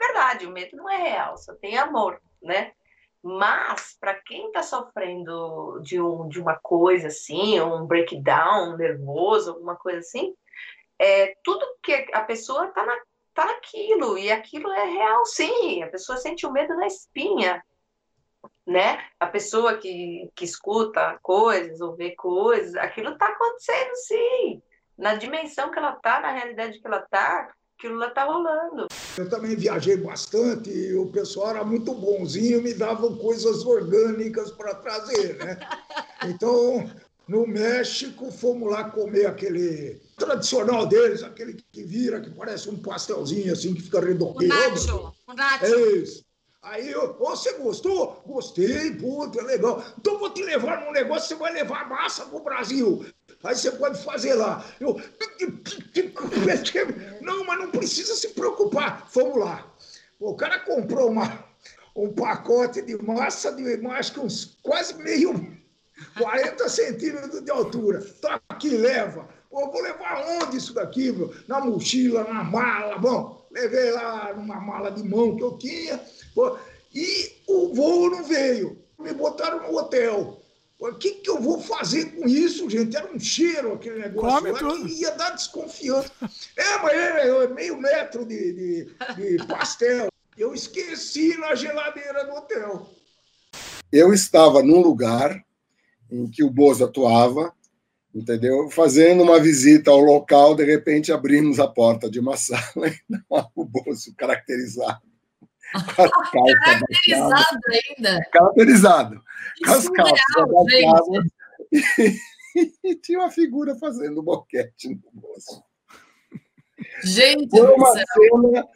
verdade, o medo não é real, só tem amor, né? Mas, para quem está sofrendo de, um, de uma coisa assim, um breakdown nervoso, alguma coisa assim, é, tudo que a pessoa está na, tá naquilo, e aquilo é real sim, a pessoa sente o medo na espinha, né? A pessoa que, que escuta coisas ou vê coisas, aquilo está acontecendo sim, na dimensão que ela está, na realidade que ela está, aquilo lá está rolando. Eu também viajei bastante e o pessoal era muito bonzinho, me davam coisas orgânicas para trazer, né? Então, no México, fomos lá comer aquele tradicional deles, aquele que vira, que parece um pastelzinho assim, que fica redondinho. O nacho, o nacho. É isso. Aí, eu, oh, você gostou? Gostei, puta, é legal. Então vou te levar num negócio, você vai levar massa pro Brasil. Aí você pode fazer lá. Eu... Não, mas não precisa se preocupar. Vamos lá. O cara comprou uma, um pacote de massa de acho que uns quase meio 40 centímetros de altura. Tá aqui, leva. Pô, vou levar onde isso daqui, meu? Na mochila, na mala. Bom, levei lá numa mala de mão que eu tinha. Pô, e o voo não veio. Me botaram no hotel. O que, que eu vou fazer com isso, gente? Era um cheiro aquele negócio Come lá tudo. que ia dar desconfiança. É, mas é, é meio metro de, de, de pastel. Eu esqueci na geladeira do hotel. Eu estava num lugar em que o Bozo atuava, entendeu? Fazendo uma visita ao local, de repente abrimos a porta de uma sala e não, o Bozo caracterizado Caracterizado ainda. Caracterizado. Com as calças e, tinha uma figura fazendo boquete no bolso. Gente, foi uma, cena,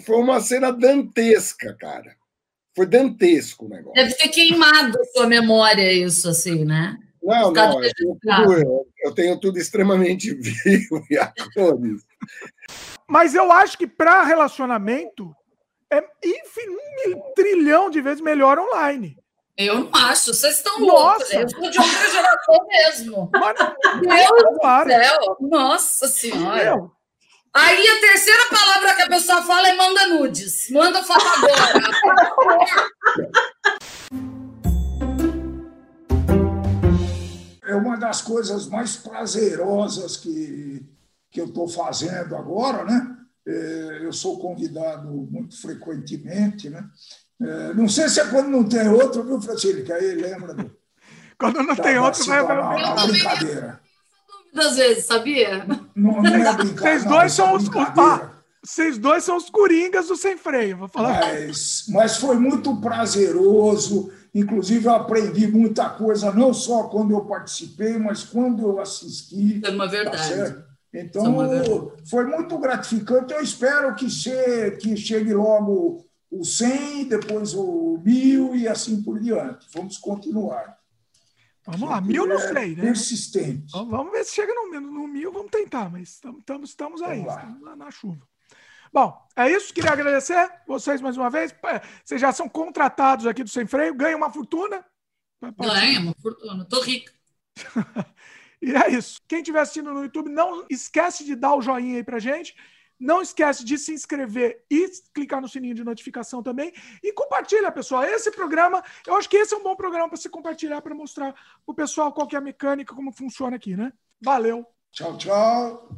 foi uma cena dantesca, cara. Foi dantesco o negócio. Deve ter queimado a sua memória, isso, assim, né? Não, não, eu tenho, tudo, eu tenho, tudo, extremamente vivo e a cores. Mas eu acho que para relacionamento, é enfim, um trilhão de vezes melhor online. Eu não acho, vocês estão loucos. Eu sou de outra geração mesmo. Mas, Deus do céu, nossa senhora. Meu. Aí a terceira palavra que a pessoa fala é manda nudes. Manda foto agora. é uma das coisas mais prazerosas que, que eu estou fazendo agora, né? É, eu sou convidado muito frequentemente, né? É, não sei se é quando não tem outro, viu, Francisco? Aí lembra do, Quando não tem outro, vai uma, uma brincadeira. Às vezes, sabia? Não, não é brincadeira. Vocês dois são os ah, vocês dois são os coringas do sem freio, vou falar. Mas, mas foi muito prazeroso. Inclusive, eu aprendi muita coisa, não só quando eu participei, mas quando eu assisti. É uma tá verdade. Tá então, foi muito gratificante. Eu espero que, chegue, que chegue logo o 100, depois o 1000 e assim por diante. Vamos continuar. Vamos lá, mil não é sei, né? Persistente. Vamos ver se chega no, no mil, vamos tentar, mas estamos, estamos aí, estamos lá na chuva. Bom, é isso. Queria agradecer vocês mais uma vez. Vocês já são contratados aqui do Sem Freio, ganham uma fortuna. Ganha uma fortuna, tô rica. E é isso. Quem estiver assistindo no YouTube, não esquece de dar o joinha aí pra gente. Não esquece de se inscrever e clicar no sininho de notificação também. E compartilha, pessoal. Esse programa, eu acho que esse é um bom programa para se compartilhar, para mostrar o pessoal qual é a mecânica, como funciona aqui, né? Valeu. Tchau, tchau.